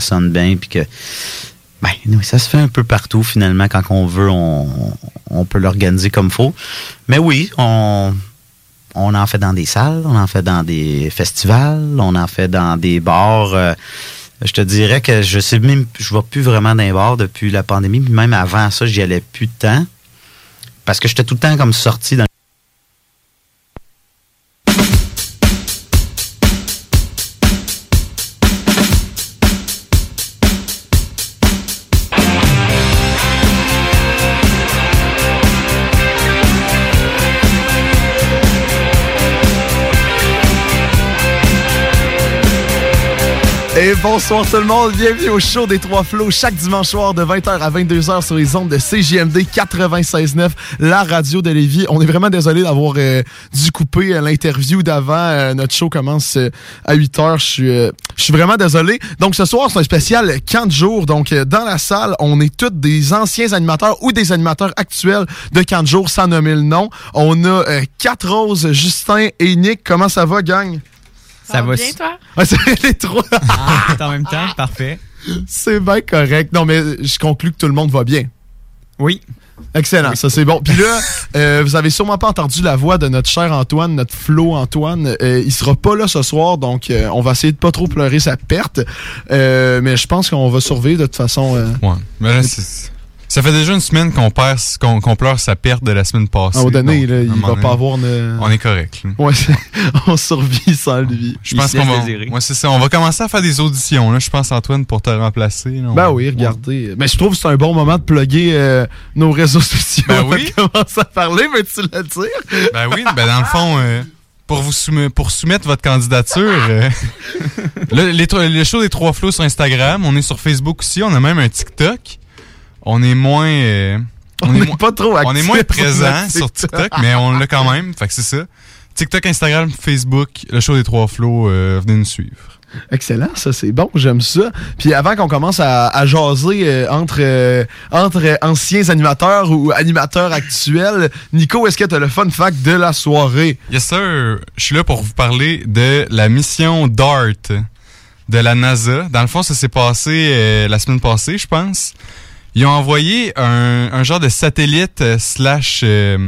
Ça sonne bien, puis que. Ben, ça se fait un peu partout, finalement. Quand on veut, on, on peut l'organiser comme faut. Mais oui, on. On en fait dans des salles, on en fait dans des festivals, on en fait dans des bars. euh, je te dirais que je sais même, je vais plus vraiment dans les bars depuis la pandémie, même avant ça, j'y allais plus de temps. Parce que j'étais tout le temps comme sorti dans bonsoir tout le monde, bienvenue au show des Trois Flots chaque dimanche soir de 20h à 22h sur les ondes de CJMD 96.9, la radio de Lévis. On est vraiment désolé d'avoir euh, dû couper euh, l'interview d'avant. Euh, notre show commence à 8h. Je suis vraiment désolé. Donc ce soir, c'est un spécial camp de jour. Donc dans la salle, on est tous des anciens animateurs ou des animateurs actuels de camp de jour sans nommer le nom. On a quatre roses, Justin et Nick. Comment ça va, gang? Ça va bien, toi? C'est les trois. Ah, en même temps, parfait. C'est bien correct. Non, mais je conclus que tout le monde va bien. Oui. Excellent, ça c'est bon. Puis là, euh, vous avez sûrement pas entendu la voix de notre cher Antoine, notre Flo Antoine. Euh, il sera pas là ce soir, donc euh, on va essayer de pas trop pleurer sa perte. Euh, mais je pense qu'on va survivre de toute façon. Ouais. Mais là, c'est- ça fait déjà une semaine qu'on perd, qu'on pleure sa perte de la semaine passée. à un moment donné, Donc, là, il va donné, pas avoir... une- On est correct. là. Ouais, on survit sans lui. Je pense se qu'on va. Ouais, c'est ça. On va commencer à faire des auditions, là, je pense, Antoine, pour te remplacer. là. On- Ben oui, regardez. Mais je trouve que c'est un bon moment de plugger euh, nos réseaux sociaux. Ben On oui. commencer à parler, veux-tu le dire? Ben oui, ben dans le fond, euh, pour vous soumet- pour soumettre votre candidature, euh, le, les le show des trois flots sur Instagram, on est sur Facebook aussi, on a même un TikTok. On est moins, euh, On on, est pas trop on est moins présent sur TikTok. Mais on l'a quand même. Fait que c'est ça. TikTok, Instagram, Facebook, le show des trois flots, euh, venez nous suivre. Excellent, ça c'est bon, j'aime ça. Puis avant qu'on commence à, à jaser euh, entre, euh, entre anciens animateurs ou animateurs actuels, Nico, est-ce que tu as le fun fact de la soirée? Yes sir, je suis là pour vous parler de la mission DART de la NASA. Dans le fond, ça s'est passé euh, la semaine passée, je pense. Ils ont envoyé un, un genre de satellite euh, slash euh,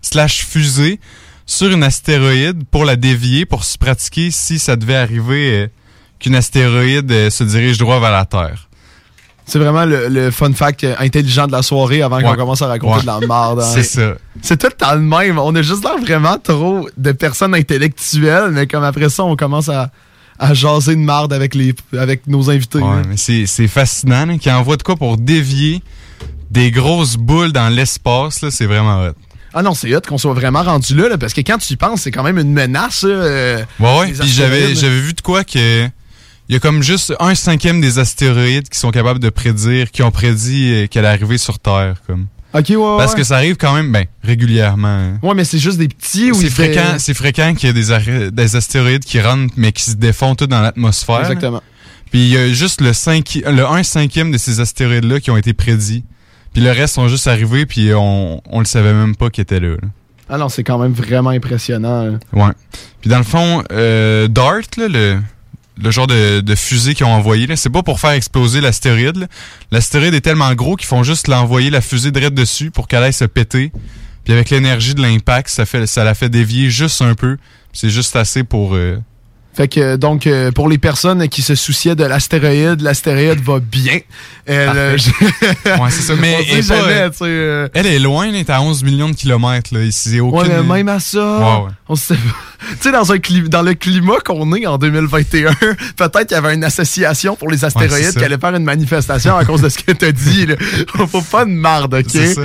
slash fusée sur une astéroïde pour la dévier, pour se pratiquer si ça devait arriver euh, qu'une astéroïde se dirige droit vers la Terre. C'est vraiment le, le fun fact intelligent de la soirée avant qu'on commence à raconter Ouais. de la merde. hein. C'est ça. C'est tout le temps le même. On a juste l'air vraiment trop de personnes intellectuelles, mais comme après ça, on commence à, à jaser de marde avec, les, avec nos invités. Ouais, mais c'est, c'est fascinant, là, qu'ils envoient de quoi pour dévier des grosses boules dans l'espace, là, c'est vraiment hot. Ah non, c'est hot qu'on soit vraiment rendu là, là, parce que quand tu y penses, c'est quand même une menace. euh, Ouais, ouais. Les Puis j'avais, vu de quoi que il y a comme juste un cinquième des astéroïdes qui sont capables de prédire, qui ont prédit euh, qu'elle arrivait sur Terre, comme. Ok, ouais, ouais. Parce que ça arrive quand même, ben, régulièrement. hein. Ouais, mais c'est juste des petits ou C'est fréquent, c'est fréquent qu'il y ait des, des astéroïdes qui rentrent, mais qui se défont tout dans l'atmosphère. Exactement. Puis il y a juste le, le 1 cinquième de ces astéroïdes-là qui ont été prédits. Puis le reste sont juste arrivés, puis on, on le savait même pas qu'ils étaient là. là. Ah non, c'est quand même vraiment impressionnant. là. Ouais. Puis dans le fond, euh, DART, là, le, le genre de, de fusée qu'ils ont envoyé, c'est pas pour faire exploser l'astéroïde. L'astéroïde est tellement gros qu'ils font juste l'envoyer la fusée direct dessus pour qu'elle aille se péter. Puis avec l'énergie de l'impact, ça ça la fait dévier juste un peu. C'est juste assez pour euh, Fait que donc euh, pour les personnes qui se souciaient de l'astéroïde, l'astéroïde va bien. Elle, euh, Ouais, c'est ça. Mais elle pas, jamais, tu sais. euh, elle est loin, elle est à 11 millions de kilomètres. Là, ici, aucune... Ouais, mais même à ça, Ouais, ouais. on sait pas. Tu sais, dans, un cli- dans le climat qu'on est en 2021, peut-être qu'il y avait une association pour les astéroïdes qui allait faire une manifestation à cause de ce que t'as dit. Là. Faut pas de marde, OK? C'est ça.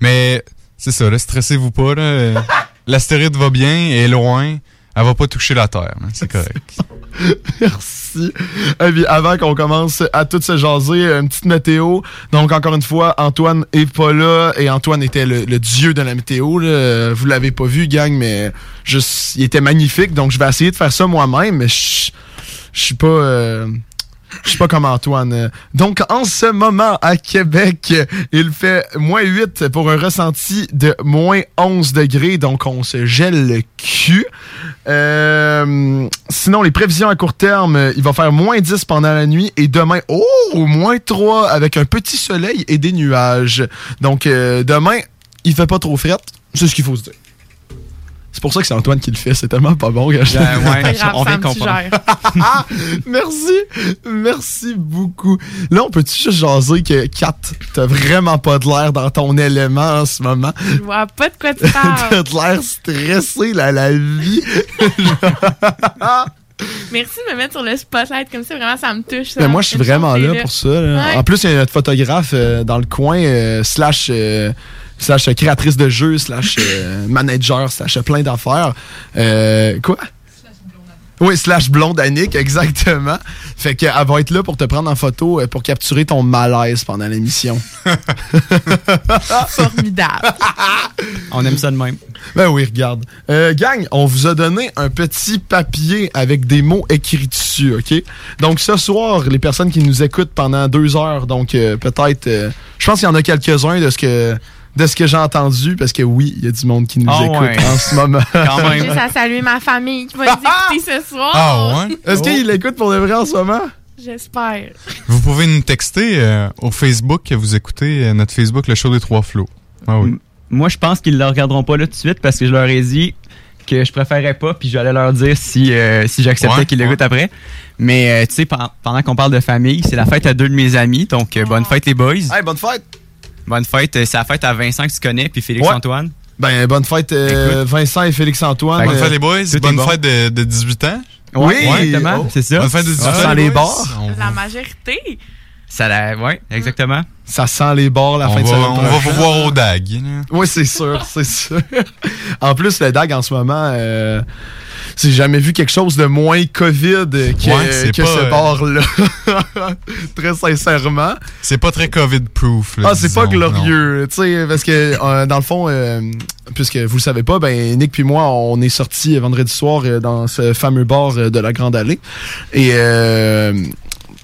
Mais c'est ça, là, stressez-vous pas. là. L'astéroïde va bien, elle est loin. Elle va pas toucher la Terre. hein, C'est correct. Merci. Puis, avant qu'on commence à tout se jaser, une petite météo. Donc, encore une fois, Antoine est pas là et Antoine était le, le dieu de la météo. là. Vous l'avez pas vu, gang, mais juste, il était magnifique. Donc, je vais essayer de faire ça moi-même, mais je je suis pas... euh, je suis pas comme Antoine. Donc, en ce moment, à Québec, il fait moins 8 pour un ressenti de moins 11 degrés. Donc, on se gèle le cul. Euh, sinon, les prévisions à court terme, il va faire moins 10 pendant la nuit et demain, oh, moins 3 avec un petit soleil et des nuages. Donc, euh, demain, il fait pas trop fret. C'est ce qu'il faut se dire. C'est pour ça que c'est Antoine qui le fait. C'est tellement pas bon. gars. Ben, ouais, grave, on vient. Merci, merci beaucoup. Là, on peut-tu juste jaser que Kat, t'as vraiment pas de l'air dans ton élément en ce moment? Je vois pas de quoi tu T'as parles. de l'air stressé, là, la vie. Merci de me mettre sur le spotlight comme ça. Vraiment, ça me touche. ça. Mais moi, je suis vraiment là pour ça. là. Ouais. En plus, il y a notre photographe euh, dans le coin, euh, slash, euh, slash créatrice de jeux, slash euh, manager, slash plein d'affaires. Euh, quoi? Oui, slash blonde Annick, exactement. Fait qu'elle va être là pour te prendre en photo euh, pour capturer ton malaise pendant l'émission. Formidable. On aime ça de même. Ben oui, regarde. Euh, gang, on vous a donné un petit papier avec des mots écrits dessus, OK? Donc ce soir, les personnes qui nous écoutent pendant deux heures, donc euh, peut-être... euh, je pense qu'il y en a quelques-uns de ce que de ce que j'ai entendu, parce que oui, il y a du monde qui nous Ah écoute ouais. en ce moment. Quand Juste même. à saluer ma famille qui va nous écouter ce soir. Ah ouais? Est-ce qu'il écoute pour de vrai en ce moment? J'espère. Vous pouvez nous texter euh, au Facebook que vous écoutez euh, notre Facebook, le show des trois flots. Ah oui. M- Moi, je pense qu'ils ne le regarderont pas là tout de suite parce que je leur ai dit que je préférais pas, puis j'allais leur dire si, euh, si j'acceptais Ouais, qu'ils l'écoutent ouais. après. Mais euh, tu sais, pen- pendant qu'on parle de famille, c'est la fête à deux de mes amis, donc euh, bonne fête les boys. Hey, bonne fête! Bonne fête, euh, c'est la fête à Vincent que tu connais, puis Félix Ouais. Antoine. Ben, bonne fête euh, Vincent et Félix-Antoine. Bonne Euh, fête les boys. Bonne bon. fête de, de 18 ans. Oui, exactement, oh. c'est ça. Bonne fête de 18 Ça ans. sent les bars. On, La majorité. Ça la, ouais, exactement. Ça sent les bars la on fin de va, semaine on va vous voir au DAG. Oui, c'est sûr, c'est sûr. en plus, le DAG en ce moment, euh, j'ai jamais vu quelque chose de moins COVID que, Ouais, c'est que pas, ce euh, bar-là. Très sincèrement. C'est pas très COVID-proof. Ah, c'est pas glorieux, tu sais, parce que euh, dans le fond, euh, puisque vous le savez pas, ben Nick puis moi, on est sortis vendredi soir dans ce fameux bar de la Grande Allée, et euh,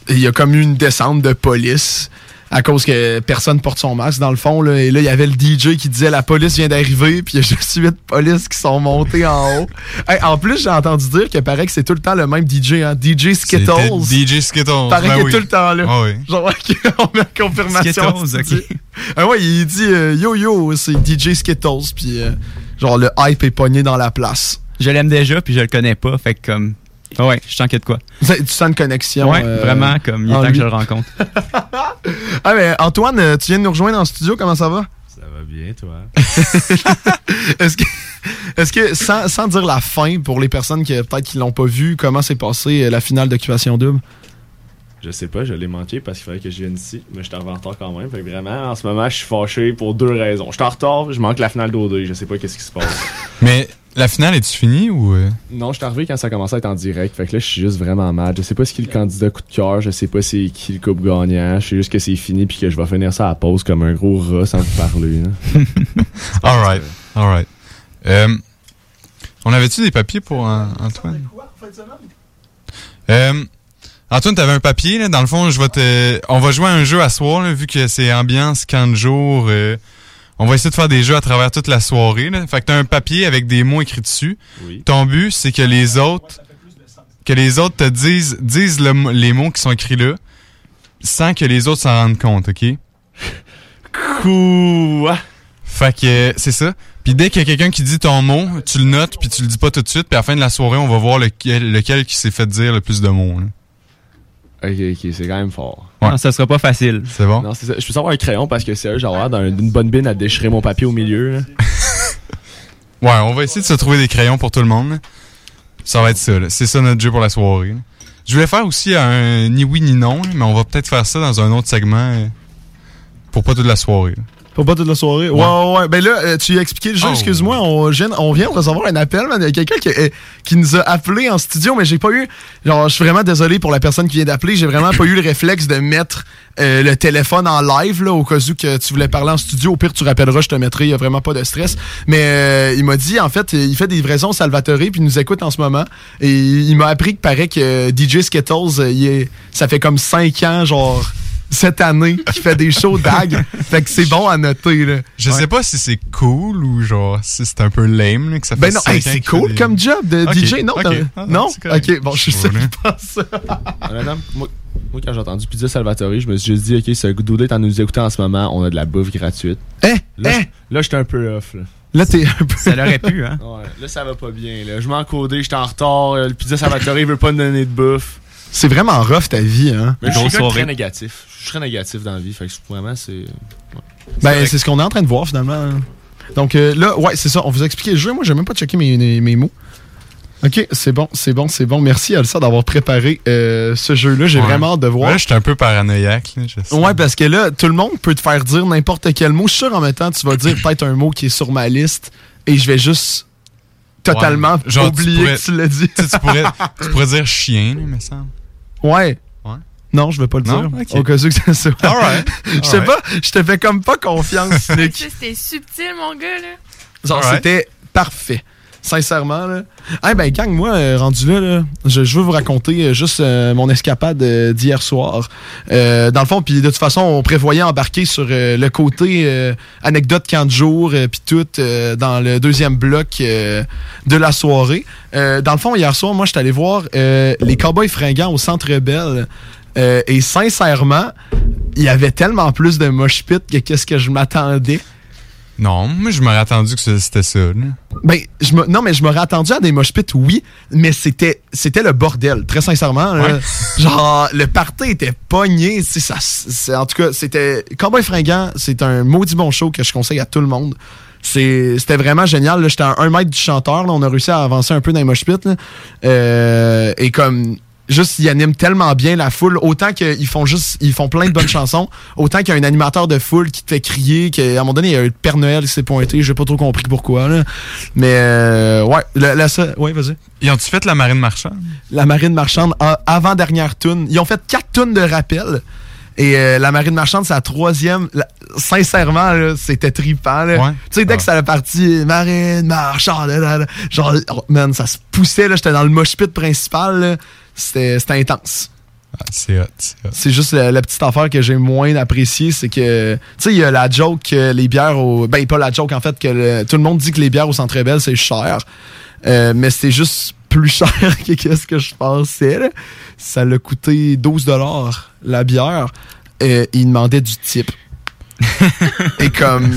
il y a comme eu une descente de police à cause que personne porte son masque dans le fond là, et là il y avait le DJ qui disait la police vient d'arriver puis il y a juste huit polices qui sont montés en haut. Hey, en plus j'ai entendu dire que paraît que c'est tout le temps le même DJ hein, DJ Skittles. DJ Skittles. Paraît ben qu'il est oui. tout le temps là. Ah oui. Genre, on met la confirmation. Skittles, ok. Ah ouais, il dit euh, yo yo, c'est DJ Skittles, puis euh, genre le hype est pogné dans la place. Je l'aime déjà, puis je le connais pas, fait que comme. Ah ouais, je sens qu'il y a de quoi. Tu sens une connexion. ouais, euh, vraiment, comme il est temps lui. que je le rencontre. Ah, mais Antoine, euh, tu viens de nous rejoindre en studio, comment ça va? Ça va bien, toi? Est-ce que, est-ce que sans, sans dire la fin, pour les personnes qui peut-être qui l'ont pas vu, comment s'est passée euh, la finale d'Occupation Double? Je sais pas, je l'ai manqué parce qu'il fallait que je vienne ici, mais je suis en retard quand même. Fait que vraiment, en ce moment, je suis fâché pour deux raisons. Je suis en retard, je manque la finale d'OD, je sais pas qu'est-ce qui se passe. Mais la finale, est-tu finie ou. euh? non, je suis arrivé quand ça commençait à être en direct, fait que là, je suis juste vraiment mad. Je sais pas ce qui est le candidat coup de cœur, je sais pas c'est qui le coupe gagnant, je sais juste que c'est fini puis que je vais finir ça à la pause comme un gros rat sans vous parler. là. Alright. Alright. Euh, on avait-tu des papiers pour euh, Antoine? Antoine, t'avais un papier, là? Dans le fond, je vais te. On va jouer à un jeu à soir, là, vu que c'est ambiance camp de jour. euh, on va essayer de faire des jeux à travers toute la soirée. Là. Fait que t'as un papier avec des mots écrits dessus. Oui. Ton but, c'est que les autres. Que les autres te disent, disent le les mots qui sont écrits là, sans que les autres s'en rendent compte, OK? Quoi? Fait que c'est ça. Puis dès qu'il y a quelqu'un qui dit ton mot, tu le notes, puis tu le dis pas tout de suite, puis à la fin de la soirée, on va voir lequel, lequel qui s'est fait dire le plus de mots. là. Ok, ok, c'est quand même fort. Ouais. Non, ça sera pas facile. C'est bon? Non, c'est ça. Je peux savoir un crayon parce que sérieux, j'ai l'air d'un- d'une bonne bine à déchirer mon papier au milieu. Ouais, on va essayer de se trouver des crayons pour tout le monde. Ça va être ça. là. C'est ça notre jeu pour la soirée. là. Je voulais faire aussi un ni oui ni non, mais on va peut-être faire ça dans un autre segment euh, pour pas toute la soirée. là. Pour pas toute la soirée. Ouais, ouais, ouais. Ben là, euh, tu as expliqué le jeu, Oh. excuse-moi. On, on vient de recevoir un appel, man. Il y a quelqu'un qui, euh, qui nous a appelé en studio, mais j'ai pas eu. Genre, je suis vraiment désolé pour la personne qui vient d'appeler. J'ai vraiment pas eu le réflexe de mettre euh, le téléphone en live, là, au cas où que tu voulais parler en studio. Au pire, tu rappelleras, je te mettrai. Il y a vraiment pas de stress. Mais euh, il m'a dit, en fait, il fait des livraisons Salvatore, puis il nous écoute en ce moment. Et il m'a appris que paraît que euh, DJ Skittles, il est, ça fait comme 5 ans, genre cette année qui fait des shows d'ag. fait que c'est bon à noter. Là. Je sais pas si c'est cool ou genre si c'est un peu lame là, que ça fait Ben non, hey, c'est cool des- comme job de DJ. Non, ok. t'as- Ah, non? ok, bon, je suis Je sûr là. pense ça. Honnêtement, moi, moi, quand j'ai entendu Pizza Salvatore, je me suis juste dit, ok, ce goût en nous écoutant en ce moment, on a de la bouffe gratuite. Hein? Là, je- là j'étais un peu off. Là. Là, t'es un peu. Ça l'aurait pu, hein? Ouais, là, ça va pas bien. Là. Je m'en codé, j'étais en retard. euh, Le Pizza Salvatore il veut pas me donner de bouffe. C'est vraiment rough ta vie, hein? Mais je suis très négatif. Je suis très négatif dans la vie. Fait que vraiment, c'est. Ben, c'est ce qu'on est en train de voir finalement. hein. Donc euh, là, ouais, c'est ça. On vous a expliqué le jeu. Moi, j'ai même pas checké mes, mes, mes mots. Ok, c'est bon, c'est bon, c'est bon. Merci Alsa d'avoir préparé euh, ce jeu-là. J'ai Ouais. vraiment hâte de voir. Ouais, j'étais un peu paranoïaque. Là, je sais. Ouais, parce que là, tout le monde peut te faire dire n'importe quel mot. Je suis sûr en même temps, tu vas dire peut-être un mot qui est sur ma liste et je vais juste totalement Ouais. Genre, tu oublier pourrais- que tu l'as dit. Tu pourrais, tu pourrais dire chien, là, me semble. Ouais. Ouais. Non, je vais pas le Non? dire. Ok. Au cas où que ça soit. Je sais pas, je te fais comme pas confiance, Tu Nick. sais, C'était subtil, mon gars, là. Genre, c'était parfait. Sincèrement, là. Eh ben, gang, moi, euh, rendu là, je, je veux vous raconter euh, juste euh, mon escapade d'hier soir. Dans le fond, puis de toute façon, on prévoyait embarquer sur le côté anecdote camp de jour, puis tout, dans le deuxième bloc de la soirée. Dans le fond, hier soir, moi, je suis allé voir les Cowboys fringants au Centre Bell. Et sincèrement, il y avait tellement plus de mosh pit que qu'est-ce que je m'attendais. Non, moi, je m'aurais attendu que c'était ça. là. Ben, je me, non, mais je m'aurais attendu à des mosh pits, oui, mais c'était, c'était le bordel, très sincèrement. là. Genre, le party était pogné. Ça, en tout cas, c'était. Cowboy Fringant, c'est un maudit bon show que je conseille à tout le monde. C'était vraiment génial. J'étais à un mètre du chanteur. Là. On a réussi à avancer un peu dans les mosh pits. Euh, et comme. Juste, ils animent tellement bien la foule. Autant qu'ils font juste, ils font plein de bonnes chansons. Autant qu'il y a un animateur de foule qui te fait crier. Qu'à un moment donné, il y a eu le Père Noël qui s'est pointé. J'ai pas trop compris pourquoi. Là. Mais, euh, ouais. La, ouais, vas-y. Ils ont-tu fait la marine marchande? La Marine Marchande, a- avant-dernière tune. Ils ont fait quatre tunes de rappel. Et euh, la Marine Marchande, c'est la troisième. La- sincèrement, c'était trippant. Ouais. Tu sais, dès Ah. que ça a parti Marine Marchande, là, là, là, genre, oh, man, ça se poussait. là, J'étais dans le mosh pit principal. là. C'était c'était intense. Ah, c'est hot, juste la, la petite affaire que j'ai moins appréciée, c'est que, tu sais, il y a la joke que les bières au. Ben, pas la joke, en fait, que le- tout le monde dit que les bières au Centre Bell, c'est cher. Euh, mais c'est juste plus cher que qu'est-ce que je pensais. là. Ça l'a coûté 12 la bière. Euh, il demandait du type. Et comme,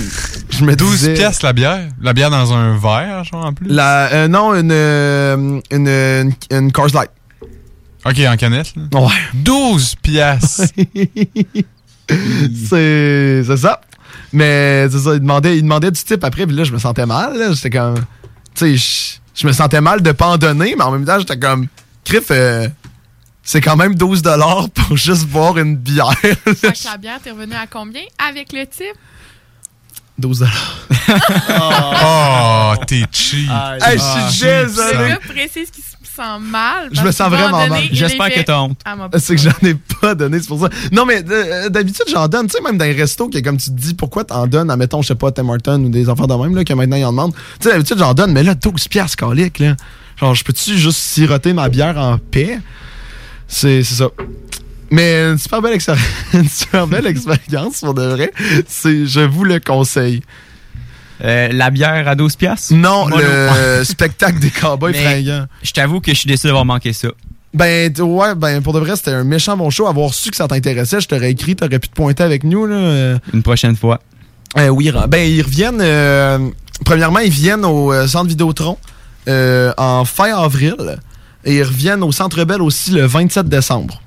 je me 12 disais... piastres la bière? La bière dans un verre, genre, en plus? La, euh, non, une, une, une, une Coors Light. Ok, en canette, là. Ouais. 12 piastres! c'est c'est ça. Mais c'est ça, il demandait, il demandait du type après, puis là, je me sentais mal. là. J'étais comme. Tu sais, je- je me sentais mal de pas en donner, mais en même temps, j'étais comme. Criff, euh, c'est quand même 12 pour juste boire une bière. Fait que la bière, t'es revenu à combien? Avec le type? 12 oh, t'es cheap! Hey, je Ah, suis cheap, Le désolé. gars précise qu'il se sent mal. Je me sens vraiment mal. J'espère que t'as honte. C'est que j'en ai pas donné, c'est pour ça. Non, mais euh, d'habitude, j'en donne. Tu sais, même dans les restos, que comme tu te dis, pourquoi t'en donnes, admettons, je sais pas, Tim Hortons ou des enfants de même, là, que maintenant ils en demandent. Tu sais, d'habitude, j'en donne, mais là, 12 piastres, calique, là. Genre, je peux-tu juste siroter ma bière en paix? C'est ça. Mais une super belle, une super belle expérience, pour de vrai. Je vous le conseille. Euh, la bière à 12 piastres? Non, le spectacle des cowboys fringants. Je t'avoue que je suis déçu d'avoir manqué ça. Ben, ouais, ben, pour de vrai, c'était un méchant bon show. Avoir su que ça t'intéressait, je t'aurais écrit, t'aurais pu te pointer avec nous, là. euh. Une prochaine fois. Euh, oui, ben ils reviennent. euh, premièrement, ils viennent au centre Vidéotron en fin avril et ils reviennent au Centre Bell aussi le 27 décembre.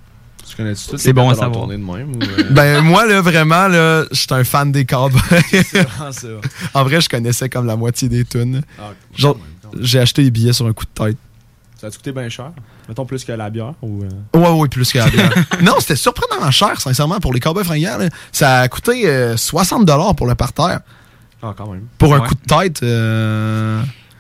Tu connais-tu tout C'est bon à savoir. de même ou, euh, Ben moi là vraiment là, j'étais un fan des Cowboys. en vrai, je connaissais comme la moitié des tunes. Ah, Genre, j'ai acheté les billets sur un coup de tête. Ça a coûté bien cher? Mettons plus que la bière ou. euh, Ouais, ouais, plus que la bière. non, c'était surprenamment cher, sincèrement, pour les Cowboys fringants. là. Ça a coûté euh, 60$ pour le parterre. Ah, quand même. Pour un coup de tête.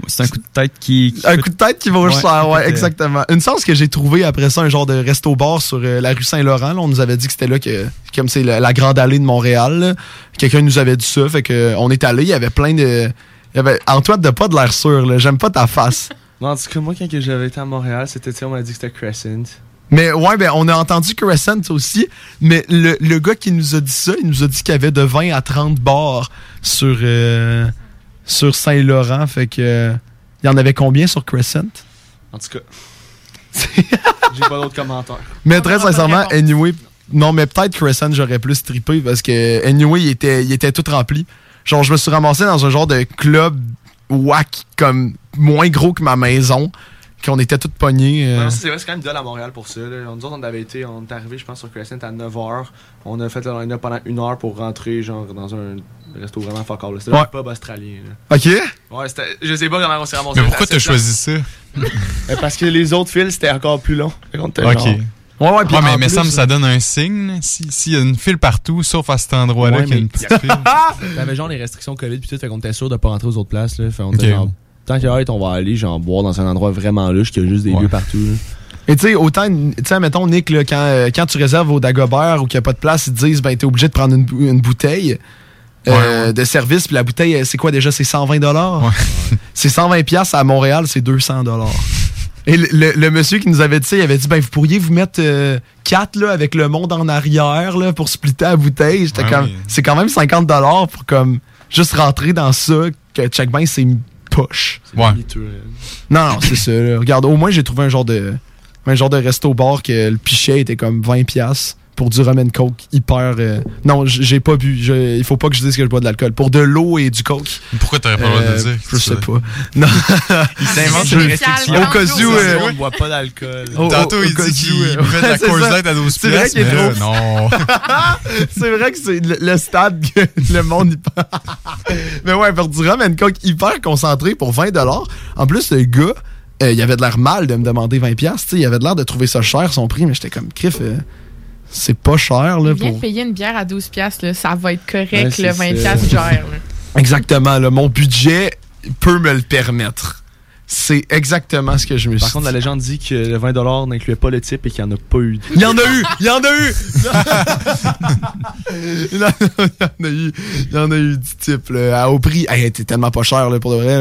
C'est un coup de tête qui. qui Un coûte- coup de tête qui vaut Ouais, cher, ouais, euh, exactement. Une chance que j'ai trouvé après ça un genre de resto-bar sur euh, la rue Saint-Laurent. là. On nous avait dit que c'était là que, comme c'est la, la grande allée de Montréal. là. Quelqu'un nous avait dit ça, fait que euh, on est allé, il y avait plein de. Il y avait Antoine de pas de l'air sûr, là. J'aime pas ta face. Non, en tout cas, moi, quand que j'avais été à Montréal, c'était, on m'a dit que c'était Crescent. Mais ouais, ben on a entendu Crescent aussi, mais le, le gars qui nous a dit ça, il nous a dit qu'il y avait de 20 à 30 bars sur, euh, sur Saint-Laurent, fait que il y en avait combien sur Crescent? En tout cas. J'ai pas d'autres commentaires. Mais très sincèrement, anyway, non, mais peut-être Crescent, j'aurais plus trippé parce que anyway, il était, il était tout rempli. Genre, je me suis ramassé dans un genre de club whack, comme moins gros que ma maison, qu'on était tous pognés. euh. Non, c'est vrai, c'est quand même dole à Montréal pour ça. Là. Nous autres, on avait été, on est arrivé, je pense, sur Crescent à 9h. On a fait le line-up pendant une heure pour rentrer, genre, dans un resto vraiment fuck all. C'était Ouais. un pub australien. là. OK? Ouais, c'était. Je sais pas comment on s'est ramassé. Mais pourquoi t'as choisi ça? Euh, Parce que les autres fils, c'était encore plus long. Ok. genre- Ouais, Ouais, ouais, puis mais, en mais plus, ça, me- ça donne un signe. Si- S'il y a une file partout, sauf à cet endroit-là Ouais, qu'il y a une petite file. T'avais genre les restrictions COVID pis tout, fait qu'on était sûr de pas rentrer aux autres places, là. Fait qu'on Ok. était genre. Tant qu'il y a, on va aller, genre, boire dans un endroit vraiment louche, qu'il y a juste des Ouais. lieux partout, là. Et tu sais, autant, tu sais, mettons, Nick, là, quand, euh, quand tu réserves au Dagobert ou qu'il n'y a pas de place, ils te disent, ben, t'es obligé de prendre une, bou- une bouteille euh, Ouais, ouais. de service, puis la bouteille, euh, c'est quoi déjà? C'est 120 dollars? C'est 120 pièces à Montréal, c'est 200 dollars. Et le, le- le monsieur qui nous avait dit ça, il avait dit, ben, vous pourriez vous mettre 4, là, avec le monde en arrière, là, pour splitter la bouteille. J'étais Ouais, comme, oui. c'est quand même 50 dollars pour, comme, juste rentrer dans ça, que check ben, c'est poche. Ouais. Non, non, c'est ça. là. Regarde, au moins, j'ai trouvé un genre de un genre de resto-bar que le pichet était comme 20$ piastres pour du rum and coke hyper... euh, Non, j'ai pas bu. Je- Il faut pas que je dise que je bois de l'alcool. Pour de l'eau et du coke. Pourquoi t'aurais pas le droit de euh, le dire? Je sais pas. Non. Il s'invente des restrictions. Au cas où... euh, On boit pas d'alcool. Tantôt, il dit où, qu'il euh, buvait de la. Light à 12 C'est vrai piastres, qu'il est mais là, trop- non. c'est vrai que c'est le, le stade que le monde hyper... Mais ouais, pour du rum and coke hyper concentré pour 20$. En plus, le gars, euh, il avait de l'air mal de me demander 20$. piastres, tu sais, Il avait de l'air de trouver ça cher, son prix, mais j'étais comme, criff, euh, c'est pas cher. Là, Viens pour... payer une bière à 12 piastres, là, ça va être correct, Ouais, le c'est 20 ça. piastres gère. là. Exactement, là, mon budget peut me le permettre. C'est exactement ce que je me suis Par contre, la légende dit que le 20$ n'incluait pas le type et qu'il n'y en a pas eu. Il y en a eu! Il y en a eu! il, y en a, eu. Il y en a eu du type, là. À- Au prix. Hey, elle était tellement pas cher, là, pour de vrai,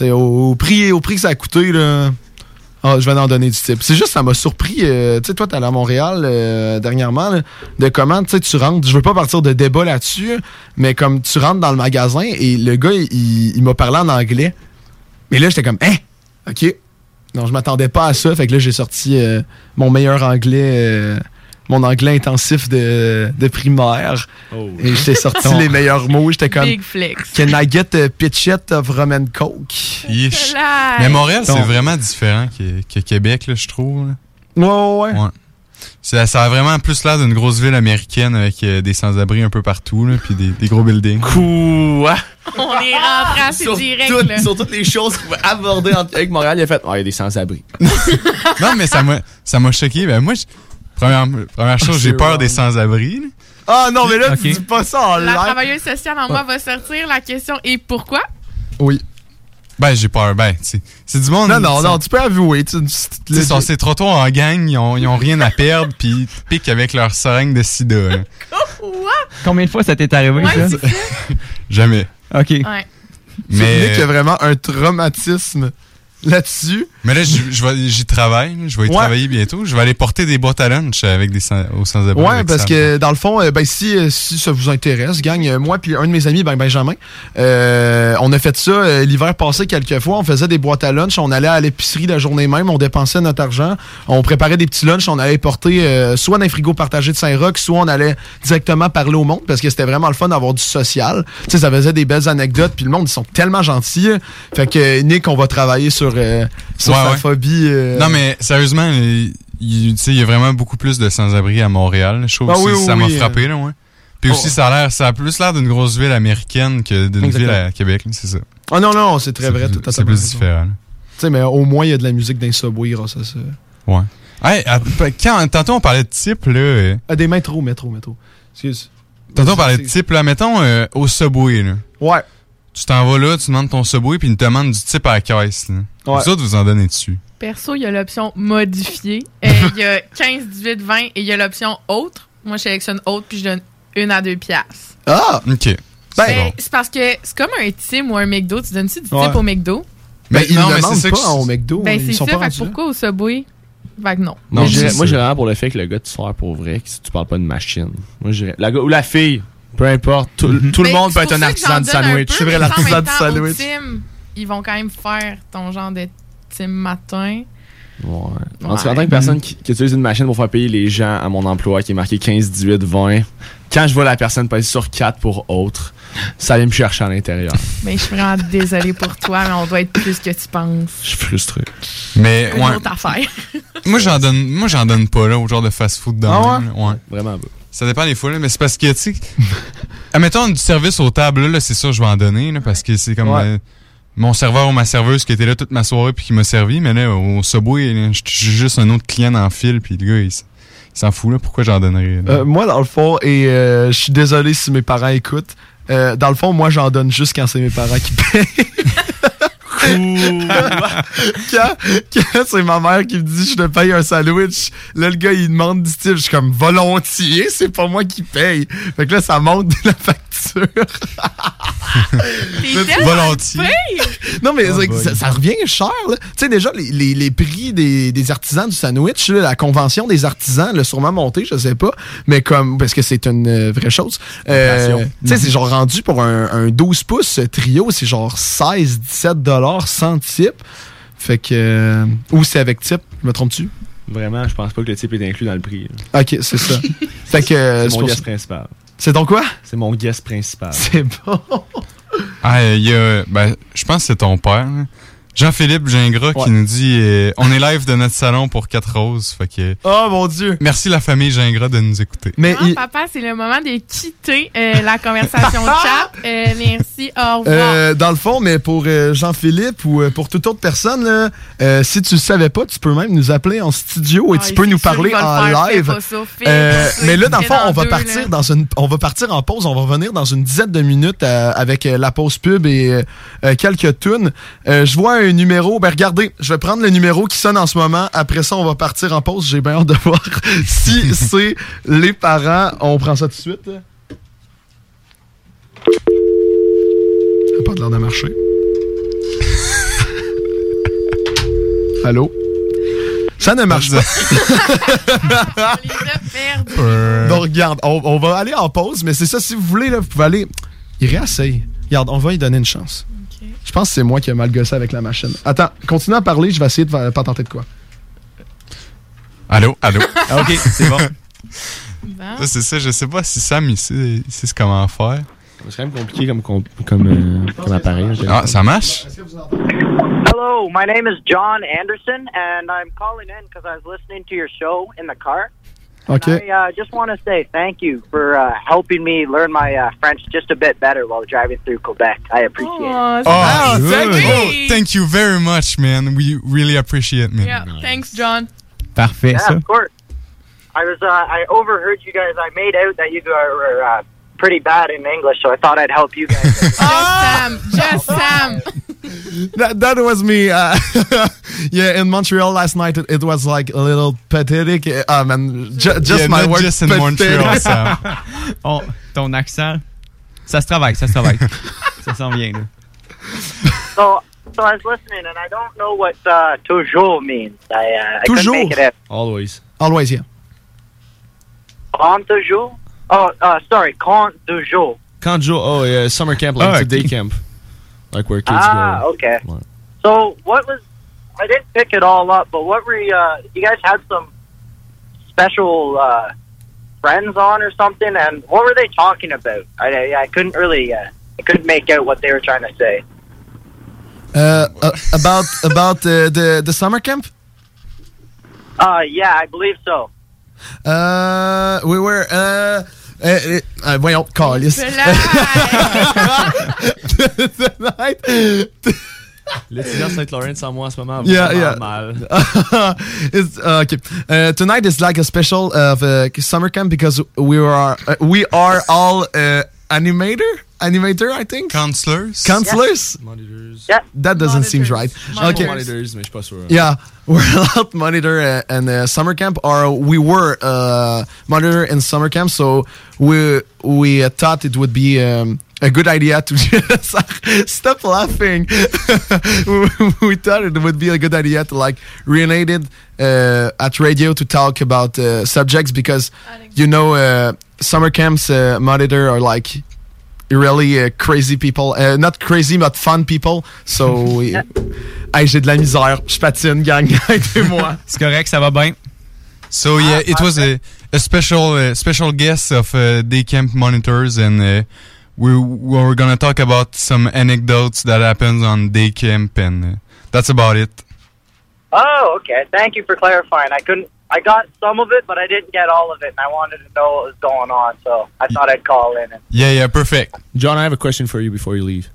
là. Au, au prix, au prix que ça a coûté, là. Ah, je vais en donner du type. C'est juste, ça m'a surpris. euh, tu sais, toi, t'es allé à Montréal euh, dernièrement, de comment, tu rentres. Je veux pas partir de débat là-dessus, mais comme tu rentres dans le magasin et le gars, il, il m'a parlé en anglais. Mais là, j'étais comme, hein, ok. Non, je m'attendais pas à ça. Fait que là, j'ai sorti euh, mon meilleur anglais, euh, mon anglais intensif de, de primaire. Oh. Et j'étais sorti les meilleurs mots. J'étais comme, Big flex. can I get a pitchet of rum and coke? Mais Montréal, c'est Donc- vraiment différent que, que Québec, là, je trouve. Ouais, ouais, ouais. Ça, ça a vraiment plus l'air d'une grosse ville américaine avec euh, des sans-abri un peu partout, là, puis des, des gros buildings. Quoi? on est rentré assez Sur, direct. là. sur toutes les choses qu'on pouvait aborder avec Montréal, il a fait Ah, il y a des sans-abri. non, mais ça m'a, ça m'a choqué. Ben, moi, je- première, première chose, j'ai peur des sans-abri. Ah non, mais là, tu dis pas ça en La travailleuse sociale en moi va sortir. La question est pourquoi? Oui. Ben, j'ai peur. Ben, c'est, c'est du monde. Non, non, non, sont- tu peux avouer. Tu, tu- Tu sais, sur ces trottoirs en gang, ils ont, ils ont rien à perdre, puis piquent avec leur seringue de sida. Combien de fois ça t'est arrivé, Ouais, ça? Jamais. OK. Ouais. Mais... Mais. Nick a vraiment un traumatisme là-dessus. Mais là, je- je vais- j'y travaille. Je vais y Ouais. travailler bientôt. Je vais aller porter des boîtes à lunch avec des sans, aux sans-abri. Ouais, parce Sam. que dans le fond, euh, ben si, euh, si ça vous intéresse, gang, euh, moi puis un de mes amis, ben Benjamin, euh, on a fait ça l'hiver passé quelques fois. On faisait des boîtes à lunch, on allait à l'épicerie la journée même, on dépensait notre argent, on préparait des petits lunchs, on allait porter euh, soit dans les frigos partagés de Saint-Roch, soit on allait directement parler au monde parce que c'était vraiment le fun d'avoir du social. Tu sais, ça faisait des belles anecdotes, puis le monde ils sont tellement gentils. Fait que Nick, on va travailler sur euh, sur Ouais, sa ouais. phobie. euh, Non, mais sérieusement, il, y a vraiment beaucoup plus de sans-abri à Montréal. Je trouve Ah que oui, oui, ça m'a oui, frappé, euh. là, ouais. Puis Oh. aussi, ça a l'air, ça a plus l'air d'une grosse ville américaine que d'une ville à Québec, c'est ça. Ah non non, c'est très C'est vrai, plus- tout à C'est fait plus raison. différent. Tu sais, mais au moins, il y a de la musique d'un subway grâce à ça. Ouais. Hey, quand, tantôt, on parlait de type, là. euh, Ah, des métros, métro, métro. Excuse. Tantôt, on parlait de type, là. Mettons, euh, au Subway, là. Ouais. Tu t'en vas là, tu demandes ton Subway, puis ils te demandent du type à la caisse, là. Ouais. Vous autres, vous en donnez dessus. Perso, il y a l'option modifier. Euh, Il y a 15, 18, 20 et il y a l'option autre. Moi, je sélectionne autre puis je donne une à deux piastres. Ah! OK. Ben, Ben, c'est parce que c'est comme un Tim ou un McDo. Tu donnes-tu du Ouais. type au McDo? Mais Ben, ils non, ne mais demandent c'est ça pas au McDo. Ben, ils c'est ça. pas Fait pourquoi au Subway? Fait que non. Moi, j'irais vraiment pour le fait que le gars te sert pour vrai, que si tu parles pas de machine. Moi, gars ou la fille, peu importe, tout, tout le Mais monde peut être un artisan de sandwich. C'est vrai, l'artisan du sandwich. Tim, ils vont quand même faire ton genre de Tim matin. Ouais. En, Ouais. tout cas, en tant que personne qui, qui utilise une machine pour faire payer les gens à mon emploi qui est marqué 15, 18, 20, quand je vois la personne passer sur 4 pour autre, ça vient me chercher à l'intérieur. Mais je suis vraiment désolée pour toi, mais on doit être plus que tu penses. Je suis frustré. Mais, Une ouais. autre affaire. Moi, j'en donne, moi, j'en donne pas, là, au genre de fast-food de Ah même, là. ouais. Vraiment pas. Ça dépend des fois, là, mais c'est parce que, tu sais, admettons du service aux tables, là, c'est sûr, je vais en donner, là, parce que c'est comme Ouais. euh, mon serveur ou ma serveuse qui était là toute ma soirée puis qui m'a servi, mais là, au Subway, je suis juste un autre client en fil, puis le gars, il, s'en fout, là, pourquoi j'en donnerais? là? Euh, moi, dans le fond, et euh, je suis désolé si mes parents écoutent. euh, dans le fond, moi, j'en donne juste quand c'est mes parents qui payent. quand quand c'est ma mère qui me dit je te paye un sandwich, là le gars il demande du type, je suis comme volontiers, c'est pas moi qui paye. Fait que là ça monte la facture. Volontiers. Non mais Oh ça, ça revient cher là. Tu sais déjà les, les, les prix des, des artisans du sandwich, là, la convention des artisans, l'a sûrement monté, je sais pas, mais comme parce que c'est une euh, vraie chose. Euh, tu sais c'est genre rendu pour un, un 12 pouces trio, c'est genre 16 17 dollars sans type. Fait que euh, ou c'est avec type, me trompe-tu? Vraiment, je pense pas que le type est inclus dans le prix. là. OK, c'est ça. fait que euh, C'est c'est mon guest principal. c'est ton quoi? C'est mon guest principal. C'est bon. Ah, il y a, ben, je pense que c'est ton père. Jean-Philippe Gingras Ouais. qui nous dit euh, on est live de notre salon pour 4 roses. Fait que Oh mon dieu. merci la famille Gingras de nous écouter. Mais Non, il- papa, c'est le moment de quitter euh, la conversation de chat. Euh, merci, au revoir. Euh, dans le fond, mais pour euh, Jean-Philippe ou euh, pour toute autre personne, là, euh, si tu le savais pas, tu peux même nous appeler en studio et Ah, tu peux nous parler en faire, live. ça, Euh, mais là, dans le fond, on va deux, partir là. dans une, on va partir en pause. On va revenir dans une dizaine de minutes euh, avec euh, la pause pub et quelques tunes. Euh, je vois un numéro. Ben regardez, je vais prendre le numéro qui sonne en ce moment. Après ça, on va partir en pause. J'ai bien hâte de voir si c'est les parents. On prend ça tout de suite. Ça a pas de l'air de marcher. Allô? Ça ne marche pas. Donc, regarde, on, on va aller en pause, mais c'est ça, si vous voulez, là, vous pouvez aller. Il réessaye. Regarde, on va lui donner une chance. Pense que c'est moi qui ai mal gossé avec la machine. Attends, continue à parler, je vais essayer de va- pas tenter de quoi. Allô, allô. Ah, ok, c'est bon. Bon. C'est ça, je sais pas si Sam il sait, il sait comment faire. C'est quand même compliqué comme, comme, comme, euh, comme appareil. hein, Ah, ça marche? Hello, my name is John Anderson, and I'm calling in because I was listening to your show in the car. OK. I uh, just want to say thank you for uh, helping me learn my uh, French just a bit better while driving through Quebec. I appreciate it. Oh, Oh, thank Hey. you. Thank you very much, man. We really appreciate it, man. Yeah, thanks, John. Parfait, Yeah, ça. of course. I was uh, I overheard you guys. I made out that you guys were uh, pretty bad in English, so I thought I'd help you guys. Just Sam. Just Sam. That, that was me. Uh, yeah, in Montreal last night, it, it was like a little pathetic. Uh, man, ju- just Yeah, my not word. just in pathetic. Montreal, Sam. Oh, ton accent, ça se travaille, ça se travaille. ça s'en vient, là. so so I was listening, and I don't know what uh, toujours means. I, uh, I couldn't Toujours? make it out. Always. Always, yeah. Con toujours? Oh, uh, sorry, con toujours. Kanjo, oh, yeah, summer camp, like it's a day camp. Like where kids ah, go. okay. Right. So what was? I didn't pick it all up, but what were you? Uh, you guys had some special uh, friends on or something, and what were they talking about? I, I, I couldn't really. Uh, I couldn't make out what they were trying to say. Uh, uh, about about uh, the the summer camp. Uh, yeah, I believe so. Uh, we were. Uh, uh, uh, voyons, calice. Tonight. L'étudiant Saint-Laurent sans moi en ce moment. Yeah, yeah. mal. it's, uh, okay. Uh, tonight is like a special of uh, summer camp because we are uh, we are all uh, animator animator I think? Counselors. Counselors? Monitors. Yeah. That doesn't seem right. Okay. Monitors, mais je suis pas sûr. yeah we're allowed monitor uh, and uh, summer camp or we were uh, monitor in summer camp so we we uh, thought it would be um, a good idea to just stop laughing. we thought it would be a good idea to like relate it uh, at radio to talk about uh, subjects because you know uh, summer camps uh, monitor are like really uh, crazy people, uh, not crazy but fun people. So we- hey, j'ai de la misère, je patine, gang, aidez-moi. C'est correct, ça va bien. So yeah, it was a, a special uh, special guest of uh, day camp monitors, and uh, we, we were gonna talk about some anecdotes that happens on day camp, and uh, that's about it. Oh, okay. Thank you for clarifying. I couldn't. I got some of it, but I didn't get all of it, and I wanted to know what was going on, so I thought I'd call in. And Yeah, yeah, perfect. John, I have a question for you before you leave.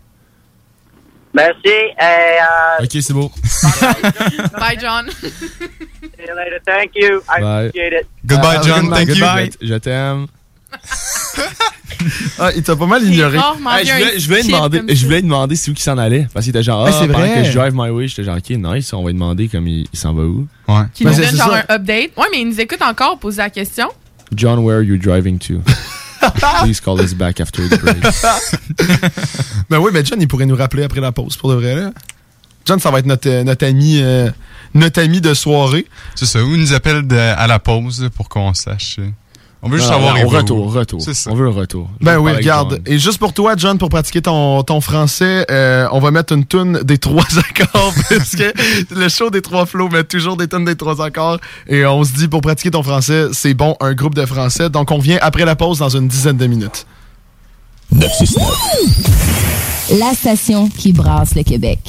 merci. Et, uh, Ok, c'est beau. Bye, John. see you later. Thank you. I Bye. appreciate it. Goodbye, Uh, John. good Thank you. Goodbye. Je t'aime. Ah, il t'a pas mal ignoré. je, voulais, je, voulais demander, je voulais demander c'est où qu'il s'en allait. Parce qu'il était genre, ah, c'est vrai. que je drive my way, j'étais genre, ok, nice, on va lui demander comme il, il s'en va où. Ouais. Qui Ben, nous c'est- donne genre ça. un update. Ouais, mais il nous écoute encore poser la question. John, where are you driving to? Please call us back after the break. Ben oui, mais John, il pourrait nous rappeler après la pause, pour de vrai. Là. John, ça va être notre, euh, notre ami euh, notre ami de soirée. C'est ça. Ou il nous appelle de- à la pause pour qu'on sache. On veut juste Non, savoir va retour, où. retour. C'est ça. On veut un retour. Je Ben oui, regarde. Et juste pour toi, John, pour pratiquer ton, ton français, euh, on va mettre une toune des trois accords, parce que le show des trois flots met toujours des tunes des trois accords. Et on se dit, pour pratiquer ton français, c'est bon, un groupe de français. Donc, on vient après la pause dans une dizaine de minutes. La station qui brasse le Québec.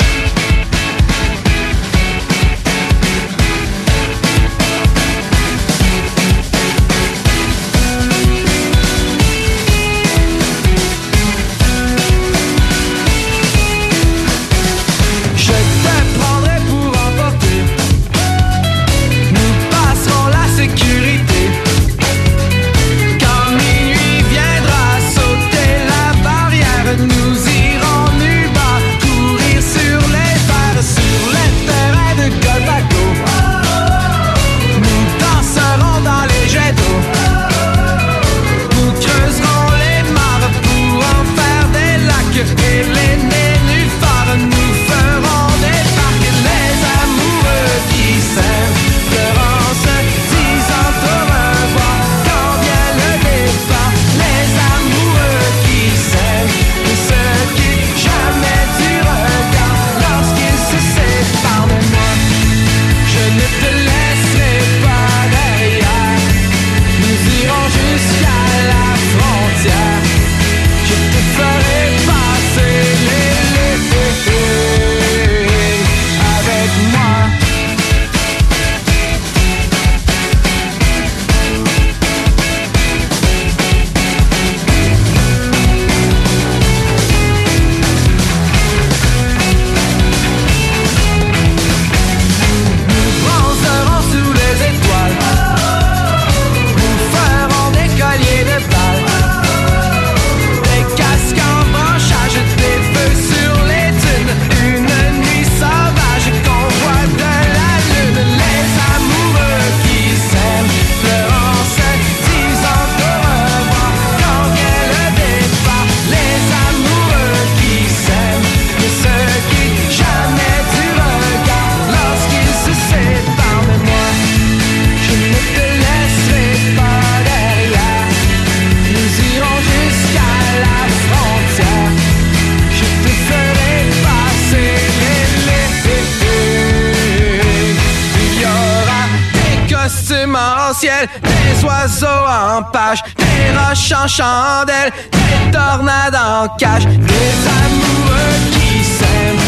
Oiseaux en page, des roches en chandelle, des tornades en cage, des amoureux qui s'aiment,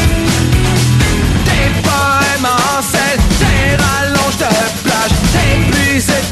des poèmes en sel, des rallonges de plage, des pluies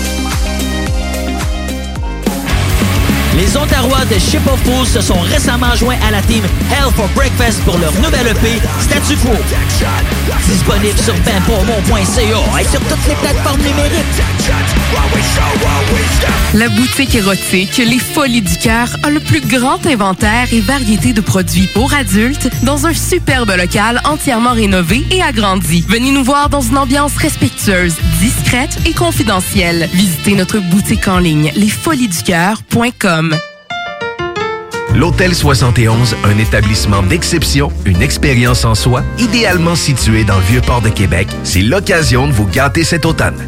Les Ontarois de Ship of Fools se sont récemment joints à la team Hell for Breakfast pour leur nouvelle EP Statu Quo. Disponible sur benpourmont.ca et sur toutes les plateformes numériques. La boutique érotique Les Folies du Cœur a le plus grand inventaire et variété de produits pour adultes dans un superbe local entièrement rénové et agrandi. Venez nous voir dans une ambiance respectueuse, discrète et confidentielle. Visitez notre boutique en ligne lesfoliesducoeur.com. L'Hôtel 71, un établissement d'exception, une expérience en soi, idéalement situé dans le Vieux-Port de Québec, c'est l'occasion de vous gâter cet automne.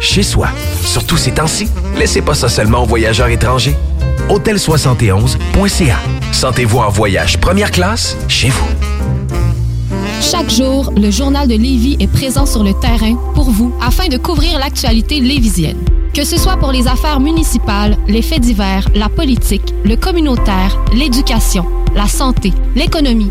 chez soi. Surtout ces temps-ci, laissez pas ça seulement aux voyageurs étrangers. Hôtel71.ca. Sentez-vous en voyage première classe chez vous. Chaque jour, le journal de Lévis est présent sur le terrain pour vous afin de couvrir l'actualité lévisienne. Que ce soit pour les affaires municipales, les faits divers, la politique, le communautaire, l'éducation, la santé, l'économie,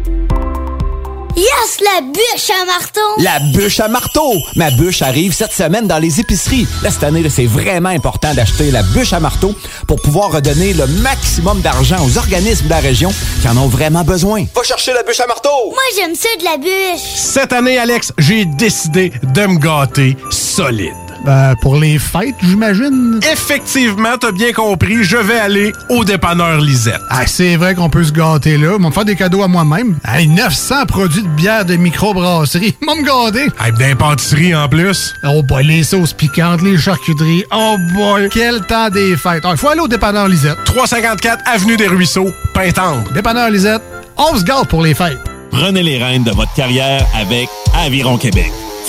Yes, la bûche à marteau! La bûche à marteau! Ma bûche arrive cette semaine dans les épiceries. Là, cette année, c'est vraiment important d'acheter la bûche à marteau pour pouvoir redonner le maximum d'argent aux organismes de la région qui en ont vraiment besoin. Va chercher la bûche à marteau! Moi, j'aime ça de la bûche! Cette année, Alex, j'ai décidé de me gâter solide. Ben, pour les fêtes, j'imagine. Effectivement, t'as bien compris, je vais aller au dépanneur Lisette. Ah, c'est vrai qu'on peut se gâter là. Ils me faire des cadeaux à moi-même. Hey, 900 produits de bière de microbrasserie. Ils vont me garder. Hey, d'impantisserie en plus. Oh boy, les sauces piquantes, les charcuteries. Oh boy, quel temps des fêtes. Il faut aller au dépanneur Lisette. 354 Avenue des Ruisseaux, Pintendre. Dépanneur Lisette, on se gâte pour les fêtes. Prenez les rênes de votre carrière avec Aviron Québec.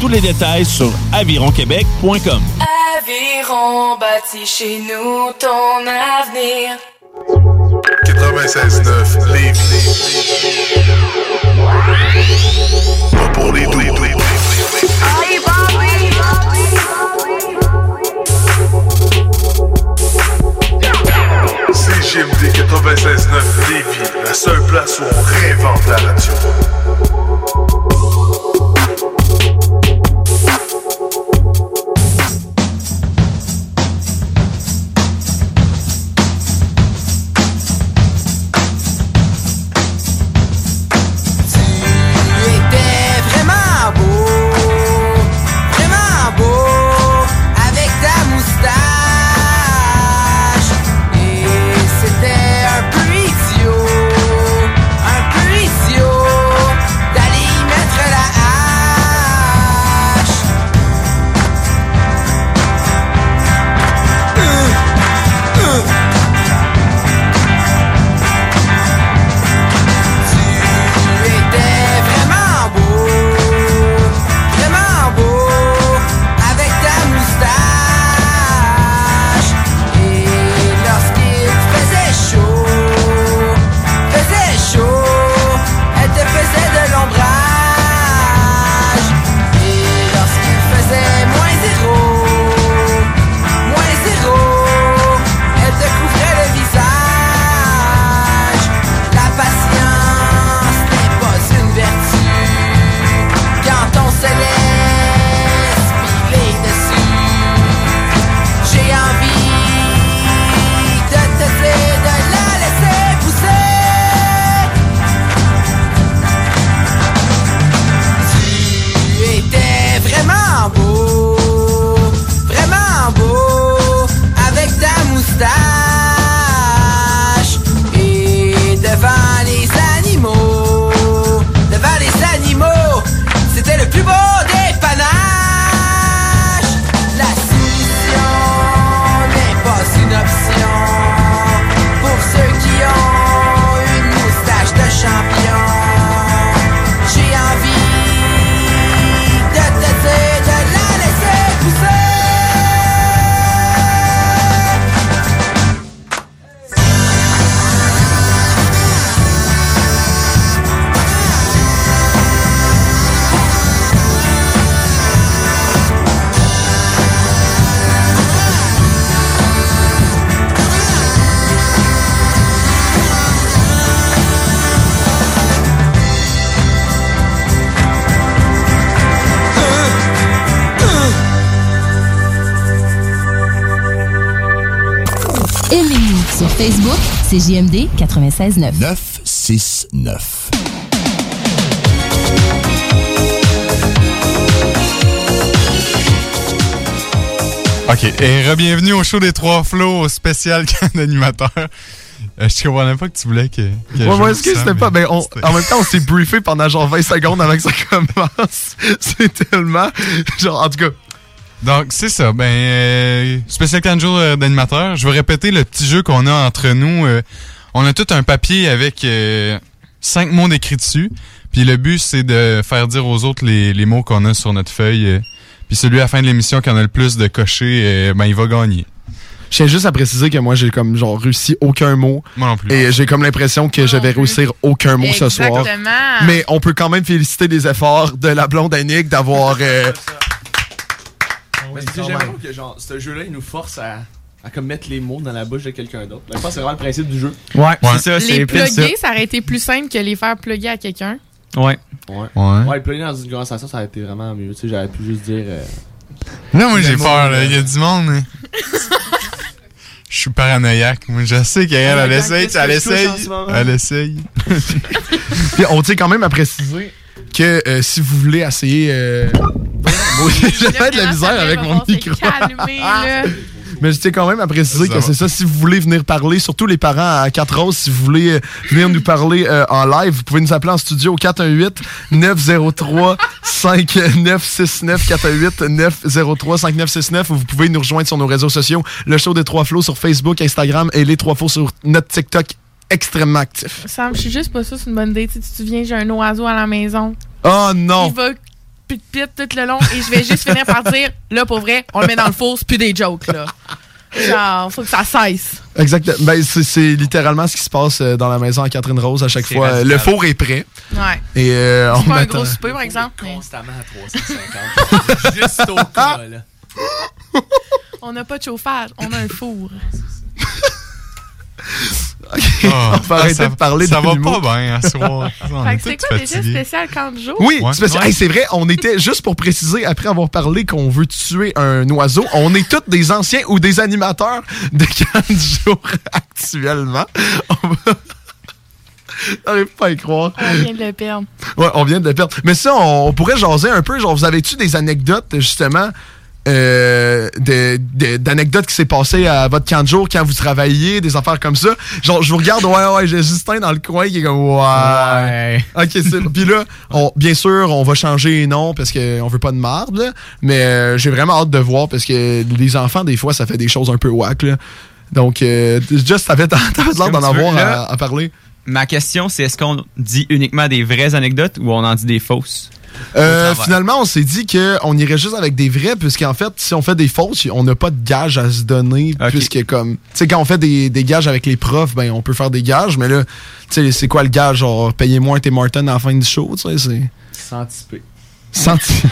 Tous les détails sur avironquebec.com. Aviron bâti chez nous ton avenir. 96.9 Lévis. Pas pour les doux. CGMD 96.9 Lévis, la seule place où on réinvente la radio. Facebook, c'est JMD 96.9. 969. OK. Et re-bienvenue au show des trois flots spécial d'animateur. Euh, je comprenais pas que tu voulais que. que je Ouais, moi, joue est-ce que ça, c'était pas. Ben, on- en même temps, on s'est briefé pendant genre 20 secondes avant que ça commence. C'est tellement. Genre, en tout cas. Donc, c'est ça. Ben, euh, spécial 4 jours euh, d'animateur. Je vais répéter le petit jeu qu'on a entre nous. Euh, on a tout un papier avec euh, cinq mots d'écrit dessus. Puis le but, c'est de faire dire aux autres les, les mots qu'on a sur notre feuille. euh. puis celui à la fin de l'émission qui en a le plus de cochers, euh, ben, il va gagner. Je tiens juste à préciser que moi, j'ai comme genre réussi aucun mot. Moi non plus. Et j'ai comme l'impression que je vais réussir aucun mot ce soir. Exactement. Mais on peut quand même féliciter les efforts de la blonde Annick d'avoir. euh, Mais j'aime beaucoup que genre, ce jeu-là, il nous force à, à comme mettre les mots dans la bouche de quelqu'un d'autre. Je pense que c'est vraiment le principe du jeu. Ouais, c'est ça, c'est Les plugger, ça aurait été plus simple que les faire plugger à quelqu'un. Ouais. Ouais. Ouais. Plugger dans une conversation, ça aurait été vraiment mieux. Tu sais, j'aurais pu juste dire. euh, Non, moi, j'ai peur. là. euh, Il y a du monde. hein. Je suis paranoïaque. Moi, je sais qu'elle, elle, essaye. Elle essaye. Elle essaye. Puis on tient quand même à préciser que euh, si vous voulez essayer. Euh... Moi, J'avais de la misère avec mon micro. là. Mais je tiens quand même à préciser Ça que c'est ça. Si vous voulez venir parler, surtout les parents à 4 roses, si vous voulez euh, venir nous parler euh, en live, vous pouvez nous appeler en studio au 418-903-5969. 418-903-5969 ou vous pouvez nous rejoindre sur nos réseaux sociaux. Le show des Trois Flots sur Facebook, Instagram et les Trois Flots sur notre TikTok extrêmement actif. Sam, je suis juste pas sûre, c'est une bonne idée. Tu te souviens, j'ai un oiseau à la maison. Oh non! Il va pit-pit tout le long et je vais juste finir par dire, là, pour vrai, on le met dans le four, c'est plus des jokes, là. Genre, faut que ça cesse. Exactement. Ben, c'est- littéralement ce qui se passe euh, dans la maison à Catherine Rose à chaque fois. radical. Le four est prêt. Ouais. Et euh, on pas un gros souper, par exemple. Constamment à 350. juste au cas, là. On n'a pas de chauffage, on a un four. Ah, on va arrêter ça- de parler Ça de va pas bien à soir. Que c'est quoi déjà spécial 40 jours? Oui, Ouais. spécial- Ouais. Hey, c'est vrai, on était, juste pour préciser, après avoir parlé qu'on veut tuer un oiseau, on est tous des anciens ou des animateurs de 40 jours actuellement. On va... J'arrive pas à y croire. On vient de le perdre. Ouais, on vient de le perdre. Mais ça, on, on pourrait jaser un peu. Genre, vous avez-tu des anecdotes, justement, euh, d'anecdotes qui s'est passées à votre camp de jour quand vous travailliez, des affaires comme ça? Genre, je vous regarde, ouais, ouais, j'ai Justin dans le coin qui est comme, ouais. Ok, c'est Puis là, on- bien sûr, on va changer les noms parce qu'on veut pas de marde, là. Mais euh, j'ai vraiment hâte de voir parce que les enfants, des fois, ça fait des choses un peu whack, là. Donc, euh, just, t'avais l'air d'en veux, avoir à parler. Ma question, c'est est-ce qu'on dit uniquement des vraies anecdotes ou on en dit des fausses? Euh, finalement, on s'est dit qu'on irait juste avec des vrais, puisqu'en fait, si on fait des fausses, on n'a pas de gages à se donner, puisque comme, tu sais, quand on fait des, des gages avec les profs, ben, on peut faire des gages, mais là, tu sais, c'est quoi le gage? Genre, payez-moi un Tim Martin à la fin du show, tu sais, c'est... Santipé. Senti...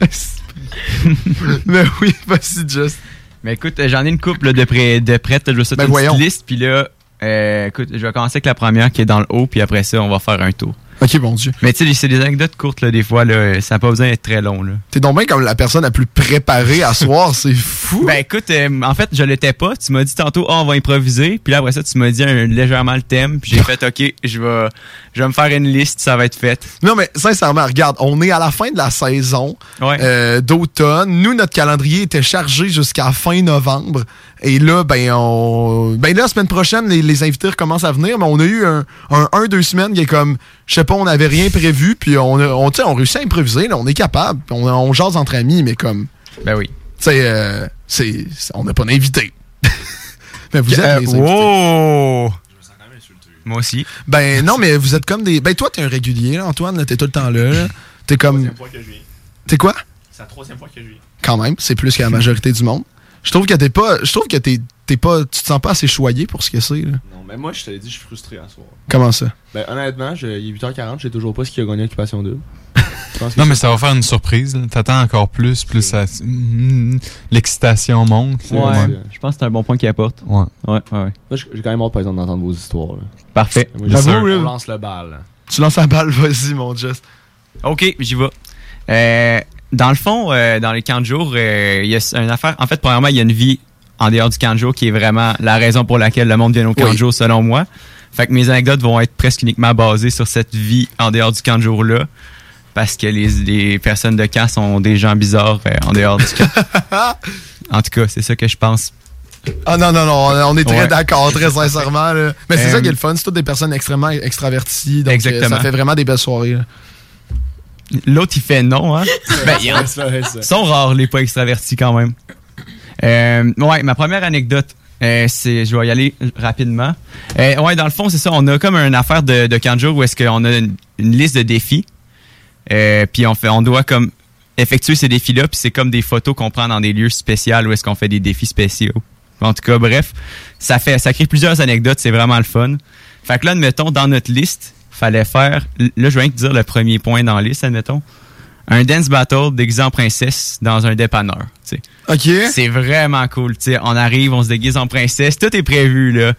mais oui, vas-y, Just. Mais écoute, j'en ai une couple là, de, près, de prête. Je vais sortir Ben une petite voyons. liste, puis là, euh, écoute, je vais commencer avec la première qui est dans le haut, puis après ça, on va faire un tour. Ok, bon Dieu. Mais tu sais, c'est des anecdotes courtes, là, des fois, là, ça n'a pas besoin d'être très long. Là. T'es donc bien comme la personne la plus préparée à soir, c'est fou. Ben écoute, euh, en fait, je l'étais pas. Tu m'as dit tantôt, oh, on va improviser. Puis là, après ça, tu m'as dit un- légèrement le thème. Puis j'ai fait, OK, je vais, je vais me faire une liste, ça va être fait. Non, mais sincèrement, regarde, on est à la fin de la saison euh, d'automne. Nous, notre calendrier était chargé jusqu'à fin novembre. Et là, ben, on. Ben là, la semaine prochaine, les, les invités recommencent à venir, mais on a eu un, un, un, deux semaines qui est comme, je sais pas, on n'avait rien prévu, puis on, a- on, tu sais, on réussit à improviser, là, on est capable, on, on jase entre amis, mais comme. Ben oui. Tu sais, euh, c'est, on n'a pas d'invité. mais vous êtes Euh, les invités. wow! Moi aussi. Ben non, mais vous êtes comme des. Ben toi, t'es un régulier, là, Antoine, là, t'es tout le temps là. là. T'es comme. fois que je viens. T'es quoi? C'est la troisième fois que je viens. Quand même, c'est plus que la majorité du monde. Je trouve que t'es pas. Je trouve que t'es, t'es pas. Tu te sens pas assez choyé pour ce que c'est, là. Non, mais moi, je t'avais dit, je suis frustré à soir. Comment ça? Ben, honnêtement, je- il est 8h40, je sais toujours pas ce qui a gagné Occupation 2. Non, mais ça va faire une surprise. là. T'attends encore plus, plus ça- mm, l'excitation monte. là. Ouais. Je pense que c'est un bon point qu'il apporte. Ouais. Ouais, ouais, ouais. Moi, j'ai j'ai quand même hâte, par exemple, d'entendre vos histoires. là. Parfait. Moi, J'avoue, qu'on lance le bal. Tu lances la balle, vas-y, mon Just. OK, j'y vais. Euh, dans le fond, euh, dans les camps de jour, euh, il y a une affaire. En fait, premièrement, il y a une vie en dehors du camp de jour qui est vraiment la raison pour laquelle le monde vient au camp de jour, selon moi. Fait que mes anecdotes vont être presque uniquement basées sur cette vie en dehors du camp de jour-là. Parce que les, les personnes de camp sont des gens bizarres euh, en dehors du camp. en tout cas, c'est ça que je pense. Ah non, non, non, on est très Ouais. d'accord, très sincèrement. là. Mais c'est ça qui est le fun, c'est toutes des personnes extrêmement extraverties. Donc Exactement. ça fait vraiment des belles soirées. là. L'autre, il fait non, hein? ben, ils Ouais, ça, ouais, ça. Ils sont rares, les pas extravertis, quand même. Euh, ouais, ma première anecdote, euh, c'est, je vais y aller rapidement. Euh, ouais, dans le fond, c'est ça. On a comme une affaire de, de où est-ce qu'on a une, une liste de défis. Euh, puis on fait, on doit comme effectuer ces défis-là. Puis c'est comme des photos qu'on prend dans des lieux spéciaux où est-ce qu'on fait des défis spéciaux. En tout cas, bref, ça fait, ça crée plusieurs anecdotes. C'est vraiment le fun. Fait que là, admettons, dans notre liste, fallait faire. Là, je viens de dire le premier point dans la liste, admettons. Un dance battle déguisé en princesse dans un dépanneur. tu sais. OK. C'est vraiment cool. tu sais. On arrive, on se déguise en princesse. Tout est prévu, là.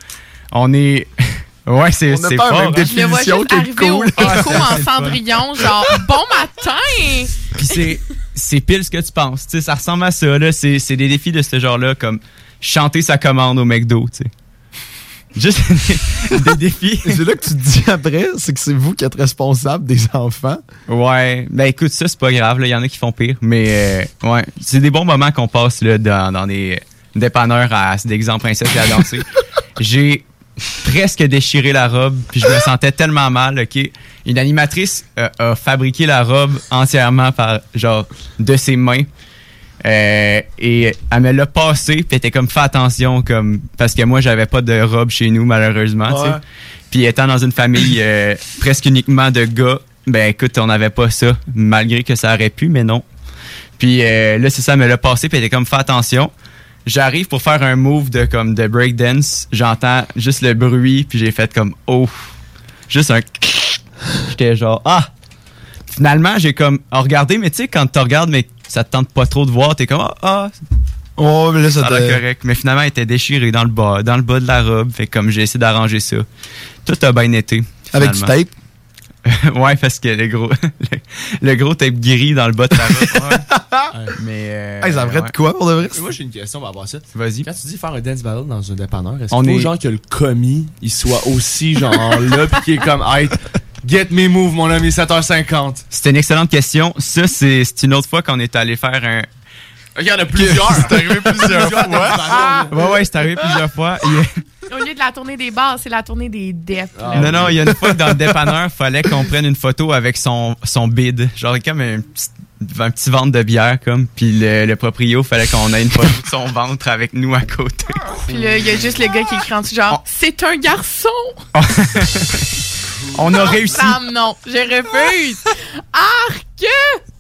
On est. ouais, c'est c'est fort. même hein. Je le vois juste au cool. écho Ah, en cendrillon, genre bon matin! Puis c'est, c'est pile ce que tu penses. Tu sais, ça ressemble à ça. Là. C'est, c'est des défis de ce genre-là, comme chanter sa commande au McDo. tu sais. Juste des, des défis. C'est là que tu te dis après, c'est que c'est vous qui êtes responsable des enfants. Ouais, ben écoute, ça c'est pas grave, il y en a qui font pire, mais euh, ouais, c'est des bons moments qu'on passe là, dans, dans des dépanneurs à se déguiser en princesse et à danser. J'ai presque déchiré la robe, puis je me sentais tellement mal, ok? Une animatrice euh, a fabriqué la robe entièrement par, genre, de ses mains. Euh, et elle me l'a passé, puis elle était comme, fais attention, comme, parce que moi, j'avais pas de robe chez nous, malheureusement. Ouais. Puis étant dans une famille euh, presque uniquement de gars, ben écoute, on n'avait pas ça, malgré que ça aurait pu, mais non. Puis euh, là, c'est ça, elle me l'a passé, puis elle était comme, fais attention. J'arrive pour faire un move de comme de breakdance, j'entends juste le bruit, puis j'ai fait comme, oh, juste un... J'étais genre, ah! Finalement, j'ai comme regardé, mais tu sais, quand tu regardes, mais ça te tente pas trop de voir, t'es comme, ah, ah, Oh, mais là, ça ça t'a- correct. Mais finalement, elle était déchirée dans le bas, dans le bas de la robe. Fait que comme j'ai essayé d'arranger ça. Tout a bien été. Avec du tape? ouais, parce que le gros, le, le gros tape gris dans le bas de la robe. ouais. Mais. Euh, Hey, ça devrait ouais. être quoi pour de vrai? Moi, j'ai une question par rapport à ça. Vas-y. Quand tu dis faire un dance battle dans un dépanneur, est-ce On qu'il faut est- genre que le commis, il soit aussi genre là, pis qu'il est comme, hey, get me move, mon ami, 7h50. C'était une excellente question. Ça, c'est c'est une autre fois qu'on est allé faire un. Il y en a plusieurs. C'est arrivé plusieurs fois. Ouais, ouais, c'est arrivé plusieurs fois. Au lieu de la tournée des bars, c'est la tournée des dettes. là. Non, non, il y a une fois que dans le dépanneur, fallait qu'on prenne une photo avec son, son bid. Genre comme un petit, un petit ventre de bière, comme. Puis le, le proprio, fallait qu'on ait une photo de son ventre avec nous à côté. Puis là, il y a juste le gars qui écrit en dessous, genre, c'est un garçon! On a réussi. Sam, non, je refuse! Arc!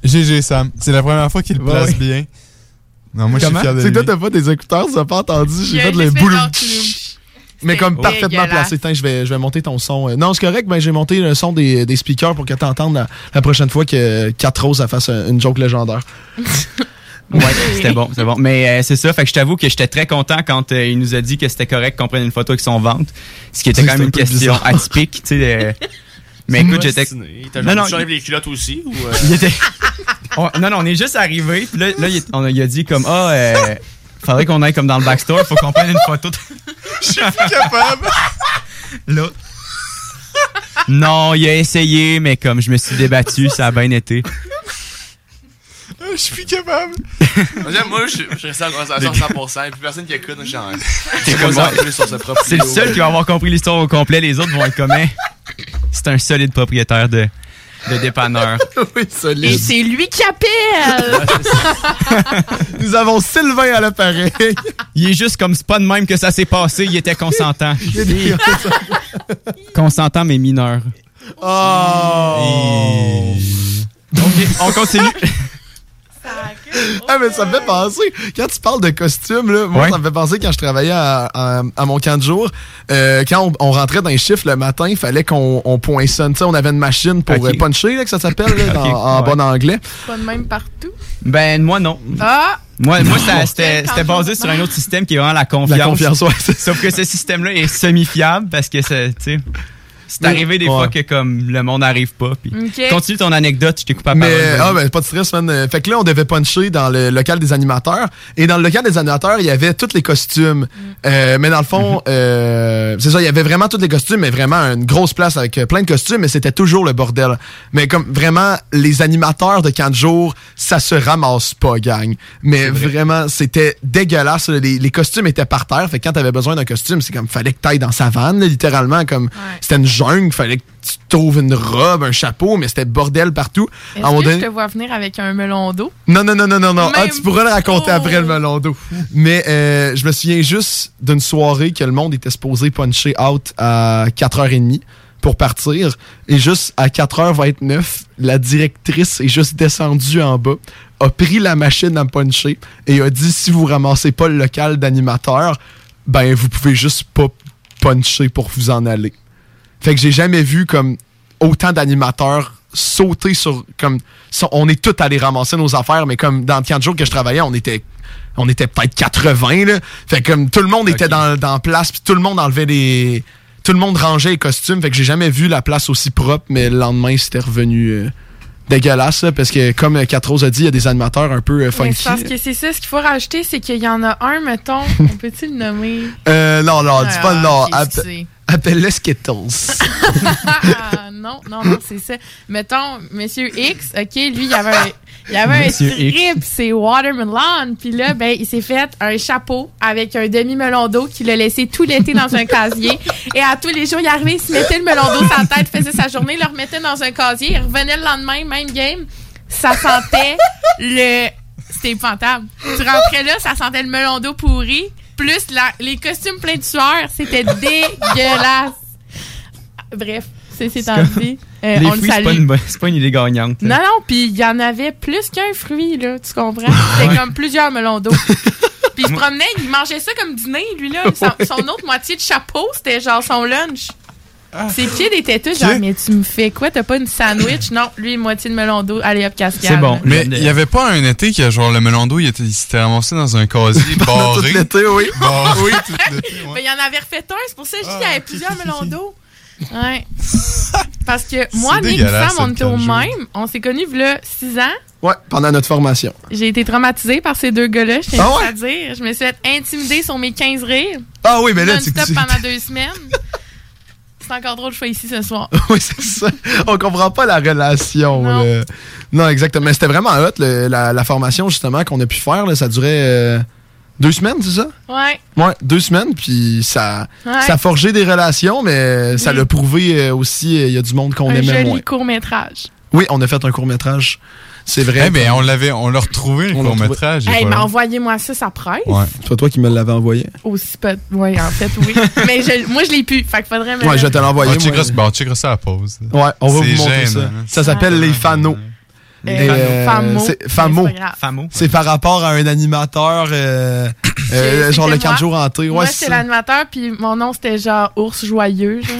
GG Sam, c'est la première fois qu'il le place bien. Non, moi je suis fier de C'est que toi, t'as pas des écouteurs, tu n'as pas entendu. J'ai fait le juste fait boulot. Mais comme parfaitement placé. Tiens, je vais, je vais monter ton son. Euh, Non, c'est correct, ben j'ai monté le son des, des speakers pour que t'entendes la, la prochaine fois que 4 Roses a fasse un- une joke légendaire. Ouais, c'était bon, c'était bon. Mais euh, c'est ça, fait que je t'avoue que j'étais très content quand euh, il nous a dit que c'était correct qu'on prenne une photo avec son ventre. Ce qui était quand même un une question atypique, tu sais. euh, Mais écoute, j'étais. Non, non, enlèves les culottes aussi ou. il était. On- non, non, on est juste arrivé. Puis là, là, il, on a, il a dit comme Ah, euh, Faudrait qu'on aille comme dans le backstore, faut qu'on prenne une photo. de- Je suis plus capable. Là. Non, il a essayé, mais comme je me suis débattu, ça a bien été. Je suis plus capable. Moi, je, je reste en conversation à 100%. Et puis personne qui écoute, genre. C'est comme ça. C'est le seul qui va avoir compris l'histoire au complet. Les autres vont être comme, Hein, c'est un solide propriétaire de, de dépanneur. oui, Et solide. c'est lui qui appelle! Nous avons Sylvain à l'appareil. Il est juste comme, c'est pas de même que ça s'est passé. Il était consentant. consentant, mais mineur. Oh! Ok, on continue. Ah, mais ça me fait penser, quand tu parles de costumes, là, moi, Ouais. ça me fait penser quand je travaillais à, à- à mon camp de jour, euh, quand on, on rentrait dans les chiffres le matin, il fallait qu'on on poinçonne. Tu sais, on avait une machine pour euh, puncher, là, que ça s'appelle, en ouais. bon anglais. Pas de même partout? Ben, moi, non. Ah! Moi, moi Non. c'était c'était basé sur un autre système qui est vraiment la La confiance. confiance, ouais, c'est Sauf que ce système-là est semi-fiable parce que c'est, tu sais, c'est arrivé des ouais. fois que comme le monde n'arrive pas. Puis continue ton anecdote, je t'ai coupé la Mais, parole. ah, ben, pas de stress, man. Fait que là, on devait puncher dans le local des animateurs. Et dans le local des animateurs, il y avait tous les costumes. Euh, mais dans le fond, euh, c'est ça, il y avait vraiment tous les costumes, mais vraiment une grosse place avec euh, plein de costumes, mais c'était toujours le bordel. Mais comme vraiment, les animateurs de 4 jours, ça se ramasse pas, gang. Mais vraiment, c'était dégueulasse. là. Les, les costumes étaient par terre. Fait que quand t'avais besoin d'un costume, c'est comme, fallait que t'ailles dans sa vanne, là, littéralement. Comme, c'était une jungle, fallait que tu trouves une robe, un chapeau, mais c'était bordel partout. Est-ce que je te vois venir avec un melon d'eau? non, non, non, non, non, non. Ah, tu pourras le raconter après le melon d'eau. Mais euh, je me souviens juste d'une soirée que le monde était supposé puncher out à 4h30 pour partir. Et juste à 4h29, la directrice est juste descendue en bas, a pris la machine à puncher et a dit si vous ramassez pas le local d'animateur, ben vous pouvez juste pas puncher pour vous en aller. Fait que j'ai jamais vu comme autant d'animateurs sauter sur comme on est tous allés ramasser nos affaires mais comme dans le camp de jour que je travaillais on était on était peut-être 80 là. Fait que comme tout le monde était dans, dans place puis tout le monde enlevait les tout le monde rangeait les costumes. Fait que j'ai jamais vu la place aussi propre mais le lendemain c'était revenu euh, dégueulasse là, parce que comme euh, Catros a dit il y a des animateurs un peu euh, Mais funky c'est parce que c'est ça, ce qu'il faut rajouter, c'est qu'il y en a un, mettons, on peut-il le nommer? euh, non non dis pas Ah, non ok, Appe- c'est- appelle-le Skittles Ah, non, non, non, c'est ça. Mettons, Monsieur X, OK, lui, il y avait un, il y avait un Monsieur strip, c'est Watermelon. Puis là, ben, il s'est fait un chapeau avec un demi-melon d'eau qu'il a laissé tout l'été dans un casier. Et à tous les jours, il arrivait, il se mettait le melon d'eau sur la tête, faisait sa journée, le remettait dans un casier, il revenait le lendemain, même game. Ça sentait le... C'était épouvantable. Tu rentrais là, ça sentait le melon d'eau pourri, plus la- les costumes pleins de sueur. C'était dégueulasse. Bref, c'est c'est dit. Euh, les on le fruits, c'est pas, une bonne- c'est pas une idée gagnante. Non, non, puis il y en avait plus qu'un fruit, là, tu comprends? C'était Ouais. comme plusieurs melons d'eau. Puis il se promenait, il mangeait ça comme dîner, lui, là. Son, son autre moitié de chapeau, c'était genre son lunch. Ses pieds étaient tous genre, mais tu me fais quoi? T'as pas une sandwich? Non, lui, moitié de melon d'eau. Allez, hop, cascade. là. Mais il y avait pas un été qui a genre le melon d'eau, il, était- il s'était ramassé dans un casier barré? tout l'été oui Barré tout l'été. Mais il y en avait refait un, c'est pour ça que je dis qu'il y avait plusieurs melons d'eau. Ouais. Parce que moi, Nick dégueulasse, Sam, on était au même. On s'est connus, là, 6 ans. ouais pendant notre formation J'ai été traumatisée par ces deux gars-là, je tiens Ah ouais? à dire. Je me suis fait intimider sur mes 15 rires. Ah oui, mais là, tu- tu- pendant deux semaines. C'est encore drôle je sois ici ce soir. oui, c'est ça. On comprend pas la relation. là. Non, exactement. Mais c'était vraiment hot, le- la, la formation, justement, qu'on a pu faire. là. ça durait euh, deux semaines, c'est ça? Ouais. Ouais, deux semaines, puis ça, Ouais. ça a forgé des relations, mais ça Oui. l'a prouvé euh, aussi, euh, il y a du monde qu'on Un aimait joli moins. court-métrage. Oui, on a fait un court-métrage. C'est vrai. Eh on l'avait, on l'a retrouvé, le il y a Hey, mais envoyez-moi ça, ça presse. Ouais. C'est toi qui me l'avais envoyé. Aussi pas. Ouais, en fait, oui. mais je- moi, je l'ai pu. Fait qu'il faudrait me. Ouais, je vais te l'envoyer. On checkera, ça- à la pause. Ouais, on va vous montrer ça. hein. Ça s'appelle les fanos. Famo. c'est- Famo. Mais c'est. Famo. C'est par rapport à un animateur, euh, euh, genre le C'était 4 moi. jours hanté. Moi, Ouais, j'étais c'est l'animateur, puis mon nom, c'était genre Ours Joyeux. Genre.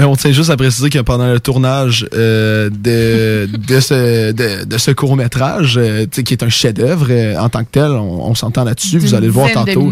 Euh, on tient juste à préciser que pendant le tournage euh, de, de ce, de, de ce court-métrage, euh, qui est un chef-d'œuvre euh, en tant que tel, on, on s'entend là-dessus, vous allez le voir de tantôt.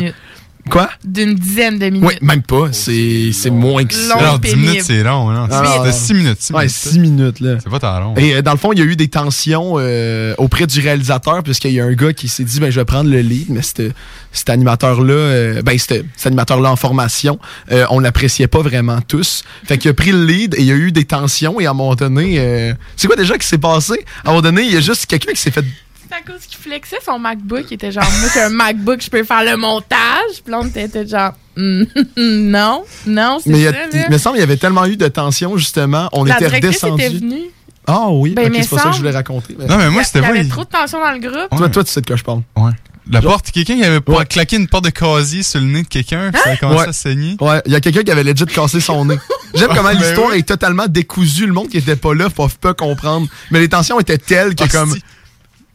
Quoi? D'une dizaine de minutes. Oui, même pas. C'est c'est moins que ça. Long Alors, 10 minutes, c'est long. Non? Ah, C'était 6 minutes. six Ouais, minutes. 6 minutes, là. C'est pas tant long. Et euh, dans le fond, il y a eu des tensions euh, auprès du réalisateur, puisqu'il y a un gars qui s'est dit, ben, je vais prendre le lead, mais c'était- cet animateur-là, euh, ben, c'était- cet animateur-là en formation, euh, on l'appréciait pas vraiment tous. Fait qu'il a pris le lead et il y a eu des tensions, et à un moment donné, euh, c'est quoi déjà qui s'est passé? À un moment donné, il y a juste quelqu'un qui s'est fait C'est à cause qu'il flexait son MacBook. Il était genre, moi, j'ai un MacBook, je peux faire le montage. Puis là, on était genre, Hmm, non, non, c'est Mais il y a- ça, il me semble qu'il y avait tellement eu de tensions, justement. On La était redescendu. était venue. Ah oui, Ben, c'est pas ça que je voulais raconter. mais- Non, mais moi, Il y c'était avait vrai. trop de tension dans le groupe. Toi, toi, tu sais de quoi je parle. Ouais. La porte, quelqu'un qui avait pas claqué une porte de casier sur le nez de quelqu'un, puis ça a commencé Ouais. à saigner. Ouais, il y a quelqu'un qui avait legit cassé son nez. J'aime comment Ben l'histoire oui. est totalement décousue. Le monde qui était pas là peuvent pas comprendre. Mais les tensions étaient telles que comme.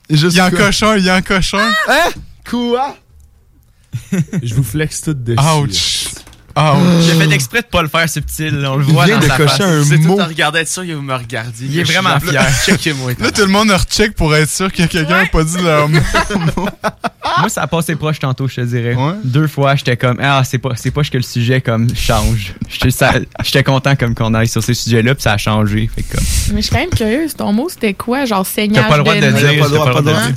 Il y a un quoi. cochon, il y a un cochon. Hein? Quoi? Je vous flex tout dessus. Ouch. Ouch. J'ai fait exprès de pas le faire subtil. là, On le voit dans de sa cocher face. un C'est mot. tout à regarder être sûr que vous me regardiez. Il est vraiment fier. Checkez-moi. Là, tout le monde recheck pour être sûr que quelqu'un a pas dit leur mot. Moi, ça a passé proche tantôt, je te dirais. Ouais. Deux fois, j'étais comme, ah, c'est pas, c'est pas que le sujet comme change. J'étais ça- j'étais content comme qu'on aille sur ces sujets-là, puis ça a changé. Fait que, comme, Mais je suis quand même curieuse. Ton mot, c'était quoi? Genre saignage T'as pas le droit de le nez? dire. T'as pas le droit, t'as pas le droit. dire.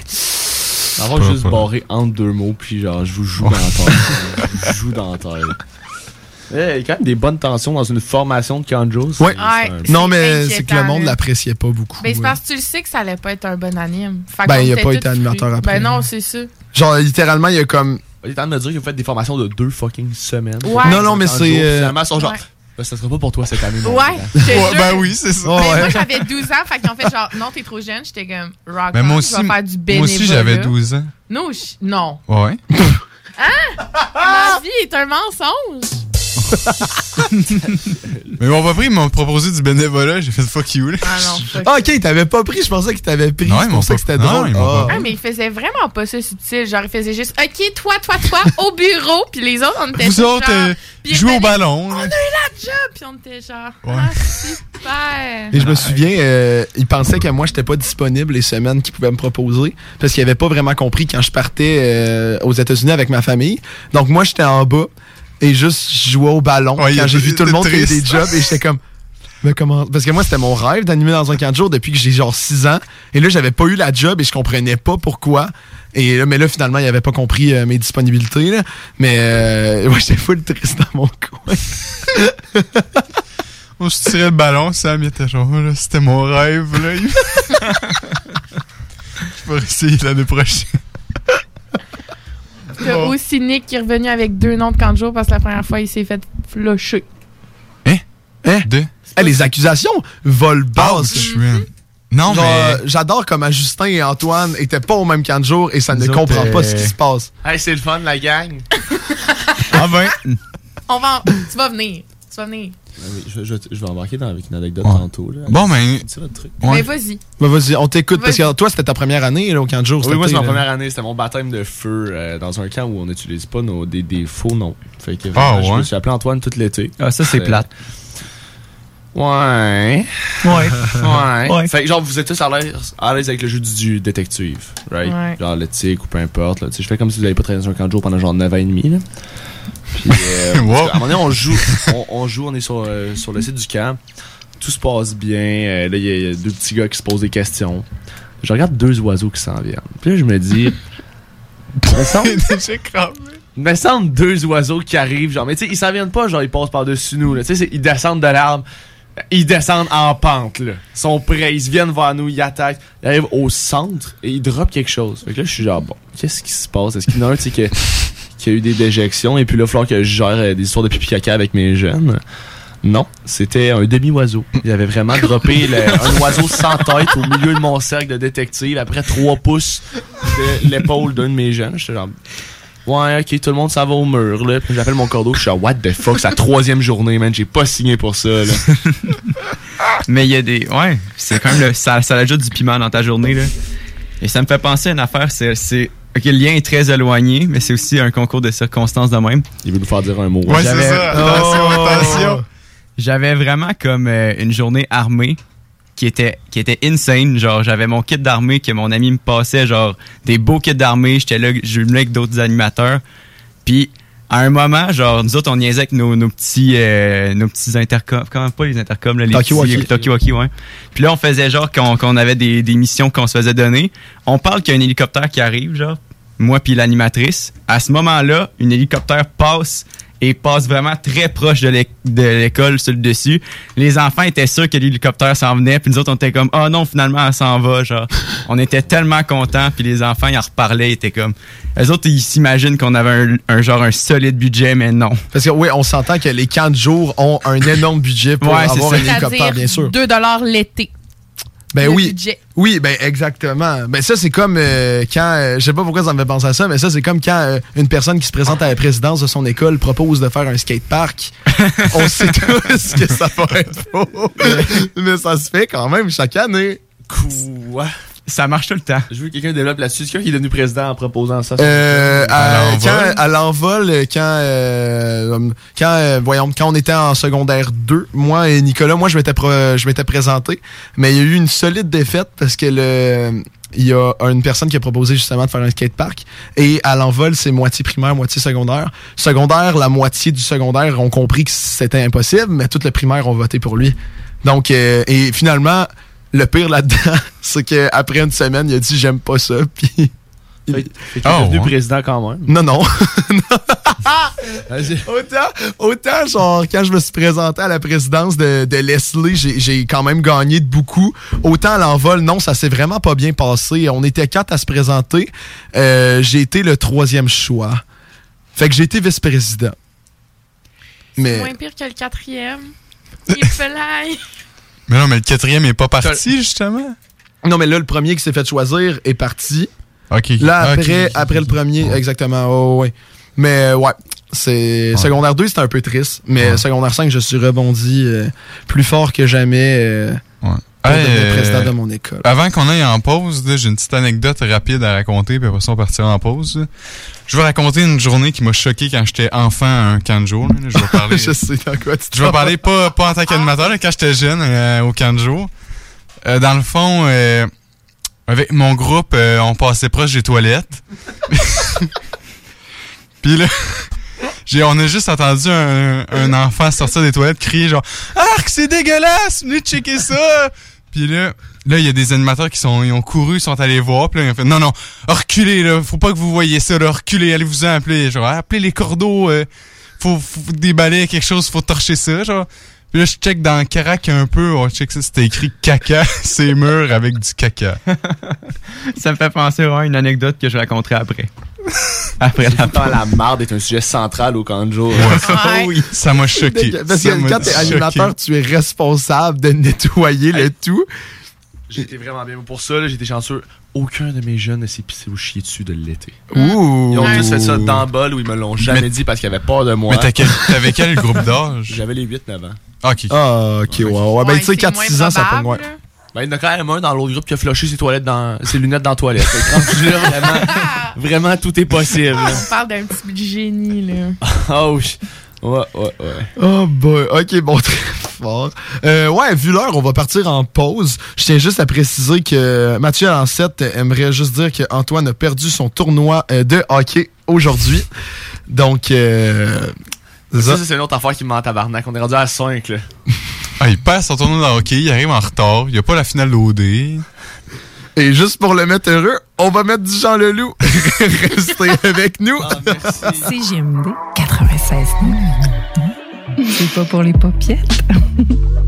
Avant, Pas, juste barré entre deux mots, puis genre, je vous joue dans la tête. je vous joue dans la tête. Eh, Il y a quand même des bonnes tensions dans une formation de Kanjo. Ouais. Ouais. Non, mais c'est que le monde l'appréciait pas beaucoup. Ben, c'est parce que tu le sais que ça allait pas être un bon anime. Fait Ben, il a pas été animateur après. Ben non, c'est ça. Genre, littéralement, il y a comme. Il est temps de me dire que vous faites des formations de deux fucking semaines. Ouais. Non, non, mais c'est. euh, Finalement, sont genre. Ben, ça sera pas pour toi cette année. Ouais, Ouais, ben oui, c'est ça. Ben, ouais. Moi, j'avais 12 ans, fait qu'ils ont fait genre, non, t'es trop jeune. J'étais comme, rock Mais on, moi je aussi, vais faire du moi aussi j'avais 12 ans. Non, non. Ouais. Ma vie est un mensonge. Mais mon papa, ils m'ont proposé du bénévolat, j'ai fait fuck you, là. Ah non, fuck. Ah, ok, t'avais pas pris. Je pensais qu'il t'avait pris. Non, ils c'est m'ont pour ça que c'était non, drôle. Ah. pas- Ah, mais il faisait vraiment pas ça subtil. Genre, il faisait juste, OK, toi, toi, toi, au bureau. Puis les autres, on était Vous autres, euh, jouez au ballon. On a là. eu la job. Puis on était genre, Ouais. ah, super. Et je me souviens, euh, il pensait que moi, j'étais pas disponible les semaines qu'il pouvait me proposer parce qu'il avait pas vraiment compris quand je partais euh, aux États-Unis avec ma famille. Donc, moi, j'étais en bas et juste je jouais au ballon Ouais, quand j'ai vu tout le monde qui des jobs et j'étais comme. Mais comment Parce que moi, c'était mon rêve d'animer dans un camp de jour depuis que j'ai genre 6 ans. Et là, j'avais pas eu la job et je comprenais pas pourquoi. Et là, mais là, finalement, il avait pas compris euh, mes disponibilités. Là. Mais euh, ouais, j'étais full triste dans mon coin. On se tirait le ballon, Sam, il était genre, là, c'était mon rêve, là. Je vais essayer l'année prochaine. T'as aussi Nick qui est revenu avec deux noms de Kanjo parce que la première fois, il s'est fait flusher. Hein? De? Eh, les accusations volent basse. Ouch, man. Non, Genre, mais. euh, J'adore comment Justin et Antoine étaient pas au même camp de jour et ça ne autres, comprend pas euh, ce qui se passe. Hey, c'est le fun, la gang. Ah ben. On va, en- tu vas venir. Tu vas venir. Oui, Je, je- je vais embarquer dans, avec une anecdote Ouais. tantôt. Là. Bon, ben. C'est votre truc. Ouais. Mais vas-y. Bah, Vas-y, on t'écoute parce que toi, c'était ta première année là, au camp de jour. Oui, moi, c'est ma première année. C'était mon baptême de feu euh, dans un camp où on n'utilise pas nos, des, des faux noms. Fait que Ah, je me suis appelé Antoine tout l'été. Ah, ça, c'est Euh, plate. Ouais. Ouais. Ouais. Ouais. Fait que genre, vous êtes tous à l'aise à l'aise avec le jeu du, du détective, right? Ouais. Genre l'éthique ou peu importe. Là. Tu sais, Je fais comme si vous n'avez pas travaillé dans un camp de jour pendant genre 9 ans et demi. Là. Puis, euh, Wow. qu'à un moment donné, on joue, on, on joue, on est sur, euh, sur le site du camp. Tout se passe bien. Euh, là, il y, a- il y a deux petits gars qui se posent des questions. Je regarde deux oiseaux qui s'en viennent. Puis là, je me dis. me semble, me semble deux oiseaux qui arrivent, genre, mais tu sais, ils s'en viennent pas, genre, ils passent par-dessus nous, là. Tu sais, ils descendent de l'arbre, ils descendent en pente, là. Ils sont prêts, ils viennent vers nous, ils attaquent, ils arrivent au centre et ils droppent quelque chose. Fait que là, je suis genre, bon, qu'est-ce qui se passe? Est-ce qu'il y en a un, tu sais, qui, qui a eu des déjections et puis là, il va falloir que je gère euh, des histoires de pipi caca avec mes jeunes? Non, c'était un demi-oiseau. Il avait vraiment droppé le- un oiseau sans tête au milieu de mon cercle de détective après trois pouces de l'épaule d'un de mes jeunes. J'étais genre, ouais, ok, tout le monde s'en va au mur, là. Puis j'appelle mon cordeau, je suis genre, what the fuck, c'est la troisième journée, man, j'ai pas signé pour ça, là. Mais il y a des. Ouais, c'est quand même. Le, ça, ça ajoute du piment dans ta journée, là. Et ça me fait penser à une affaire, c'est. Le lien est très éloigné, mais c'est aussi un concours de circonstances de même. Il veut nous faire dire un mot. Ouais, c'est J'avais- ça. Attention, Oh! attention. J'avais vraiment comme euh, une journée armée qui était qui était insane genre j'avais mon kit d'armée que mon ami me passait genre des beaux kits d'armée j'étais là je venais avec d'autres animateurs puis à un moment, genre, nous autres, on niaisait avec nos, nos petits, euh, nos petits intercoms, comment pas les intercoms, là, les Talkie-walkie. petits talkie-walkie, ouais. Puis là, on faisait genre qu'on qu'on avait des, des missions qu'on se faisait donner. On parle qu'il y a un hélicoptère qui arrive, genre, moi puis l'animatrice. À ce moment-là, un hélicoptère passe et passe vraiment très proche de l'é- de l'école sur le dessus. Les enfants étaient sûrs que l'hélicoptère s'en venait, puis nous autres, on était comme, oh non, finalement, elle s'en va, genre. on était tellement contents, puis les enfants, ils en reparlaient, ils étaient comme... Les autres, ils s'imaginent qu'on avait un, un genre un solide budget, mais non. Parce que oui, on s'entend que les camps de jour ont un énorme budget pour Ouais, avoir un hélicoptère, bien sûr. 2 l'été. Ben le oui. budget. Oui, ben exactement. Ben ça, c'est comme euh, quand, euh, je sais pas pourquoi ça me fait penser à ça, mais ça, c'est comme quand euh, une personne qui se présente à la présidence de son école propose de faire un skatepark. On sait tous que ça va être faux. mais ça se fait quand même chaque année. Quoi? Ça marche tout le temps. Je veux que quelqu'un développe là-dessus. C'est quelqu'un qui est devenu président en proposant ça? Euh, à, À l'envol. quand, à l'envol, euh, quand, euh, quand, euh, voyons, quand on était en secondaire 2, moi et Nicolas, moi, je m'étais, pro- je m'étais présenté, mais il y a eu une solide défaite parce que le, il y a une personne qui a proposé justement de faire un skatepark et à l'envol, c'est moitié primaire, moitié secondaire. Secondaire, la moitié du secondaire ont compris que c'était impossible, mais toute le primaire ont voté pour lui. Donc, euh, et finalement, le pire là-dedans, c'est qu'après une semaine, il a dit j'aime pas ça, puis Fait qu'il est devenu président quand même. non, non. Vas-y. autant, autant, genre, quand je me suis présenté à la présidence de, de Leslie, j'ai- j'ai quand même gagné de beaucoup. Autant à l'envol, non, ça s'est vraiment pas bien passé. On était quatre à se présenter. Euh, j'ai été le troisième choix. Fait que j'ai été vice-président. Mais. Moins pire que le quatrième. Il. Mais non, mais le quatrième est pas parti, justement? Non, mais là, le premier qui s'est fait choisir est parti. OK. Là, après, après le premier, exactement. Oh, ouais. Mais euh, ouais, c'est secondaire 2, c'était un peu triste. Mais secondaire 5, je suis rebondi euh, plus fort que jamais euh, pour Hey, devenir euh, président de mon école. Avant qu'on aille en pause, j'ai une petite anecdote rapide à raconter, puis après ça, on partira en pause. Je vais raconter une journée qui m'a choqué quand j'étais enfant à un camp de jour. Je vais parler. je sais dans quoi tu Je vais parler pas, pas en tant qu'animateur, là, quand j'étais jeune euh, au camp de jour. Euh, dans le fond, euh, avec mon groupe, on passait proche des toilettes. Puis là, on a juste entendu un, un enfant sortir des toilettes crier genre « Arc, c'est dégueulasse! Venez checker ça! » Puis là, là, il y a des animateurs qui sont, ils ont couru, sont allés voir, puis là, ils ont fait « Non, non, reculez, là, faut pas que vous voyez ça, là, reculez, allez-vous en appeler. » Genre, appelez les cordeaux, euh, faut, faut déballer quelque chose, faut torcher ça, genre. Puis là, je check dans le carac un peu, on check ça, c'était écrit caca, c'est murs avec du caca. Ça me fait penser à une anecdote que je raconterai après. après la Pourtant, la marde est un sujet central au camp de jour. Ouais. oui. Ça m'a choqué. Parce que quand t'es animateur, tu es responsable de nettoyer le tout. Été vraiment bien. Pour ça, été chanceux. Aucun de mes jeunes ne s'est pissé ou chié dessus de l'été. Ouh. Ils ont tous fait ça dans le bol où ils me l'ont jamais Mais- dit parce qu'ils avaient peur de moi. Mais t'as quel- t'avais quel groupe d'âge? J'avais les 8-9 ans. Ok. Ah, ok, ouais, ouais. Ben, Ouais, tu sais, c'est 4-6 ans, ça peut moins ouais. Ben, il y en a quand même un dans l'autre groupe qui a flushé ses toilettes dans, ses lunettes dans la toilette. Fait que vraiment, vraiment, tout est possible. là. On parle d'un petit bout de génie, là. Oh, ouais, ouais, ouais. Oh boy, ok, bon, très fort. Euh, ouais, vu l'heure, on va partir en pause. Je tiens juste à préciser que Mathieu Lancette aimerait juste dire qu'Antoine a perdu son tournoi euh, de hockey aujourd'hui. Donc, euh, c'est Ça, ça. c'est une autre affaire qui me ment en tabarnak. On est rendu à 5, là. Ah, il passe son tournoi de hockey, il arrive en retard, il y a pas la finale d'OD. Et juste pour le mettre heureux, on va mettre du Jean Leloup. Restez avec nous. CGMD 96 C'est pas pour les paupiètes.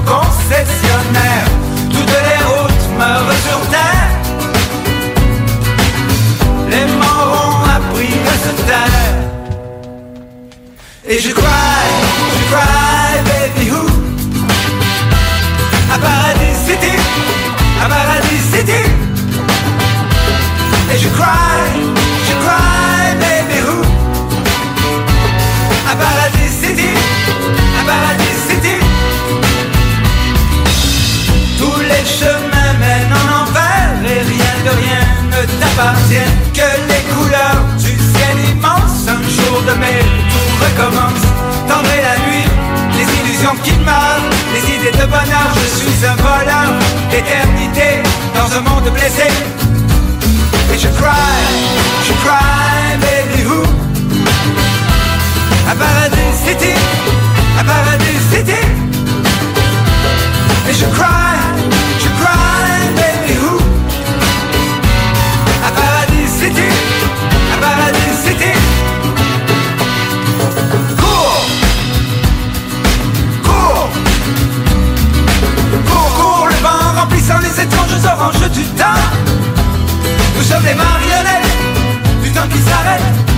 concessionnaire. Toutes les routes meurent sur terre. Les morts ont appris à se taire. Et je cry, je cry, baby who? À Paradis City, à Paradis City. Et je cry. que les couleurs du ciel immense, un jour de mai, tout recommence, tendre la nuit, les illusions qui meurent, les idées de bonheur, je suis un voleur d'éternité dans un monde blessé. Et je cry, je cry, baby who? À Paradise City, à Paradise City. Et je cry, je cry, baby who? city, a paradis city. Cours, cours, cours, cours le vent remplissant les étranges oranges du temps. Nous sommes les marionnettes du temps qui s'arrête.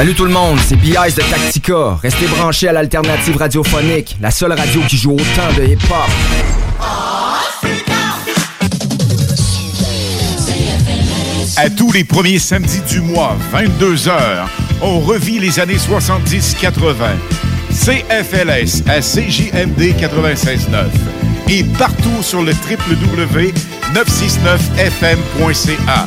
Salut tout le monde, c'est B.I.S. de Tactica. Restez branchés à l'alternative radiophonique, la seule radio qui joue autant de hip-hop. Ah, à tous les premiers samedis du mois, 22h, on revit les années 70-80. CFLS à CJMD 96.9 et partout sur le www.969fm.ca.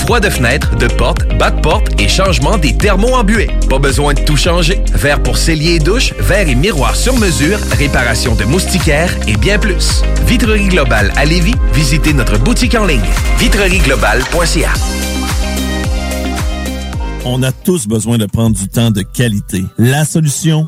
froides de fenêtres, de portes, bas de porte et changement des thermos en buée. Pas besoin de tout changer. Verre pour cellier et douche, verre et miroir sur mesure, réparation de moustiquaires et bien plus. Vitrerie Globale à Lévis, visitez notre boutique en ligne vitrerieglobale.ca. On a tous besoin de prendre du temps de qualité. La solution,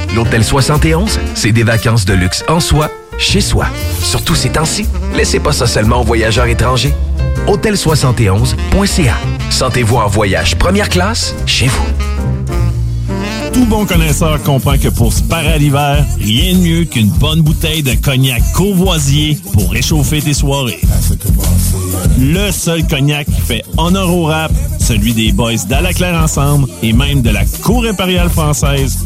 L'Hôtel 71, c'est des vacances de luxe en soi, chez soi. Surtout ces temps-ci, laissez pas ça seulement aux voyageurs étrangers. Hôtel71.ca. Sentez-vous en voyage première classe chez vous. Tout bon connaisseur comprend que pour se parer à l'hiver, rien de mieux qu'une bonne bouteille de cognac Courvoisier pour réchauffer tes soirées. Le seul cognac qui fait honneur au rap, celui des boys d'Alaclaire Ensemble et même de la Cour impériale française.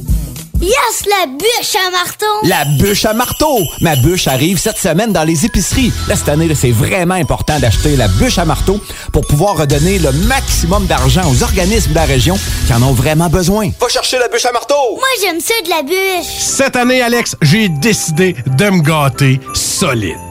Yes, la bûche à marteau! La bûche à marteau! Ma bûche arrive cette semaine dans les épiceries. Là, cette année, c'est vraiment important d'acheter la bûche à marteau pour pouvoir redonner le maximum d'argent aux organismes de la région qui en ont vraiment besoin. Va chercher la bûche à marteau! Moi, j'aime ça de la bûche! Cette année, Alex, j'ai décidé de me gâter solide.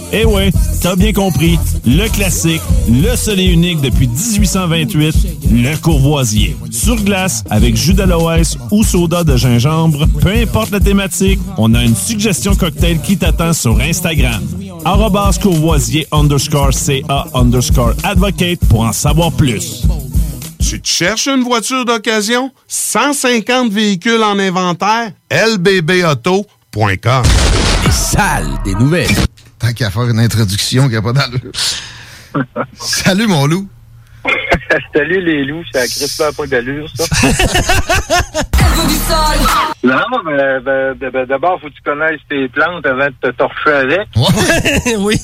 Eh ouais, t'as bien compris, le classique, le seul et unique depuis 1828, le Courvoisier. Sur glace, avec jus d'aloès ou soda de gingembre, peu importe la thématique, on a une suggestion cocktail qui t'attend sur Instagram. Arrobas Courvoisier underscore CA underscore advocate pour en savoir plus. Tu te cherches une voiture d'occasion? 150 véhicules en inventaire? lbbauto.com Les salles des nouvelles. Tant qu'à faire une introduction qui n'a pas d'allure. Salut, mon loup. Salut les loups, ça crisse pas d'allure, ça. Non, mais ben, ben, ben, d'abord, faut que tu connaisses tes plantes avant de te torcher avec. oui.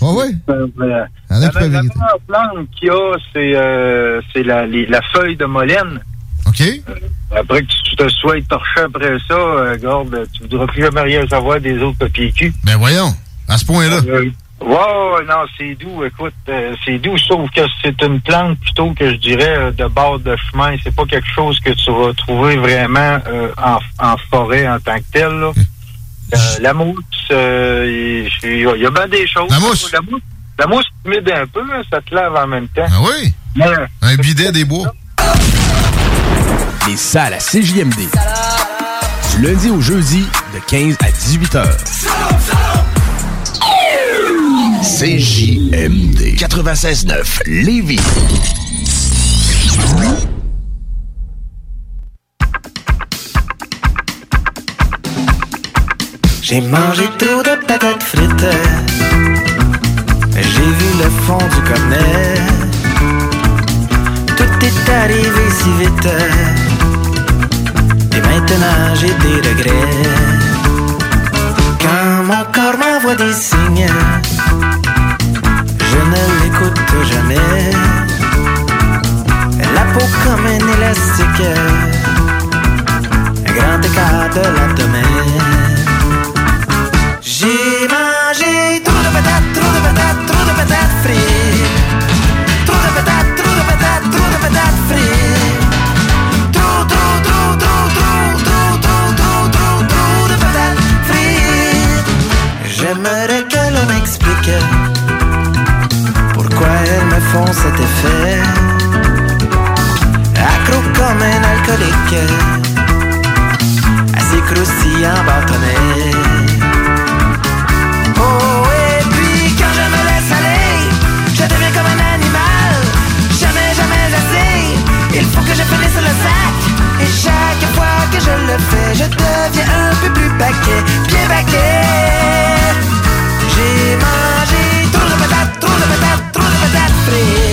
Ouais, ouais. Euh, euh, Avec la, meilleure plante qu'il y a, c'est euh, c'est la, les- la feuille de molène. OK. Après que tu te sois torché après ça, euh, garde, tu voudras plus jamais rien savoir des autres papiers cul. Ben voyons, à ce point-là. Euh, ouais, ouais, non, c'est doux, écoute, euh, c'est doux, sauf que c'est une plante plutôt que je dirais euh, de bord de chemin. C'est pas quelque chose que tu vas trouver vraiment euh, en, en forêt en tant que tel. Là. Euh, la mousse, il y a- il y a bien des choses. La mousse? La mousse, la mousse humide un peu, hein, ça te lave en même temps. Ah oui? Mais, Un bidet des bois. Les salles à CJMD. Du lundi au jeudi, de 15 à 18 heures. CJMD 96.9 Lévis. J'ai mangé trop de patates frites. J'ai vu le fond du cornet. Tout est arrivé si vite. Et maintenant j'ai des regrets. Quand mon corps m'envoie des signes, n'écoute jamais. La peau comme un élastique, un grand écart de l'abdomen. J'ai mangé trop de patates, trop de patates, trop de patates frites. Trop de patates, trop de patates, trop de patates frites. J'aimerais que l'on m'explique font cet effet. Accro comme un alcoolique, assez croustillant bâtonnet. Oh, et puis quand je me laisse aller, je deviens comme un animal. Jamais, jamais assez. Il faut que je finisse le sac. Et chaque fois que je le fais, je deviens un peu plus baquet, bien baquet. J'ai mangé sufrir.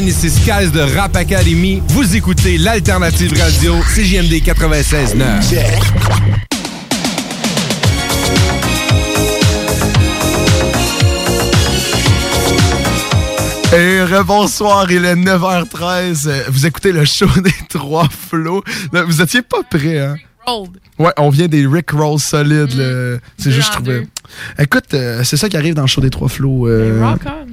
Ici Skies de Rap Academy. Vous écoutez l'alternative radio CJMD 96.9. Et rebonsoir, il est 9h13. Euh, Vous écoutez le show des trois flots. Vous étiez pas prêts, hein? Rolled. Ouais, on vient des Rick Rolls solides. là. C'est juste, je trouvais. Écoute, euh, c'est ça qui arrive dans le show des trois flots. euh, Rock on.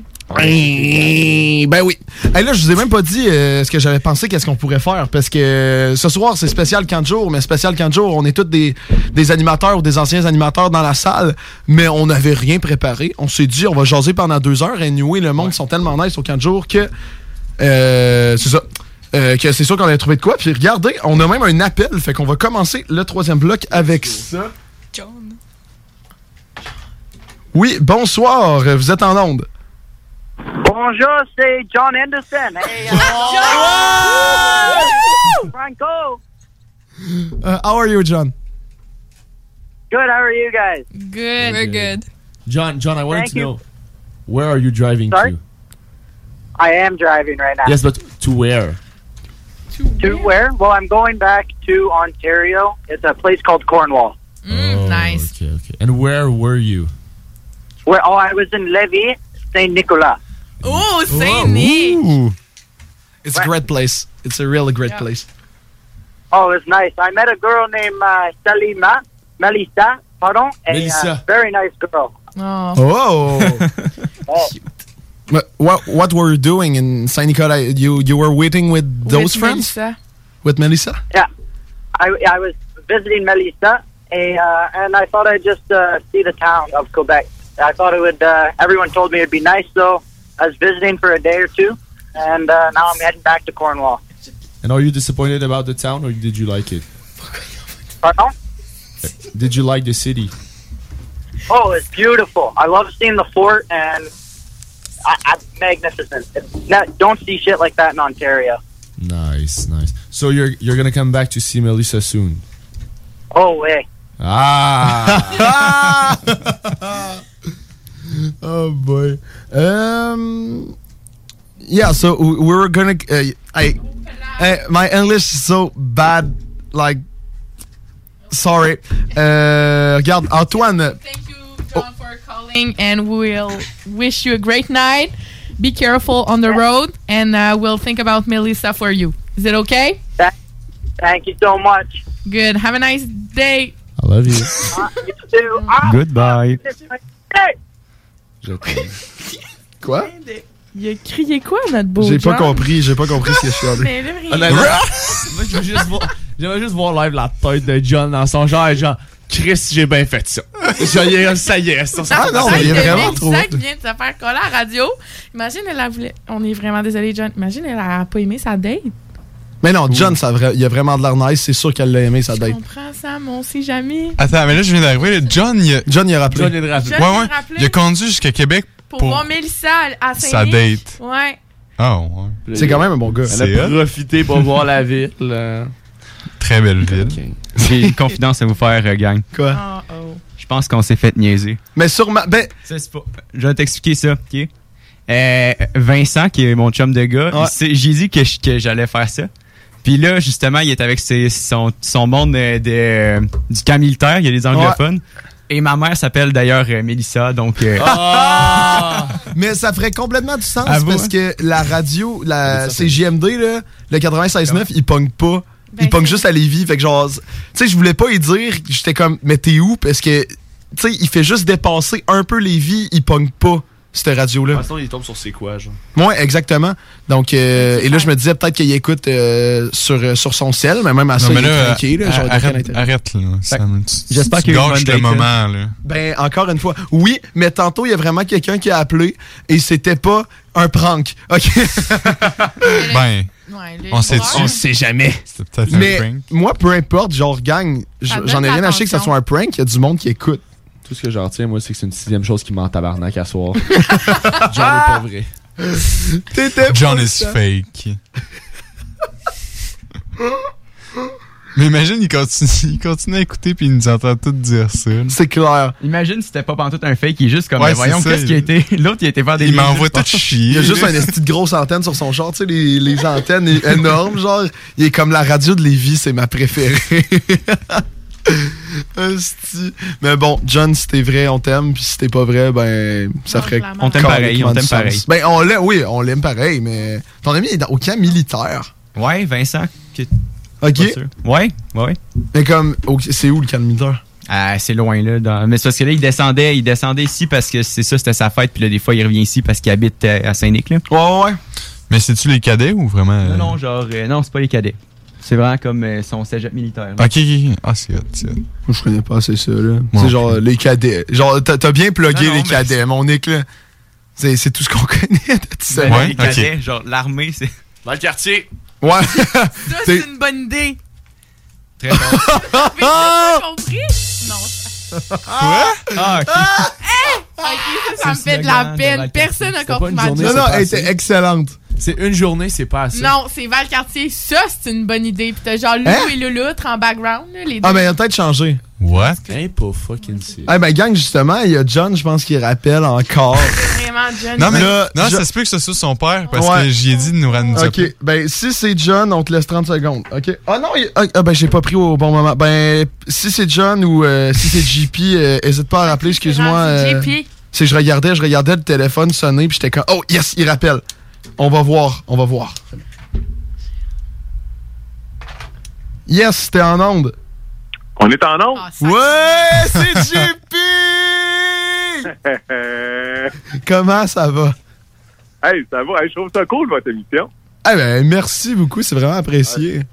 Ben oui. Hey, là, je vous ai même pas dit euh, ce que j'avais pensé, qu'est-ce qu'on pourrait faire. Parce que euh, ce soir, c'est spécial 15 jours, mais spécial 15 jours, on est tous des, des animateurs ou des anciens animateurs dans la salle, mais on n'avait rien préparé. On s'est dit, on va jaser pendant deux heures. Et anyway, le monde sont tellement nice au 15 jours que. euh, c'est ça. Euh, que c'est sûr qu'on avait trouvé de quoi. Puis regardez, on a même un appel. Fait qu'on va commencer le troisième bloc avec ça. Oui, bonsoir. Vous êtes en onde. Bonjour, c'est John Anderson. Hey, uh, Franco. Uh, how are you, John? Good. How are you guys? Good. We're good. John, John, I wanted Thank to you. know where are you driving Sorry? to? I am driving right now. Yes, but to where? To where? Well, I'm going back to Ontario. It's a place called Cornwall. nice. Okay, okay. And where were you? Where? Oh, I was in Lévis, Saint Nicolas. Oh, Saint Nick. Ooh. It's a great place. It's a really great place. Oh, it's nice. I met a girl named uh, Salima, Melissa, pardon, a Melissa. uh, very nice girl. Oh. Oh! Oh. What, what what were you doing in Saint Nicolas? You you were waiting with those With friends? Melissa. With Melissa? Yeah, I, I was visiting Melissa, and, uh, and I thought I'd just uh, see the town of Quebec. I thought it would. Uh, everyone told me it'd be nice, so I was visiting for a day or two, and uh, now I'm heading back to Cornwall. And are you disappointed about the town or did you like it? Pardon? Did you like the city? Oh, it's beautiful. I love seeing the fort, and I, I, magnificent. It's not, don't see shit like that in Ontario. Nice, nice. So you're you're gonna come back to see Melissa soon. Oh, way. Ah. oh boy. Um. Yeah. So we we were gonna. Uh, I. Uh, my English is so bad. Like. Sorry. Uh, regarde, Antoine. Thank you, John, for calling, and we'll wish you a great night. Be careful on the road, and uh, we'll think about Melissa for you. Is it okay? Thank you so much. Good. Have a nice day. I love you. Uh, you too. Ah, Goodbye. T'aime. Quoi? Il a crié quoi, notre beau J'ai pas compris. J'ai pas compris ce que je suis allé. Mais là, rien. Honnêtement, moi, je veux juste voir, j'aimerais juste voir live la tête de John dans son genre, et genre, Chris, j'ai bien fait ça. Genre, il est- ça y est, ça, ça- Ah non, ça mais y il est vraiment trop. Ça qui vient de se faire coller à la radio. Imagine, elle a voulu. On est vraiment désolé, John. Imagine, elle a pas aimé sa date. Mais non, John, ça il a vraiment de l'air nice. C'est sûr qu'elle l'a aimé, sa date. Comprends ça, mais on sait jamais. Attends, mais là, je viens d'arriver. John, il a... John, il a rappelé. John, il a rappelé. John, ouais, il a ouais. rappelé. Il a conduit jusqu'à Québec Pour, pour... voir Mélissa à saint Sa date. Ouais. Ah, ouais. C'est quand même un bon gars. Elle a hot. profité pour voir la ville. euh. Très belle ville. J'ai une confidence à vous faire, euh, gang. Quoi? Je pense qu'on s'est fait niaiser. Mais sûrement. Ben. Ça, pas. Je vais t'expliquer ça, ok? Euh, Vincent, qui est mon chum de gars, Ouais. j'ai dit je- que j'allais faire ça. Puis là, justement, il est avec ses- son, son monde euh, de, euh, du camp militaire, il y a des anglophones. Et ma mère s'appelle d'ailleurs euh, Mélissa, donc... euh, Mais ça ferait complètement du sens À parce hein? que la radio, la CJMD, là, le 96.9, il pogne pas. Ben, il pogne juste à Lévis. Fait que genre, tu sais, je voulais pas y dire, j'étais comme, mais t'es où? Parce que, tu sais, il fait juste dépasser un peu Lévis, il pogne pas cette radio-là. De toute façon, il tombe sur c'est quoi, genre? Ouais, exactement. Donc, euh, et là, je me disais peut-être qu'il écoute euh, sur, euh, sur son ciel, mais même à ça, Non, mais il est là, genre, arrête, arrête, là. Ça j'espère qu'il y a eu une gâches bonne le moment, là. Ben, encore une fois. Oui, mais tantôt, il y a vraiment quelqu'un qui a appelé et c'était pas un prank. OK? Ben, on sait On sait jamais. C'était peut-être un Mais prank. moi, peu importe, genre, gang, Ça j'en ai rien acheté que ça soit un prank, il y a du monde qui écoute. Tout ce que j'en retiens, moi, c'est que c'est une sixième chose qui m'en tabarnak à soir. John est pas vrai. John is fake. Mais imagine, il continue, il continue à écouter puis il nous entend tout dire ça. C'est clair. Imagine si c'était pas pantoute un fake, il est juste comme, Ouais, voyons, qu'est-ce qui a été... L'autre, il a été faire des... Il m'envoie tout chier. Il a juste une petite grosse antenne sur son char, tu sais, les, les antennes énormes, genre. Il est comme la radio de Lévis, c'est ma préférée. Mais bon, John, si t'es vrai, on t'aime, puis si t'es pas vrai, ben, ça ferait. On t'aime pareil, on t'aime pareil. Ben, on l'aime, oui, on l'aime pareil, mais ton ami est dans- au camp militaire. Ouais, Vincent. qui- Ok. Ouais, ouais. Mais comme, c'est où le camp militaire? Ah, c'est loin, là. dans- Mais c'est parce que là, il descendait, il descendait ici parce que c'est ça, c'était sa fête. Puis là, des fois, il revient ici parce qu'il habite euh, à Saint-Nic, là. Ouais, ouais. Mais c'est-tu les cadets ou vraiment. Non, euh, non, genre, euh, non, c'est pas les cadets. C'est vraiment comme euh, son cégep militaire. là. Ok, ok, ok. Ah, c'est hot, c'est hot. Moi, je connais pas assez ça, là. Moi C'est genre les cadets. Genre, t'as bien plugué Non, non, les cadets, mon Nick, là. C'est c'est tout ce qu'on connaît de ça. Ben, les cadets, genre, l'armée, c'est. Dans le quartier. Ouais. Ça, c'est une bonne idée. Très bon. Mais t'as compris? Non. Quoi? Ah, ok. Hey! Ok, ça, ça me fait de la peine. Personne n'a compris ma journée, Non, non, elle était excellente. C'est une journée, c'est pas assez. Non, c'est Valcartier. Ça, c'est une bonne idée. Puis t'as genre Lou Hein? et Louloutre en background, là, les deux. Ah, mais il a peut-être changé. What? Hein, pas fucking c'est. Ah, ben, gang, justement, il y a John, je pense, qui rappelle encore. Vraiment, John. Non, mais Là, non, je- ça se peut que ce soit son père parce Ouais. que j'y ai dit de nous ramener Ok, ben si c'est John, on te laisse 30 secondes. Ok? Ah non, il- ah, ah, ben j'ai pas pris au bon moment. Ben si c'est John ou euh, si c'est JP, euh, hésite pas à rappeler, excuse-moi. euh, JP. C'est je regardais, je regardais le téléphone sonner puis j'étais comme oh yes, il rappelle. On va voir, on va voir. Yes, t'es en onde. On est en onde? Ah, Ouais, c'est JP. Comment ça va? Hey, ça va. Hey, je trouve ça cool, votre émission. Eh ben, merci beaucoup, c'est vraiment apprécié.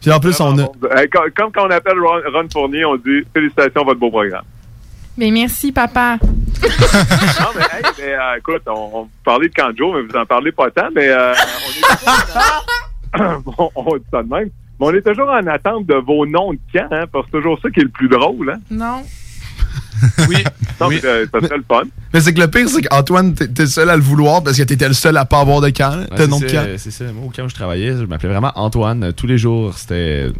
Puis en plus, on a. Hey, comme quand on appelle Ron, Ron Fournier, on dit félicitations, votre beau programme. Mais merci, papa. Non, mais, hey, mais, euh, écoute, on, on parlait de Kanjo, mais vous en parlez pas tant, mais euh, on, est on, on dit ça de même. Mais on est toujours en attente de vos noms de camp, hein, parce que c'est toujours ça qui est le plus drôle. Hein? Non. Oui. Non, mais, euh, ça serait le fun. Mais c'est que le pire, c'est qu'Antoine, t'es le seul à le vouloir parce que t'étais le seul à pas avoir de camp, Ouais, de nom de camp. C'est ça. Moi, au camp où je travaillais, je m'appelais vraiment Antoine. Tous les jours, c'était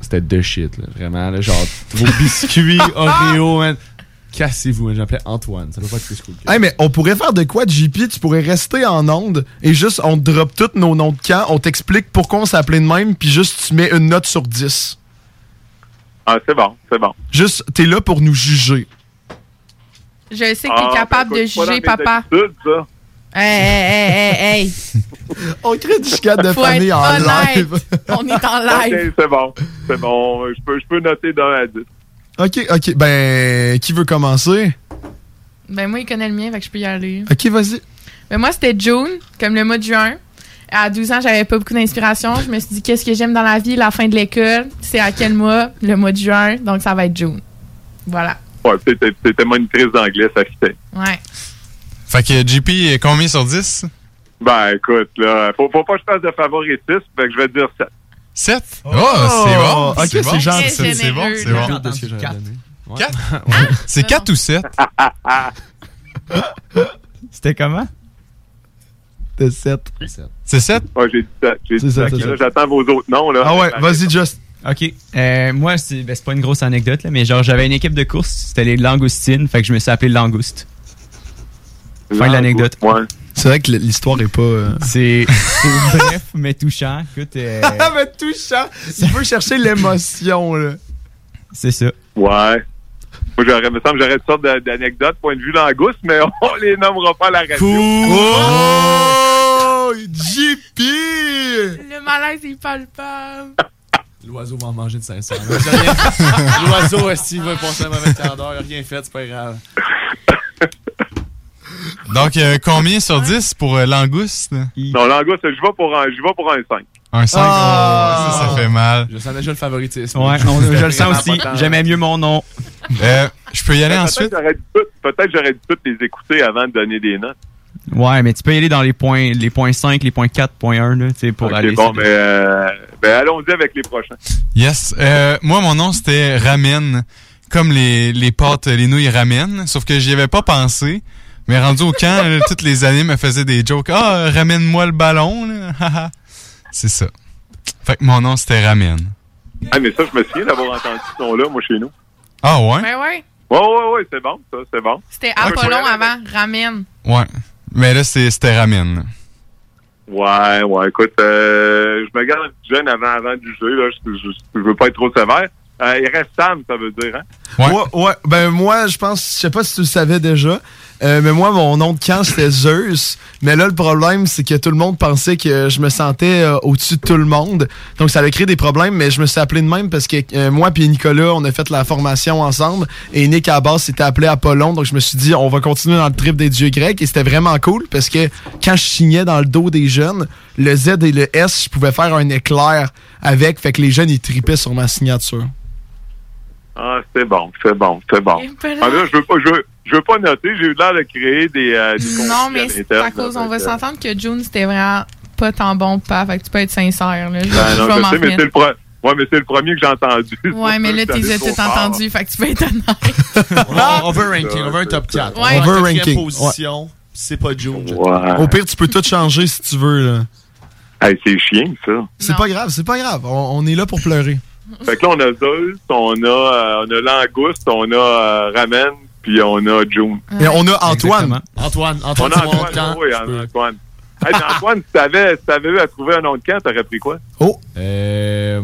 c'était de shit. là. Vraiment, là, genre, vos biscuits, Oreo, man. Cassez-vous, man. Je m'appelais Antoine. Ça doit pas être plus cool. que- Hey, mais on pourrait faire de quoi, JP? Tu pourrais rester en onde et juste, on te drop tous nos noms de camp, on t'explique pourquoi on s'appelait de même, puis juste, tu mets une note sur 10. Ah, c'est bon, c'est bon. Juste, t'es là pour nous juger. Je sais que Ah, t'es capable ben, de pas dans juger, papa. ça. Hey, hey, hey, hey, hey. On crée du chicane de Faut famille en honnête. live. On est en live. Ok, c'est bon. C'est bon. Je peux, je peux noter d'un à 10. Ok, ok. Ben, qui veut commencer? Ben, moi, il connaît le mien, fait que je peux y aller. Ok, vas-y. Ben, moi, c'était June, comme le mois de juin. À 12 ans, j'avais pas beaucoup d'inspiration. Je me suis dit, qu'est-ce que j'aime dans la vie? La fin de l'école. C'est à quel mois? Le mois de juin. Donc, ça va être June. Voilà. Ouais, c'était monitrice d'anglais, ça fitait. Ouais. Fait que JP, est combien sur 10? Ben, écoute, là, faut, faut pas que je fasse de favoritisme, fait que je vais te dire 7. 7? Oh, c'est bon. ok, c'est bon. c'est gentil. C'est c'est bon, c'est bon. ce que j'aurais donné. Ouais. 4? C'est 4 ou 7? C'était comment? C'était 7. C'est 7? Ouais, j'ai dit 7. J'ai C'est dit ça, 7. c'est Là, ça. j'attends vos autres noms, là. Ah ouais, vas-y, Just. OK. Euh, moi, c'est ben, pas une grosse anecdote, là, mais genre, j'avais une équipe de course, c'était les langoustines, fait que je me suis appelé Langouste. Fin de l'anecdote. Ouais. C'est vrai que l'histoire est pas. euh, C'est bref, mais touchant. Écoute, euh, Ah, mais touchant! Il veut chercher l'émotion, là. c'est ça. Ouais. Moi, j'aurais, me semble, que j'aurais une sorte de- d'anecdote, point de vue langouste, mais on les nommera pas à la radio. Oh! JP! Le malaise est palpable. L'oiseau va en manger de 500. là. J'ai rien- L'oiseau, s'il va passer un mauvais quart d'heure, il a rien fait, c'est pas grave. Donc, euh, combien sur 10 pour euh, Langouste? Non, langouste, je vais pour un, je vais pour un 5. Un 5? Ah! ça, ça fait mal. Je sens déjà le favoritisme. Ouais, je le sens aussi. J'aimais mieux mon nom. Euh, je peux y aller Peut-être ensuite? j'aurais dû tout- Peut-être j'aurais dû toutes les écouter avant de donner des notes. Ouais, mais tu peux y aller dans les points, les points 5, les points 4, point 1, là, tu sais, pour aller. bon, mais euh, ben, allons-y avec les prochains. Yes. Euh, moi, mon nom, c'était Ramen. Comme les, les pâtes, les nouilles ramen. Sauf que j'y avais pas pensé. Mais rendu au camp, là, toutes les années me faisaient des jokes. Ah, ramène-moi le ballon. C'est ça. Fait que mon nom, c'était Ramen. Ah, mais ça, je me souviens d'avoir entendu ce nom-là, moi, chez nous. Ah ouais? Ouais, ouais. Ouais, ouais, ouais, c'est bon, ça, c'est bon. C'était Apollon ouais. avant. Ramène. Ouais. Mais là, c'est- c'était Ramen. là. Ouais, ouais, écoute, euh, je me garde jeune avant, avant du jeu, là, je, je, je veux pas être trop sévère. Euh, il reste Sam, ça veut dire, hein? Ouais. ouais, ben moi, je pense, je sais pas si tu le savais déjà, euh, mais moi, mon nom de camp, c'était Zeus. Mais là, le problème, c'est que tout le monde pensait que je me sentais euh, au-dessus de tout le monde. Donc, ça a créé des problèmes, mais je me suis appelé de même parce que euh, moi puis Nicolas, on a fait la formation ensemble. Et Nick, à la base, s'était appelé Apollon. Donc, je me suis dit, on va continuer dans le trip des dieux grecs. Et c'était vraiment cool parce que quand je signais dans le dos des jeunes, le Z et le S, je pouvais faire un éclair avec. Fait que les jeunes, ils tripaient sur ma signature. Ah, c'est bon, c'est bon, c'est bon. Ah, là, je veux pas, je veux, je veux pas noter, j'ai eu l'air de créer des, euh, des Non, mais à c'est à cause, on va s'entendre que June, c'était vraiment pas tant bon pas. Fait que tu peux être sincère, là. Je, Ben, je non, je sais, mais c'est le, pro- ouais, mais c'est le premier que j'ai entendu. Ouais, mais là, t'es tout entendu, fait que tu peux être honnête. on, on veut ranking, on veut un top 4. Ouais. On veut ranking. position, c'est pas June. Au pire, tu peux tout changer si tu veux. Là. Hey, c'est chiant, ça. C'est pas grave, c'est pas grave. On, on est là pour pleurer. Fait que là, on a Zeus, on a, euh, on a Langouste, on a euh, Ramen, puis on a June. Et on a Antoine. Antoine, On Antoine, a c'est mon Antoine, camp. oui, Antoine. Hey, mais Antoine, si t'avais, si t'avais eu à trouver un nom de camp, t'aurais pris quoi? Oh! Euh,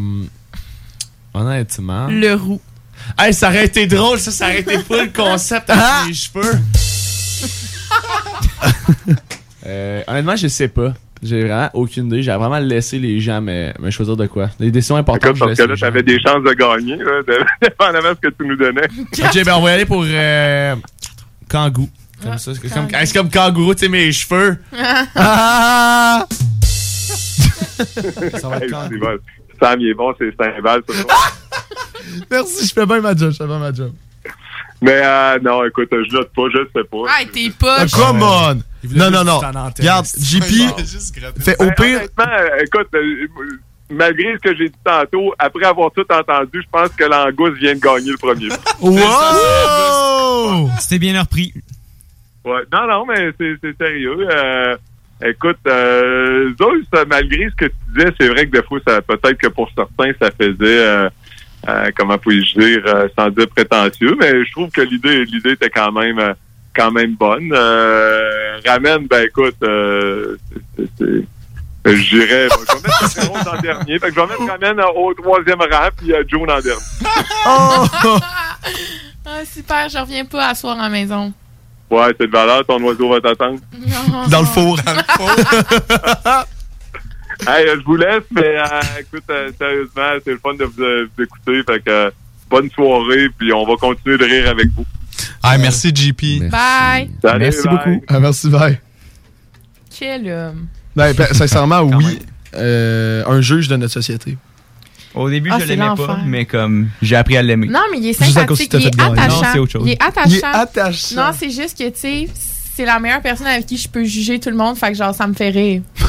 honnêtement. Le roux. Hey, ça aurait été drôle, ça, ça aurait été full le concept avec les cheveux. euh, honnêtement, je sais pas. J'ai vraiment aucune idée. J'ai vraiment laissé les gens me, me choisir de quoi. Les décisions importantes. Écoute, parce que là, t'avais des chances de gagner, là, de- dépendamment de ce que tu nous donnais. ok, ben on va y aller pour euh, Kangoo. Comme ça, c'est Ah, comme, c'est comme kangourou, tu sais, mes cheveux? Ah! Ça va être Hey. Sam, il est bon, c'est Saint-Val, ça. Merci, je fais bien ma job, je fais bien ma job. Mais euh, non, écoute, je note pas, je sais pas. Ah, t'es pas. Ah, come on! Non, non, non. Regarde, JP, fait au Ben, pire. honnêtement, euh, écoute, euh, malgré ce que j'ai dit tantôt, après avoir tout entendu, je pense que l'angouste vient de gagner le premier. Wow! C'était bien repris. Ouais. Non, non, mais c'est sérieux. Euh, écoute, euh, Zeus, malgré ce que tu disais, c'est vrai que des fois, ça peut-être que pour certains, ça faisait, euh, euh, comment puis-je dire, euh, sans dire prétentieux, mais je trouve que l'idée l'idée était quand même euh, quand même bonne. Euh, ramène, ben écoute, euh, je dirais, je vais mettre le Rose en dernier. Fait que je vais mettre Ramène au troisième rang, puis Joe en dernier. Oh! Ah, super, je reviens pas à soir à la maison. Ouais, c'est de valeur, ton oiseau va t'attendre. Dans le four. Hey, je vous laisse, mais euh, écoute, euh, sérieusement, c'est le fun de vous, euh, vous écouter. Fait que euh, bonne soirée, puis on va continuer de rire avec vous. Ah, merci, JP. Bye. Salut, Merci bye. beaucoup. Ah, merci, bye. Quel homme. Ben, ben, sincèrement, oui. Euh, un juge de notre société. Au début, Ah, je l'aimais pas, mais comme j'ai appris à l'aimer. Non, mais il est sympathique, que il est attachant. Non, c'est autre chose. Il est attachant. Il est attachant. Non, c'est juste que, tu sais, c'est la meilleure personne avec qui je peux juger tout le monde, fait que genre, ça me fait rire.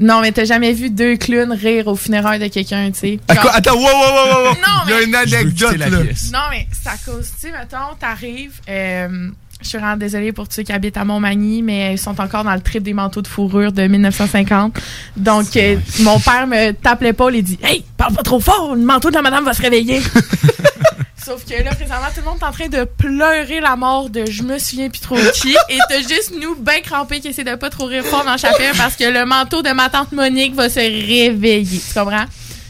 non, mais t'as jamais vu deux clowns rire au funérailles de quelqu'un, tu sais. Genre-? Attends, wow, wow, wow, wow. Non, Il y a mais- une anecdote, là. Non, mais c'est à cause, tu sais, mettons, t'arrives, euh, je suis vraiment désolée pour tous ceux qui habitent à Montmagny, mais ils sont encore dans le trip des manteaux de fourrure de 1950. Donc, euh, mon père me tape l'épaule et dit Hey, parle pas trop fort, le manteau de la madame va se réveiller. Sauf que là, présentement, tout le monde est en train de pleurer la mort de je me souviens plus trop qui. Et t'as juste nous, ben crampés, qui essaient de pas trop rire fort dans chapelle parce que le manteau de ma tante Monique va se réveiller. Tu comprends?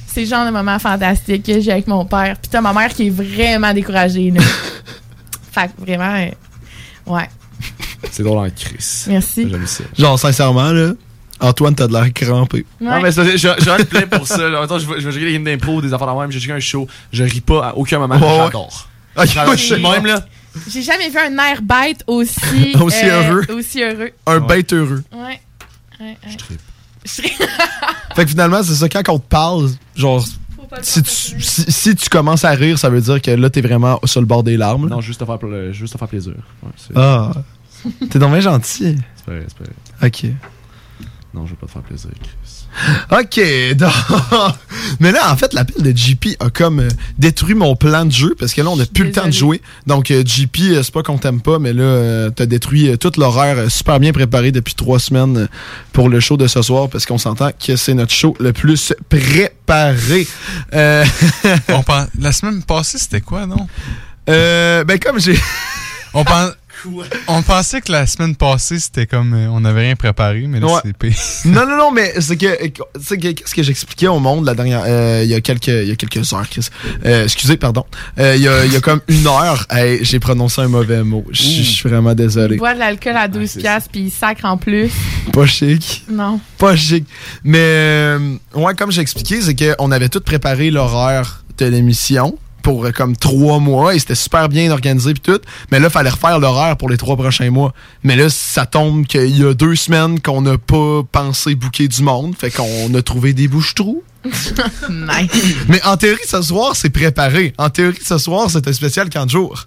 C'est le genre de moment fantastique que j'ai avec mon père. Puis t'as ma mère qui est vraiment découragée, là. fait que vraiment, euh, ouais. C'est drôle en crise. Merci. J'aime ça. Genre, sincèrement, là, Antoine, t'as de l'air crampé. Non, mais je, je plein pour ça. là. Attends, je vais, je vais jouer les games d'impro, des affaires de même. J'ai joué un show. Je ris pas à aucun moment. Ouais, ouais. J'adore. Ok, J'adore. je sais. Même, là. J'ai jamais vu un air bête aussi, Aussi euh, heureux. Aussi heureux. Un bête heureux. Ouais. ouais, ouais. Je Fait que finalement, c'est ça, quand on te parle, genre, si tu, si, si tu commences à rire, ça veut dire que là, t'es vraiment sur le bord des larmes. là. Non, juste à faire, juste à faire plaisir. Ouais, Ah. T'es donc bien gentil. C'est pas vrai, c'est pas vrai. Ok. Non, je veux pas te faire plaisir, Chris. Ok, donc- mais là, en fait, l'appel de JP a comme euh, détruit mon plan de jeu parce que là, on n'a plus le temps de jouer. Donc, euh, JP, euh, c'est pas qu'on t'aime pas, mais là, t'as détruit toute l'horaire super bien préparé depuis trois semaines pour le show de ce soir parce qu'on s'entend que c'est notre show le plus préparé. Euh, On pen- La semaine passée, c'était quoi, non? Euh, ben, comme j'ai. On, on pensait que la semaine passée, c'était comme. euh, on n'avait rien préparé, mais là, Ouais. c'est pire. non, non, non, mais c'est que, c'est que qu'est-ce que j'expliquais au monde la dernière, euh, il y a quelques, il y a quelques heures, Chris. Euh, excusez, pardon. Euh, Il y, a, il y a comme une heure, hey, j'ai prononcé un mauvais mot. Je suis vraiment Il désolé. boit de l'alcool à 12 piastres puis il sacre en plus. Pas chic. Non. Pas chic. Mais, euh, ouais, comme j'ai expliqué, c'est qu'on avait tout préparé l'horaire de l'émission pour euh, comme trois mois et c'était super bien organisé puis tout. Mais là, fallait refaire l'horaire pour les trois prochains mois. Mais là, ça tombe qu'il y a deux semaines qu'on n'a pas pensé bouquer du monde. Fait qu'on a trouvé des bouches-trous. nice. Mais en théorie, ce soir, c'est préparé. En théorie, ce soir, un spécial 40 jours.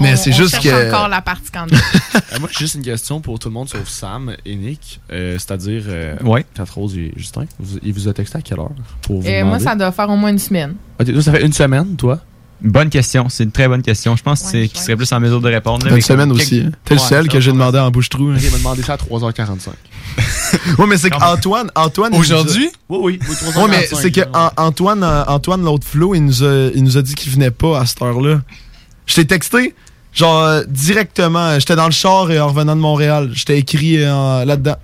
Mais c'est juste cherche que. encore la partie candidat. Euh, moi, j'ai juste une question pour tout le monde sauf Sam et Nick. Euh, C'est-à-dire, euh, Ouais. Rose et Justin. Vous- il vous a texté à quelle heure pour vous Et Euh, moi, ça doit faire au moins une semaine. Toi, ça fait une semaine, toi? Bonne question, c'est une très bonne question. Je pense qu'il serait plus en mesure de répondre. là, Une semaine comme aussi. quelques-. T'es le Ouais, seul que j'ai demandé en bouche-trou. hein. Il m'a demandé ça à 3h45. Ouais, mais c'est qu'Antoine. Antoine Aujourd'hui? Oui, oui, oui, 3h45. Ouais, mais c'est que Antoine, euh, Antoine l'autre Flo, il nous, a, il nous a dit qu'il venait pas à cette heure-là. Je t'ai texté, genre, euh, directement. J'étais dans le char et en revenant de Montréal. Je t'ai écrit euh, là-dedans.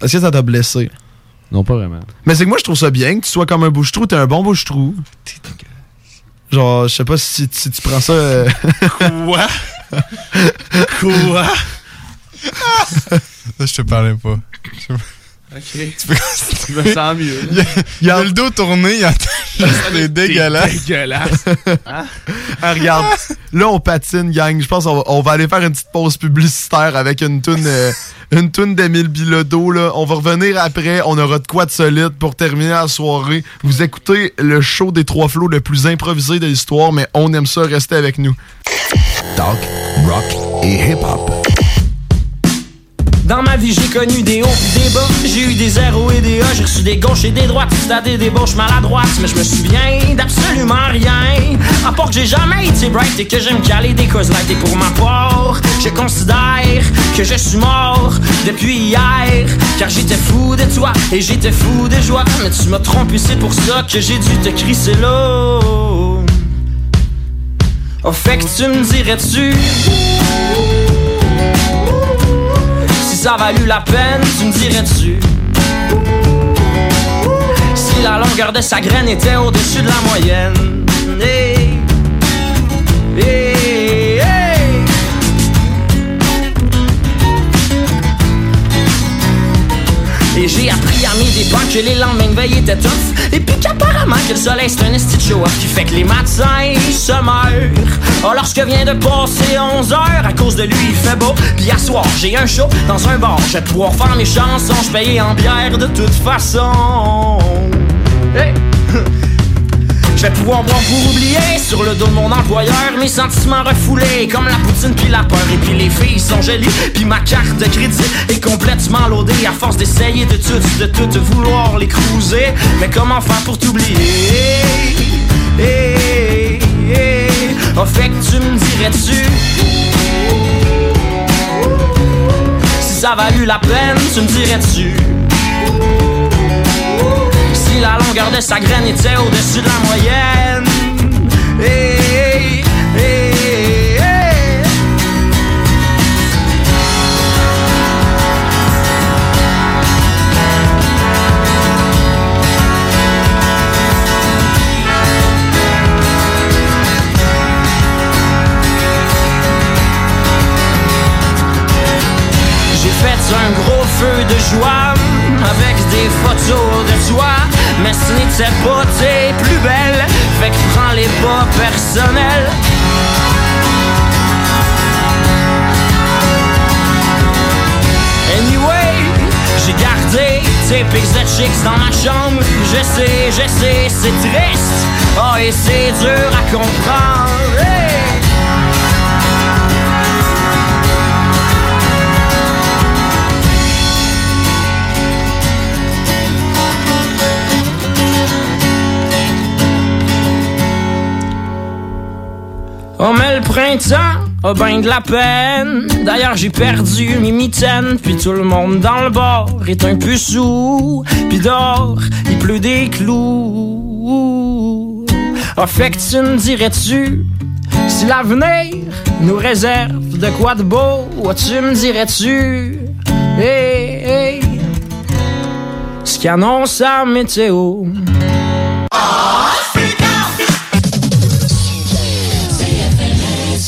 Est-ce que ça t'a blessé? Non, pas vraiment. Mais c'est que moi, je trouve ça bien que tu sois comme un bouche-trou. T'es un bon bouche-trou. Genre, je sais pas si, si tu prends ça. euh, Quoi? Quoi? Là, je te parlais pas. Ok. Tu peux Je me sens mieux. Il y a, il a le dos tourné, il y a juste des dégueulasses. dégueulasse. Hein? Ah, regarde, là on patine, gang. Je pense qu'on va, on va aller faire une petite pause publicitaire avec une toune, euh, une toune d'Émile Bilodeau. Là. On va revenir après. On aura de quoi de solide pour terminer la soirée. Vous écoutez le show des trois flots le plus improvisé de l'histoire, mais on aime ça. Restez avec nous. Talk, rock et hip-hop. Dans ma vie, j'ai connu des hauts des bas. J'ai eu des zéros et des A. J'ai reçu des gauches et des droites. C'était des débauches maladroites. Mais je me souviens d'absolument rien. À part que j'ai jamais été bright et que j'aime caler des causes light. Et pour ma part, je considère que je suis mort depuis hier. Car j'étais fou de toi et j'étais fou de joie. Mais tu m'as trompé, c'est pour ça que j'ai dû te crisser l'eau. Oh, fait que tu me dirais-tu? Ça valut la peine, tu me dirais-tu? Si la longueur de sa graine était au-dessus de la moyenne. Hey, hey, que les lendemains de veille étaient tough. Et puis qu'apparemment que le soleil c'est un esti de show Qui fait que les matins se meurent. Oh lorsque vient de passer 11 heures À cause de lui il fait beau. Puis à soir j'ai un show dans un bar. Je vais pouvoir faire mes chansons Je paye en bière de toute façon je vais pouvoir boire pour oublier. Sur le dos de mon employeur mes sentiments refoulés. Comme la poutine puis la peur. Et puis les filles sont jolies puis ma carte de crédit est complètement loadée. À force d'essayer de tout de tout vouloir les cruiser. Mais comment faire pour t'oublier? Hey, hey. Oh, fait tu me dirais-tu? Si ça valut la peine tu me dirais-tu? La longueur de sa graine était au-dessus de la moyenne. Hey, hey, hey. J'ai fait un gros feu de joie avec des photos de toi. Mais ce n'était pas tes plus belles, fait que prends les pas personnels. Anyway, j'ai gardé tes de chicks dans ma chambre. Je sais, je sais, c'est triste. Oh, et c'est dur à comprendre. Oh mais le printemps a ben de la peine. D'ailleurs j'ai perdu mes mitaines. Puis tout le monde dans le bar est un peu sous. Puis dehors il pleut des clous. Oh fait que tu me dirais-tu Si l'avenir nous réserve de quoi de beau? Oh tu me dirais-tu? Hey hey. Ce qui annonce la météo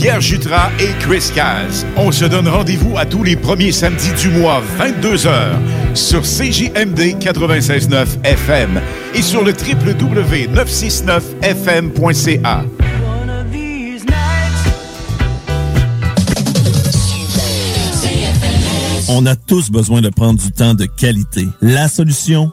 Pierre Jutras et Chris Caz. On se donne rendez-vous à tous les premiers samedis du mois, 22h, sur CJMD 96.9 FM et sur le www.969fm.ca. On a tous besoin de prendre du temps de qualité. La solution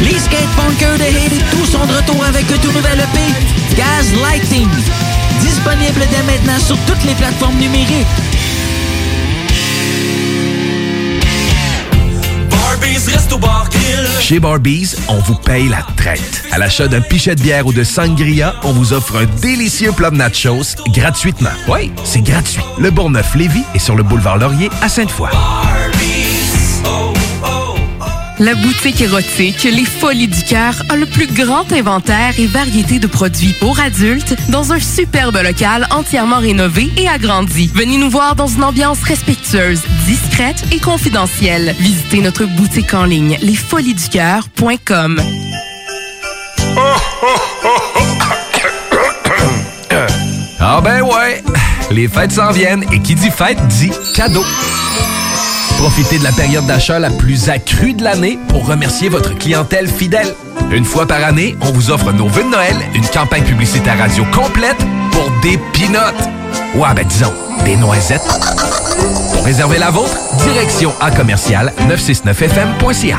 Les skatepunkers de Haiti tous sont de retour avec un tout nouvel EP, Gaz Lighting. Disponible dès maintenant sur toutes les plateformes numériques. Chez Barbies, on vous paye la traite. À l'achat d'un pichet de bière ou de sangria, on vous offre un délicieux plat de nachos gratuitement. Oui, c'est gratuit. Le Bourgneuf-Lévis est sur le boulevard Laurier à Sainte-Foy. La boutique érotique Les Folies du Cœur a le plus grand inventaire et variété de produits pour adultes dans un superbe local entièrement rénové et agrandi. Venez nous voir dans une ambiance respectueuse, discrète et confidentielle. Visitez notre boutique en ligne lesfoliesducoeur.com. Ah ben ouais, les fêtes s'en viennent et qui dit fête dit cadeau. Profitez de la période d'achat la plus accrue de l'année pour remercier votre clientèle fidèle. Une fois par année, on vous offre nos vœux de Noël, une campagne publicitaire radio complète pour des pinottes. Ouais, ben disons, des noisettes. Pour réserver la vôtre, direction à commercial 969fm.ca.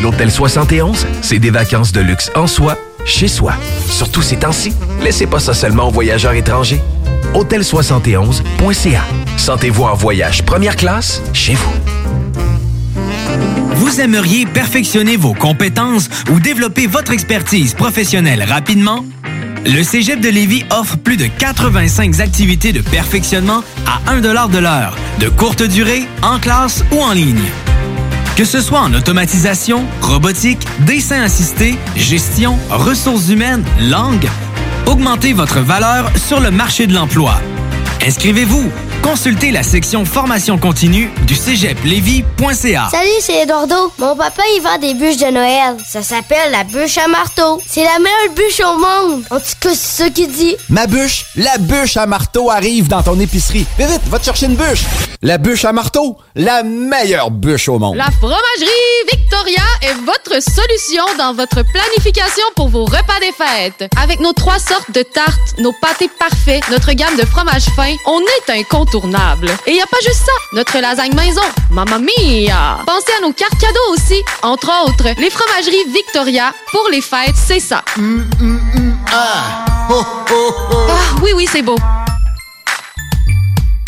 L'Hôtel 71, c'est des vacances de luxe en soi, chez soi. Surtout ces temps-ci, laissez pas ça seulement aux voyageurs étrangers. Hôtel71.ca. Sentez-vous en voyage première classe chez vous. Vous aimeriez perfectionner vos compétences ou développer votre expertise professionnelle rapidement? Le Cégep de Lévis offre plus de 85 activités de perfectionnement à 1 de l'heure, de courte durée, en classe ou en ligne. Que ce soit en automatisation, robotique, dessin assisté, gestion, ressources humaines, langue, augmentez votre valeur sur le marché de l'emploi. Inscrivez-vous. Consultez la section formation continue du cégeplevy.ca. Salut, c'est Eduardo. Mon papa, il vend des bûches de Noël. Ça s'appelle la bûche à marteau. C'est la meilleure bûche au monde. En tout cas, c'est ça qu'il dit. Ma bûche, la bûche à marteau arrive dans ton épicerie. Vite, vite, va te chercher une bûche. La bûche à marteau, la meilleure bûche au monde. La fromagerie Victoria est votre solution dans votre planification pour vos repas des fêtes. Avec nos trois sortes de tartes, nos pâtés parfaits, notre gamme de fromages fins, on est incontournable. Et il n'y a pas juste ça, notre lasagne maison, mamma mia! Pensez à nos cartes cadeaux aussi. Entre autres, les fromageries Victoria, pour les fêtes, c'est ça. Ah, oui, oui, c'est beau.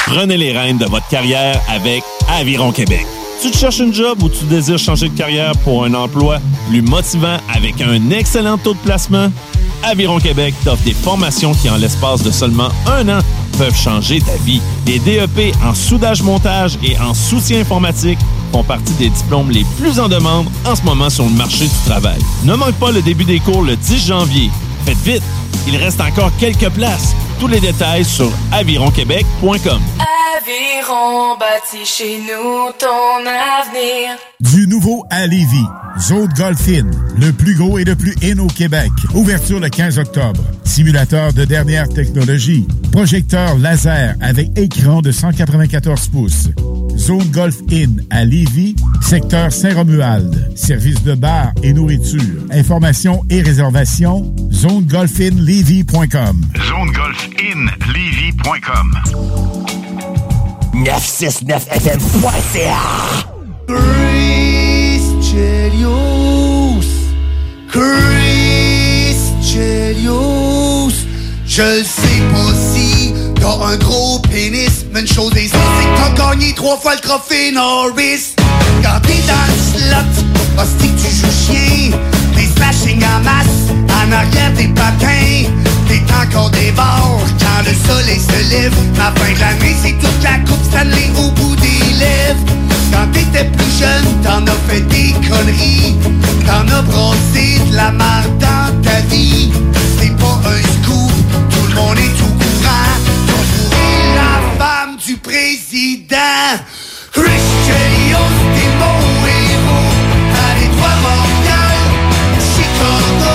Prenez les rênes de votre carrière avec Aviron Québec. Tu te cherches une job ou tu désires changer de carrière pour un emploi plus motivant avec un excellent taux de placement? Aviron Québec t'offre des formations qui, en l'espace de seulement un an, peuvent changer ta vie. Des DEP en soudage-montage et en soutien informatique font partie des diplômes les plus en demande en ce moment sur le marché du travail. Ne manque pas le début des cours le 10 janvier. Faites vite, il reste encore quelques places. Tous les détails sur avironquebec.com. Aviron bâti chez nous ton avenir. Du nouveau à Lévis. Zone Golf In, le plus gros et le plus in au Québec. Ouverture le 15 octobre. Simulateur de dernière technologie. Projecteur laser avec écran de 194 pouces. Zone Golf In à Lévis, secteur Saint-Romuald. Service de bar et nourriture. Informations et réservations, zonegolfinlevy.com. ZoneGolfInLevy.com 969fm.ca Chris Chelios Chris Chelios Je sais pas si t'as un gros pénis Mais une chose est sûre c'est que t'as gagné trois fois le trophée Norris. Quand t'es dans le slot Hostie que tu joues chien. Des smashing en masse En arrière des patins. T'es encore des bords Quand le soleil se lève. La fin de l'année c'est toute la coupe Stanley au bout des lèvres. Quand t'étais plus jeune, t'en as fait des conneries. T'en as brossé de la marde dans ta vie président. Richelieu, c'était mon héros. Allez, toi, Chicago.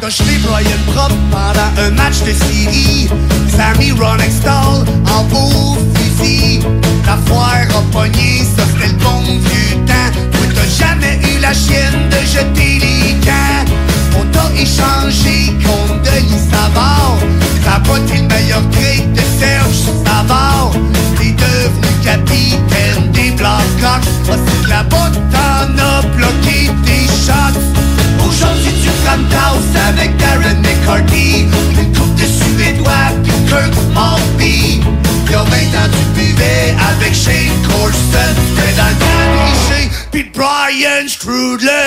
Toi, ni je déployais le propre pendant un match de série, Sammy Ron Stall en pauvre fusil. La foire a pogné, ça c'était le bon vieux temps. T'as jamais eu la chienne de jeter les camps. On t'a échangé contre Denis Savard. T'as été le meilleur grade de Serge Savard. T'es devenu capitaine des Blackhawks. Ah, c'est que la botte t'en a bloqué tes shots. Aujourd'hui tu flammes house avec Darren McCarthy. Une coupe de Suédois puis Kirk Maltby. Y'a 20 ans tu buvais avec Shane Corson. T'es dans puis Brian Strudlin.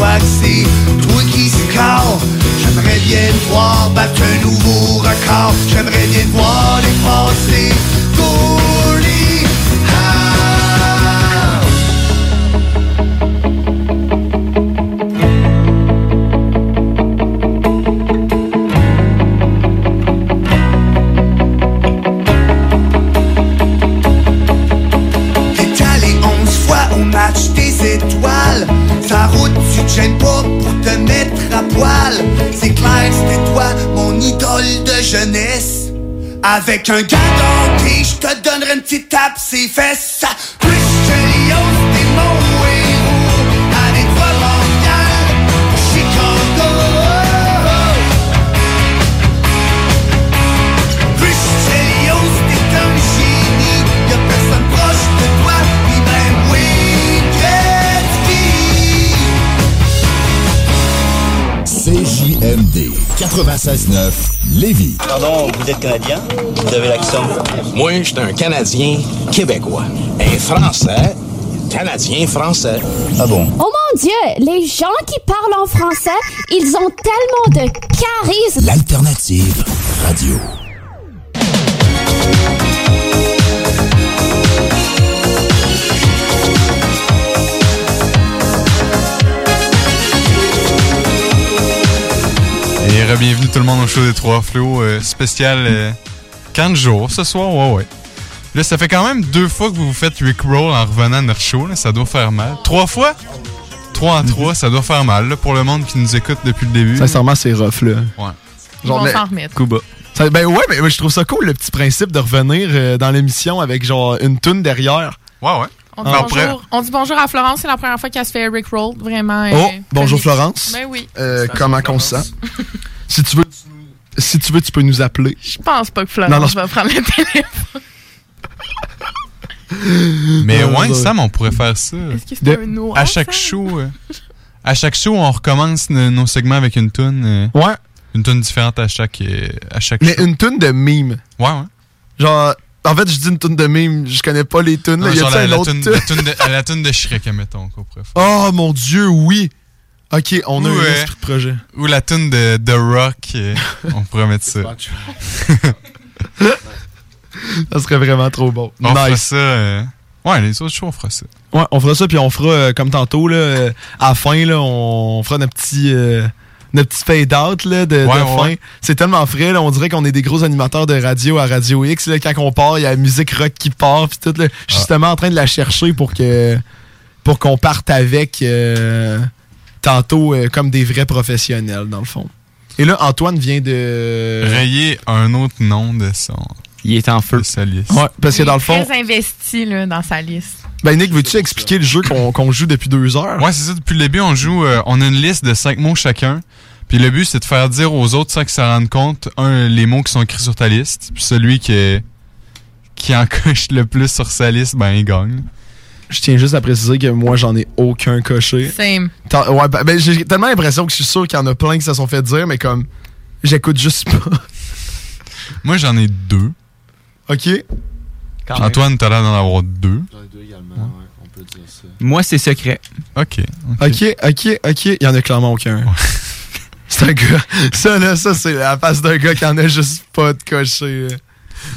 Fois que c'est toi. J'aimerais bien voir battre un nouveau record. J'aimerais bien te voir dépasser pas pour te mettre à poil. C'est clair, c'était toi, mon idole de jeunesse. Avec un gars d'hockey, je te donnerai une petite tape ses fesses. Christian Leos, t'es mon 96.9 Lévis. Pardon, vous êtes Canadien? Vous avez l'accent? Moi, je suis un Canadien québécois. Un Français, Canadien-Français. Ah bon? Oh mon Dieu, les gens qui parlent en français, ils ont tellement de charisme. L'alternative radio. Et bienvenue tout le monde au show des Trois Flots, euh, spécial euh, 15 jours ce soir, ouais ouais. Là, ça fait quand même deux fois que vous vous faites Rick Roll en revenant à notre show, là, ça doit faire mal. Trois fois? Trois en trois, ça doit faire mal là, pour le monde qui nous écoute depuis le début. Sincèrement, c'est rough, là. Ouais. Ils vont s'en remettre. Ça- ben ouais, mais je trouve ça cool, le petit principe de revenir euh, dans l'émission avec genre une toune derrière. Ouais, ouais. On dit, Ah, bonjour, on dit bonjour à Florence, c'est la première fois qu'elle se fait Rick Roll, vraiment. euh, Oh, bonjour très- Florence. Ben oui. Euh, comment qu'on se sent? si tu veux, si tu veux, tu peux nous appeler. Je pense pas que Florence Non, non, va prendre le téléphone. Mais Ouais, ouais. Sam, on pourrait faire ça. Est-ce que c'est un no À chaque show, euh, à chaque show, on recommence nos, nos segments avec une tune. euh, Ouais. Une tune différente à chaque, euh, à chaque Mais show. une toune de mime. Ouais, ouais. Genre, en fait, je dis une toune de mime, je connais pas les tounes. là. Non, Y a-t-il la, une la autre tune, toune? la tune de, à la tune de Shrek, admettons, qu'on pourrait faire. Oh mon dieu, oui. Ok, on a Ou, un euh, esprit de projet. Ou la tune de The Rock, euh, on pourrait mettre ça. Ça serait vraiment trop bon. On fera nice. ça. euh, Ouais, les autres shows, on fera ça. Ouais, on fera ça, puis on fera, euh, comme tantôt, là, euh, à la fin, là, on fera notre petit, euh, notre petit fade-out là, de, de Ouais, fin. ouais. C'est tellement frais, là, on dirait qu'on est des gros animateurs de radio à Radio X. Là, quand on part, il y a la musique rock qui part, puis tout. Là. Je suis justement en train de la chercher pour que pour qu'on parte avec euh, tantôt euh, comme des vrais professionnels, dans le fond. Et là, Antoine vient de... Rayer un autre nom de son. Il est en feu. sa liste. Ouais, parce que dans le fond... Très investi là, dans sa liste. Ben Nick, veux-tu expliquer le jeu qu'on qu'on joue depuis deux heures? Ouais, c'est ça. Depuis le début, on joue. euh, on a une liste de cinq mots chacun. Puis le but, c'est de faire dire aux autres sans qu'ils s'en rendent compte, un, les mots qui sont écrits sur ta liste. Puis celui qui, est- qui en coche le plus sur sa liste, ben, il gagne. Je tiens juste à préciser que moi, j'en ai aucun coché. Same. Tant- ouais, ben, ben, j'ai tellement l'impression que je suis sûr qu'il y en a plein qui se sont fait dire, mais comme, j'écoute juste pas. Moi, j'en ai deux. OK. Antoine, t'as l'air d'en avoir deux. Moi, c'est secret. OK. OK, OK, OK. Il y en a clairement aucun. C'est un gars. Ça, là, ça, c'est la face d'un gars qui en a juste pas de coché.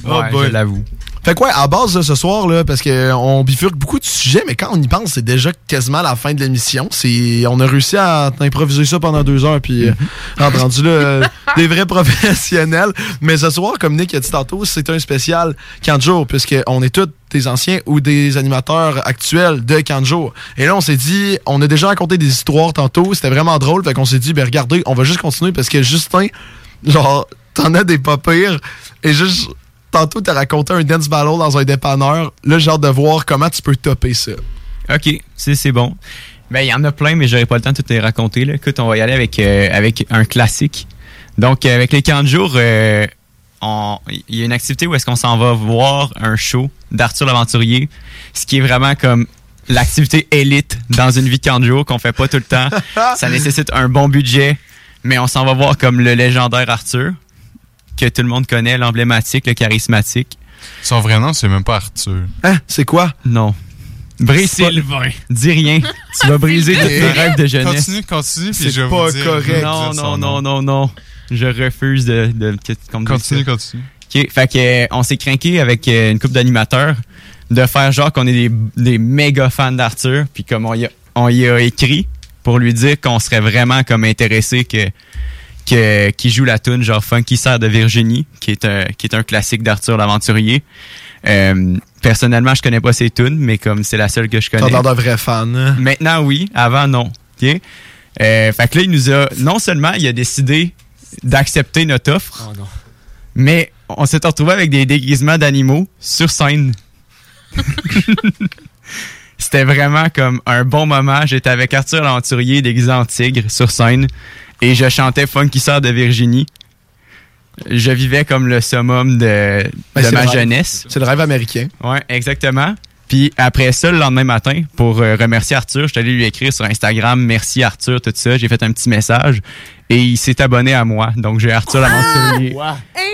Oh Ouais, boy. je l'avoue. Fait quoi, à base de ce soir, là, parce qu'on bifurque beaucoup de sujets, mais quand on y pense, c'est déjà quasiment la fin de l'émission. C'est, on a réussi à improviser ça pendant deux heures, puis euh, on a rendu là euh, des vrais professionnels. Mais ce soir, comme Nick a dit tantôt, c'est un spécial 15 jours, puisqu'on est tous des anciens ou des animateurs actuels de 15 jours. Et là, on s'est dit, on a déjà raconté des histoires tantôt, c'était vraiment drôle, fait qu'on s'est dit, ben regardez, on va juste continuer, parce que Justin, genre, t'en as des pas pires, et juste tantôt, t'as raconté un dance battle dans un dépanneur. Là, j'ai hâte de voir comment tu peux topper ça. OK, c'est c'est bon. Ben, il y en a plein, mais j'aurais pas le temps de tout les raconter. Là. Écoute, on va y aller avec, euh, avec un classique. Donc, euh, avec les 40 jours, euh, il y a une activité où est-ce qu'on s'en va voir un show d'Arthur l'Aventurier, ce qui est vraiment comme l'activité élite dans une vie de 40 jours qu'on fait pas tout le temps. Ça nécessite un bon budget, mais on s'en va voir comme le légendaire Arthur, que tout le monde connaît, l'emblématique, le charismatique. Son vrai nom, c'est même pas Arthur. Hein? C'est quoi? Non. Brise Sylvain. Dis rien. Tu vas briser tous tes rêves de jeunesse. Continue, continue, puis C'est je vais pas vous dire. correct. Non, non, non, non, non. Je refuse de, Continue, continue. OK. Fait que, euh, on s'est craqué avec euh, une couple d'animateurs de faire genre qu'on est des, des méga fans d'Arthur. Puis comme on y, a, on y a écrit pour lui dire qu'on serait vraiment comme intéressé que que qui joue la tune genre Funky Serre de Virginie, qui est un qui est un classique d'Arthur l'aventurier. Euh, personnellement, je connais pas ces tunes, mais comme c'est la seule que je T'as connais. l'air d'un vrai fan. hein? Maintenant, oui. Avant, non. OK? Euh, fait que là, il nous a. Non seulement il a décidé d'accepter notre offre, Oh non. mais on s'est retrouvé avec des déguisements d'animaux sur scène. C'était vraiment comme un bon moment. J'étais avec Arthur l'Aventurier déguisé en tigre sur scène et je chantais Funky Sœur de Virginie. Je vivais comme le summum de, Ben, de ma jeunesse. C'est le rêve américain. Ouais, exactement. Puis après ça, le lendemain matin, pour euh, remercier Arthur, je suis allé lui écrire sur Instagram merci Arthur, tout ça. J'ai fait un petit message et il s'est abonné à moi. Donc j'ai Arthur l'aventurier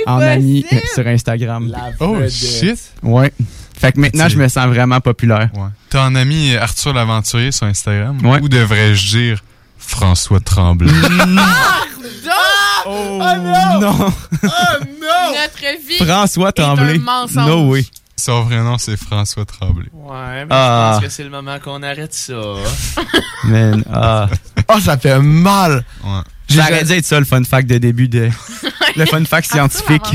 en ami euh, sur Instagram. Oh, shit. Ouais. Fait que maintenant, je me sens vraiment populaire. Ouais. T'as un ami Arthur l'Aventurier sur Instagram? Ouais. Ou devrais-je dire François Tremblay? Oh, non! Notre vie. François Tremblay. un mensonge. No way. Son vrai nom, c'est François Tremblay. Ouais, mais Ah. je pense que c'est le moment qu'on arrête ça. Man, ah. Ah, ça fait mal. Ouais. Ça aurait dû être ça, le fun fact de début de. le fun fact scientifique.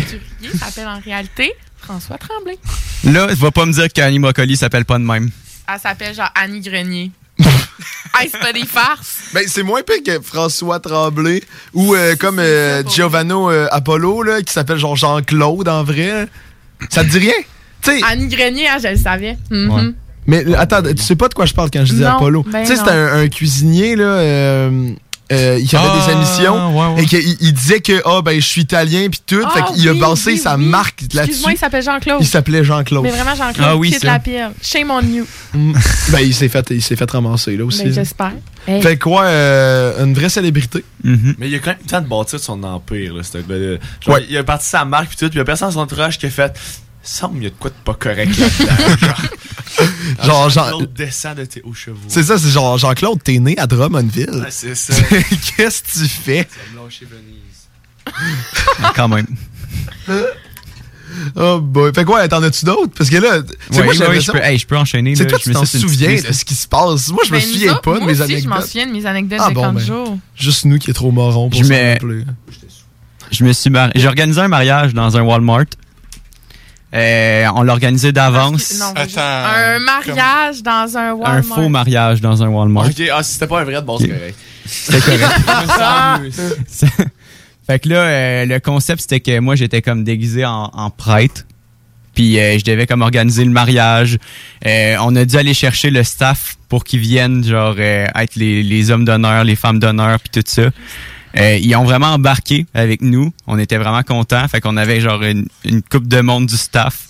S'appelle en réalité François Tremblay. Là, va pas me dire qu'Annie Brocoli s'appelle pas de même. Elle s'appelle genre Annie Grenier. hey, c'est pas des farces. Ben, c'est moins pire que François Tremblay ou euh, comme euh, Giovanni euh, Apollo, là, qui s'appelle genre Jean-Claude en vrai. Ça te dit rien? Annie Grenier, hein, je le savais. Mhm. Mais attends, tu sais pas de quoi je parle quand je dis Non, Apollo. ben tu sais, c'était un, un cuisinier, là. euh, euh, il avait Ah, des émissions ouais, ouais. et qu'il il disait que ah ben je suis italien puis tout, Ah, fait qu'il a oui, basé oui, sa oui. marque là-dessus. Excuse-moi, il s'appelle Jean-Claude. Il s'appelait Jean-Claude. Mais vraiment Jean-Claude. Ah oui, ça. la pire. Shame on you. Mm. ben il s'est fait il s'est fait ramasser là aussi. Ben, j'espère. Hey. Fait quoi euh, une vraie célébrité. Mais il a quand même le temps de bâtir son empire, là, Ouais. Il a parti sa marque, puis tout, puis il y a personne dans son entourage qui a fait. Semble qu'il y a de quoi de pas correct là-dedans. genre, genre- descend de tes hauts chevaux. C'est ça, c'est genre Jean-Claude, t'es né à Drummondville. Ouais, c'est ça. Qu'est-ce que tu fais? Ça me lâcher Venise. Quand même. Oh boy. Fait quoi, t'en as-tu d'autres? Parce que là, c'est Ouais, moi ouais, je peux- hey, je peux enchaîner, C'est toi, tu t'en ça souviens de ce qui se passe? Moi, je me Ben, nous souviens autres, pas de moi mes aussi, anecdotes. je m'en souviens de mes anecdotes Ah de bon, 40 ben, jours. Juste nous qui est trop marrons pour Je mets- rappeler. Je me suis marié. J'ai organisé un mariage dans un Walmart. Euh, on l'a organisé d'avance. Non, juste un mariage dans un Walmart. Un faux mariage dans un Walmart. Ok, ah, si c'était pas un vrai de base, c'est correct. C'était correct. Ah! Ça- fait que là, euh, le concept, c'était que moi, j'étais comme déguisé en, en prêtre. Puis euh, je devais comme organiser le mariage. Euh, on a dû aller chercher le staff pour qu'ils viennent, genre, euh, être les, les hommes d'honneur, les femmes d'honneur, puis tout ça. Euh, ils ont vraiment embarqué avec nous. On était vraiment contents. Fait qu'on avait genre une, une coupe de monde du staff.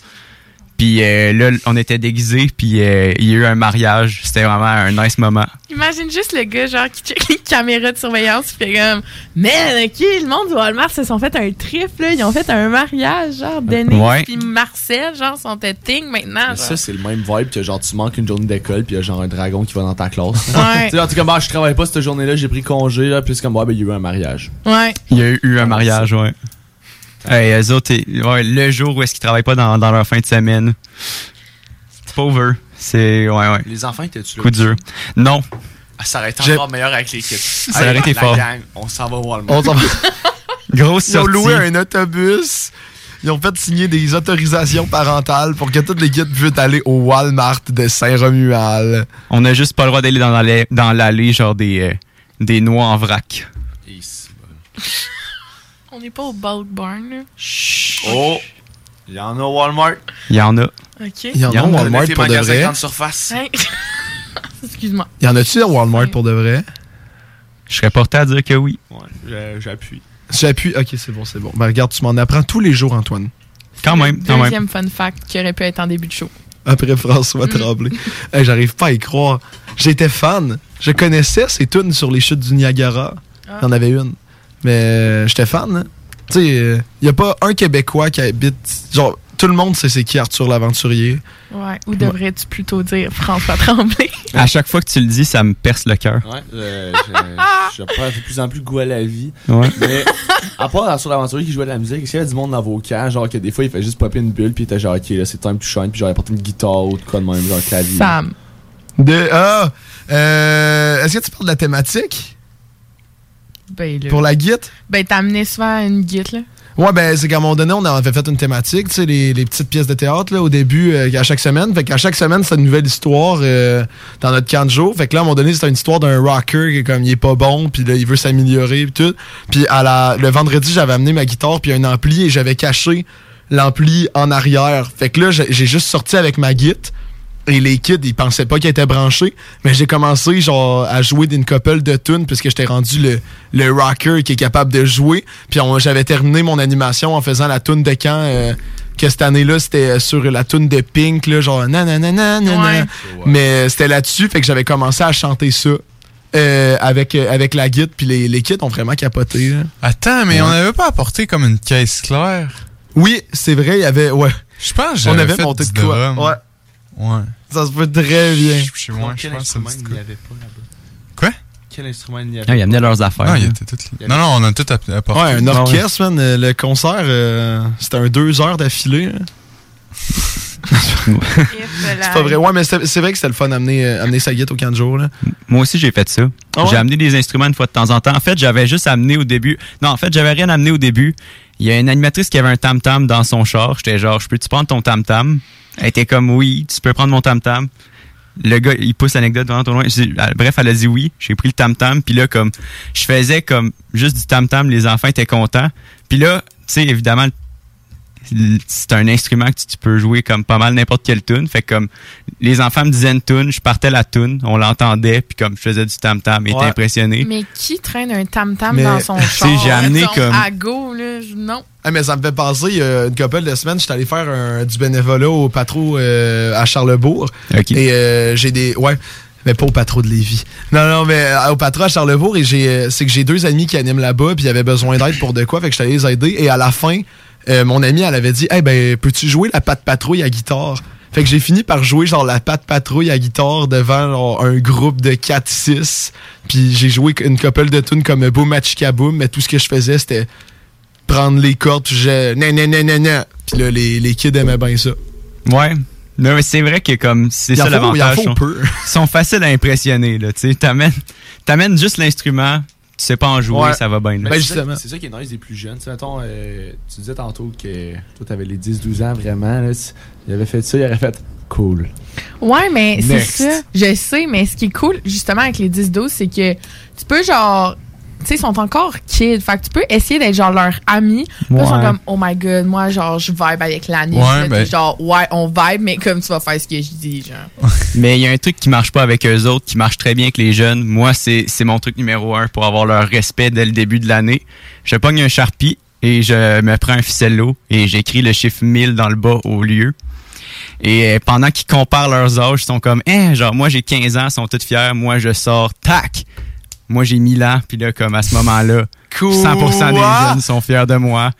Puis euh, là, on était déguisés, puis euh, il y a eu un mariage. C'était vraiment un nice moment. Imagine juste le gars, genre, qui check les caméras de surveillance, puis fait comme, man, ok, le monde du Walmart se sont fait un trip, là. Ils ont fait un mariage, genre, Denis Ouais. puis Marcel, genre, sont ting maintenant. Genre. ça, c'est le même vibe que genre tu manques une journée d'école puis il y a genre un dragon qui va dans ta classe. Ouais. tu sais, comme, ah, je travaille pas cette journée-là, j'ai pris congé, là, puis c'est comme, ouais, ben, il y a eu un mariage. Ouais. Il y a eu un mariage, ouais. Hey, eux autres, ouais, le jour où est-ce qu'ils travaillent pas dans, dans leur fin de semaine. C'est pas over. C'est, ouais, ouais. Les enfants étaient-tu là? Coup dur. Non. Ah, ça aurait été encore meilleur avec kids. Ça aurait été fort. gang, on s'en va. On va. Grosse Ils ont loué un autobus. Ils ont fait signer des autorisations parentales pour que toutes les kids puissent aller au Walmart de Saint-Romuald. On a juste pas le droit d'aller dans l'allée, dans l'allée genre des, euh, des noix en vrac. On n'est pas au bulk barn, là. Oh! Il y en a au Walmart. Il y en a. OK. Il y en a au Walmart pour de vrai. grande surface. Hein? Excuse-moi. Y en a-tu à Walmart pour de vrai? Je serais porté à dire que oui. Ouais, j'ai- j'appuie. J'appuie. Ok, c'est bon, c'est bon. Ben regarde, tu m'en apprends tous les jours, Antoine. Quand même, quand même. Deuxième fun fact qui aurait pu être en début de show. Après François Tremblay. Hey, J'arrive pas à y croire. J'étais fan. Je connaissais ces tunes sur les chutes du Niagara. Ah. Il y en avait une. Mais euh, j'étais fan. hein. Tu sais, il y a pas un Québécois qui habite. Genre, tout le monde sait c'est qui Arthur l'Aventurier. Ouais. Ou devrais-tu plutôt dire François Tremblay? À chaque fois que tu le dis, ça me perce le cœur. Ouais, euh, je, je prends de plus en plus goût à la vie. Ouais. Mais à part sur l'aventurier qui jouait de la musique, est-ce qu'il y avait du monde dans vos camps, genre que des fois il fait juste popper une bulle, puis il était genre ok là c'est time to shine, puis genre il apporté une guitare ou de quoi de même, genre clavier. Sam. De, ah! euh, Est-ce que tu parles de la thématique? Ben, là. Pour la guide? Ben, t'as amené souvent une guide, là. Ouais, ben, c'est qu'à un moment donné, on avait fait une thématique, tu sais, les, les petites pièces de théâtre, là, au début, euh, à chaque semaine. Fait qu'à chaque semaine, c'est une nouvelle histoire euh, dans notre camp de jour. Fait que là, à un moment donné, c'était une histoire d'un rocker qui est comme, il est pas bon, puis là, il veut s'améliorer, puis tout. Puis à la, le vendredi, j'avais amené ma guitare, puis un ampli, et j'avais caché l'ampli en arrière. Fait que là, j'ai j'ai juste sorti avec ma guitare. Et les kids, ils pensaient pas qu'il était branché. Mais j'ai commencé, genre, à jouer d'une couple de tunes, puisque j'étais rendu le, le rocker qui est capable de jouer. Puis on- j'avais terminé mon animation en faisant la tune de camp, euh, que cette année-là, c'était sur la tune de Pink, là, genre, nanana, nanana. Ouais. Mais c'était là-dessus, fait que j'avais commencé à chanter ça. euh, avec, euh, avec la guide, puis les, les kids ont vraiment capoté. là. Attends, mais Ouais. on n'avait pas apporté comme une caisse claire? Oui, c'est vrai, il y avait. Ouais. Je pense que On j'avais avait fait monté de quoi? drum. Ouais. Ouais. Ça se peut très bien. Chez moi, je pense que c'est n'y avait pas là-bas Quoi? Quel instrument il n'y avait Ah, ils amenaient leurs affaires. Non, il là. était tout là. Non, non, on a tout app- apporté. Ouais, un Ah orchestre, man. euh, Le concert, euh, c'était un deux heures d'affilée. hein. C'est pas vrai. Ouais, mais c'est vrai que c'était le fun d'amener euh, amener sa guitare au camp de jour. Là. Moi aussi, j'ai fait ça. Ah ouais? J'ai amené des instruments une fois de temps en temps. En fait, j'avais juste amené au début. Non, en fait, j'avais rien amené au début. Il y a une animatrice qui avait un tam-tam dans son char. J'étais genre, je peux-tu prendre ton tam-tam? Elle était comme, oui, tu peux prendre mon tam-tam. Le gars, il pousse l'anecdote devant ton loin. J'ai- Bref, elle a dit oui. J'ai pris le tam-tam. Puis là, comme, je faisais comme juste du tam-tam. Les enfants étaient contents. Puis là, tu sais, évidemment, c'est un instrument que tu, tu peux jouer comme pas mal n'importe quelle tune. Fait que comme les enfants me disaient une tune, je partais la tune, on l'entendait, puis comme je faisais du tam tam, ils étaient Ouais. impressionnés. Mais qui traîne un tam-tam Mais, dans son char? j'ai amené comme- À go, là. je- Non. Ah, mais ça me fait penser, il y a une couple de semaines, j'étais allé faire un- du bénévolat au patro euh, à Charlebourg. Ok. Et euh, j'ai des. Ouais. Mais pas au patro de Lévis. Non, non, mais euh, au patro à Charlebourg, et j'ai, c'est que j'ai deux amis qui animent là-bas, puis ils avaient besoin d'aide pour de quoi, fait que j'étais allé les aider. Et à la fin, euh, mon ami, elle avait dit, hey, ben, peux-tu jouer la patte patrouille à guitare? Fait que j'ai fini par jouer genre la patte patrouille à guitare devant genre, un groupe de 4-6. Puis j'ai joué une couple de tunes comme Boom Machika Boom, mais tout ce que je faisais, c'était prendre les cordes, puis j'ai nan nan nan nan. Puis là, les, les kids aimaient bien ça. Ouais. Non, mais c'est vrai que comme c'est ça l'avantage. Ils sont- faciles à impressionner, là. Tu sais, t'amènes, t'amènes juste l'instrument, tu sais pas en jouer, Ouais. ça va bien. Ben, c'est ça- justement. C'est ça qui est nice des plus jeunes. Tu sais, mettons, euh, tu disais tantôt que toi, t'avais les 10-12 ans vraiment. Là, tu- il avait fait ça, il aurait fait cool. Ouais, mais c'est ça. Je sais, mais ce qui est cool, justement, avec les 10-12, c'est que tu peux, genre, sais, ils sont encore kids. Fait que tu peux essayer d'être, genre, leur ami. Ils sont comme, oh my god, moi, genre, je vibe avec l'année. Ouais, ben- Genre, ouais, on vibe, mais comme tu vas faire ce que je dis, genre. Mais il y a un truc qui marche pas avec eux autres, qui marche très bien avec les jeunes. Moi, c'est c'est mon truc numéro un pour avoir leur respect dès le début de l'année. Je pogne un Sharpie et je me prends un ficello et j'écris le chiffre 1000 dans le bas au lieu. Et euh, pendant qu'ils comparent leurs âges, ils sont comme, hein, genre, moi j'ai 15 ans, ils sont tous fiers, moi je sors, tac! Moi j'ai 1000 ans, puis là, comme à ce moment-là, 100% des jeunes sont fiers de moi.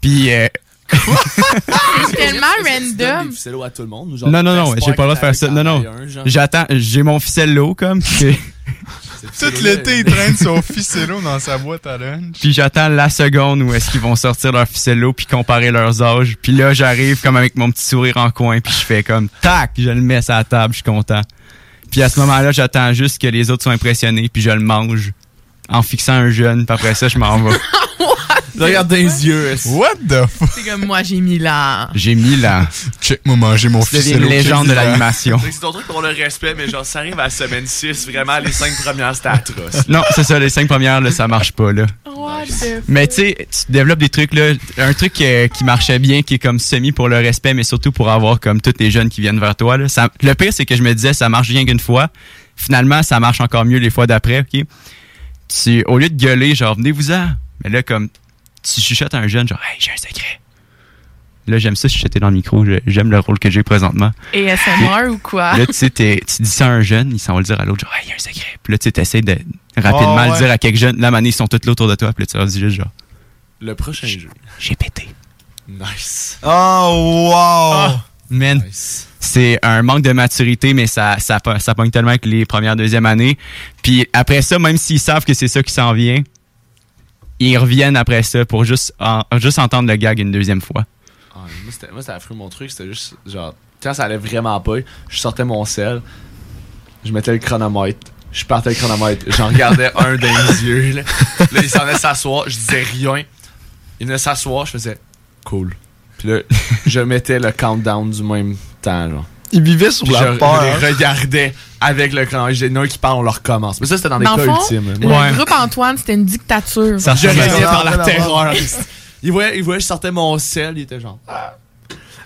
Puis, euh, C'est tellement random. des ficellos à tout le monde. ou genre, non, non, non, j'ai pas le droit de faire ça. Non, non. J'attends, j'ai mon ficello, comme, Tout l'été, il traîne son ficello dans sa boîte à lunch. Puis j'attends la seconde où est-ce qu'ils vont sortir leur ficello puis comparer leurs âges. Puis là, j'arrive comme avec mon petit sourire en coin puis je fais comme tac, je le mets sur la table, je suis content. Puis à ce moment-là, j'attends juste que les autres soient impressionnés puis je le mange en fixant un jeune. Puis après ça, je m'en vais. Je regarde dans les yeux. What the fuck? C'est comme moi, j'ai mis là. J'ai mis là. Check-moi manger mon Tu deviens ficello. une légende de l'animation. C'est ton truc pour le respect, mais genre, ça arrive à la semaine 6, vraiment, les 5 premières, c'était atroce. Non, c'est ça, les cinq premières, là, ça marche pas, là. What the Mais tu sais, tu développes des trucs, là. Un truc euh, qui marchait bien, qui est comme semi pour le respect, mais surtout pour avoir comme tous les jeunes qui viennent vers toi, là. Ça- le pire, c'est que je me disais, ça marche rien qu'une fois. Finalement, ça marche encore mieux les fois d'après, OK? Tu, au lieu de gueuler, genre, venez-vous-en. Mais là, comme, tu chuchotes à un jeune, genre, hey, j'ai un secret. Là, j'aime ça chuchoter dans le micro. J'aime le rôle que j'ai présentement. Et SMR ou quoi? Là, tu sais, tu dis ça à un jeune, il s'en va le dire à l'autre, genre, hey, il y a un secret. Puis là, tu sais, t'essaies de rapidement Oh, le dire à quelques jeunes. Là, mané, ils sont tous là autour de toi. Puis là, tu leur dis juste, genre, Le prochain jeu. j'ai pété. Nice. Oh, wow! Man, c'est un manque de maturité, mais ça, ça, ça pogne tellement avec les premières, deuxième années. Puis après ça, même s'ils savent que c'est ça qui s'en vient, ils reviennent après ça pour juste, en- juste entendre le gag une deuxième fois. Ah, moi, c'était, moi, c'était affreux, mon truc. C'était juste, genre, quand ça allait vraiment pas, je sortais mon sel, je mettais le chronomètre, je partais le chronomètre, j'en regardais un dans les yeux, là. Là, il s'en allait s'asseoir, je disais rien. Il venait s'asseoir, je faisais cool. Puis là, je mettais le countdown du même temps, genre. Il vivait sur Puis la je, peur. je les regardais avec le chronomètre. J'ai un qui parle, on le recommence. Mais ça, c'était dans des Dans cas fond, ultimes. le groupe Antoine, c'était une dictature. je régnais par la Ah, terreur. Il voyait, il voyait, je sortais mon sel, il était genre.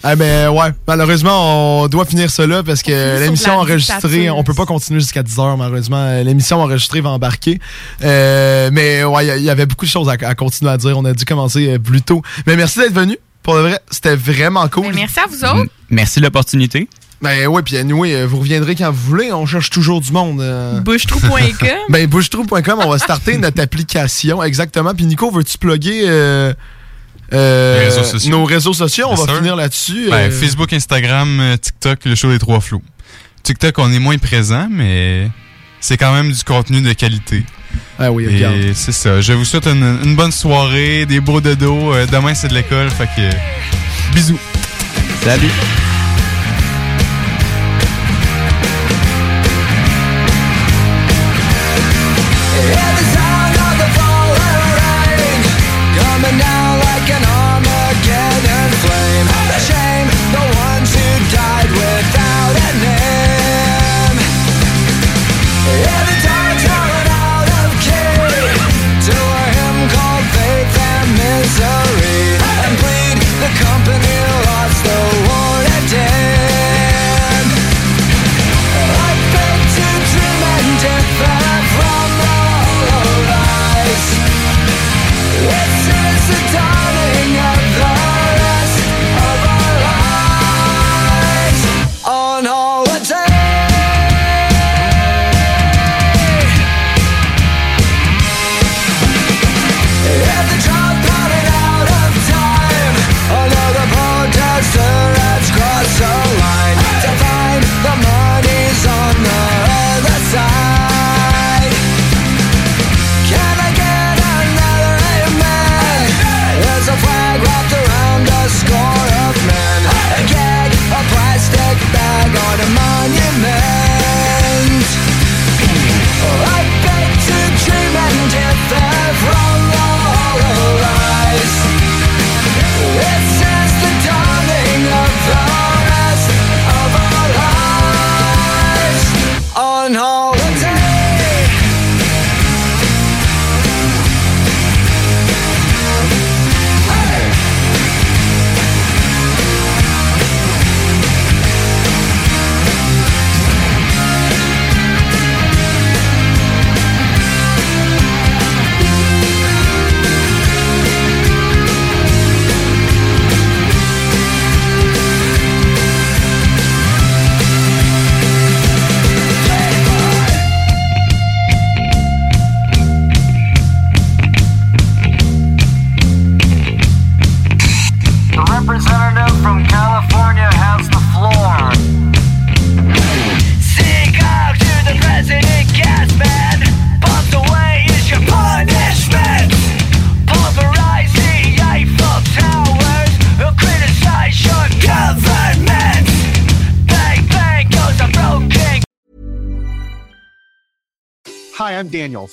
Ah ben ouais, malheureusement, on doit finir cela parce que l'émission enregistrée, dictature. on peut pas continuer jusqu'à 10 heures malheureusement. L'émission enregistrée va embarquer. Euh, mais ouais, il y avait beaucoup de choses à, à continuer à dire. On a dû commencer euh, plus tôt. Mais merci d'être venu. Pour le vrai, c'était vraiment cool. Ben, merci à vous autres. Merci de l'opportunité. Ben ouais, puis anyway, euh, vous reviendrez quand vous voulez. On cherche toujours du monde. euh. Bouchetrou.com. Ben bouchetrou.com, on va starter notre application exactement. Puis Nico, veux-tu plugger euh, euh, réseaux nos réseaux sociaux? On va finir là-dessus. Ben, euh. Facebook, Instagram, TikTok, le show des trois flots. TikTok, on est moins présent, mais c'est quand même du contenu de qualité. Ah oui, Et c'est ça. Je vous souhaite une, une bonne soirée, des beaux dodos. Demain, c'est de l'école, fait que... bisous. Salut.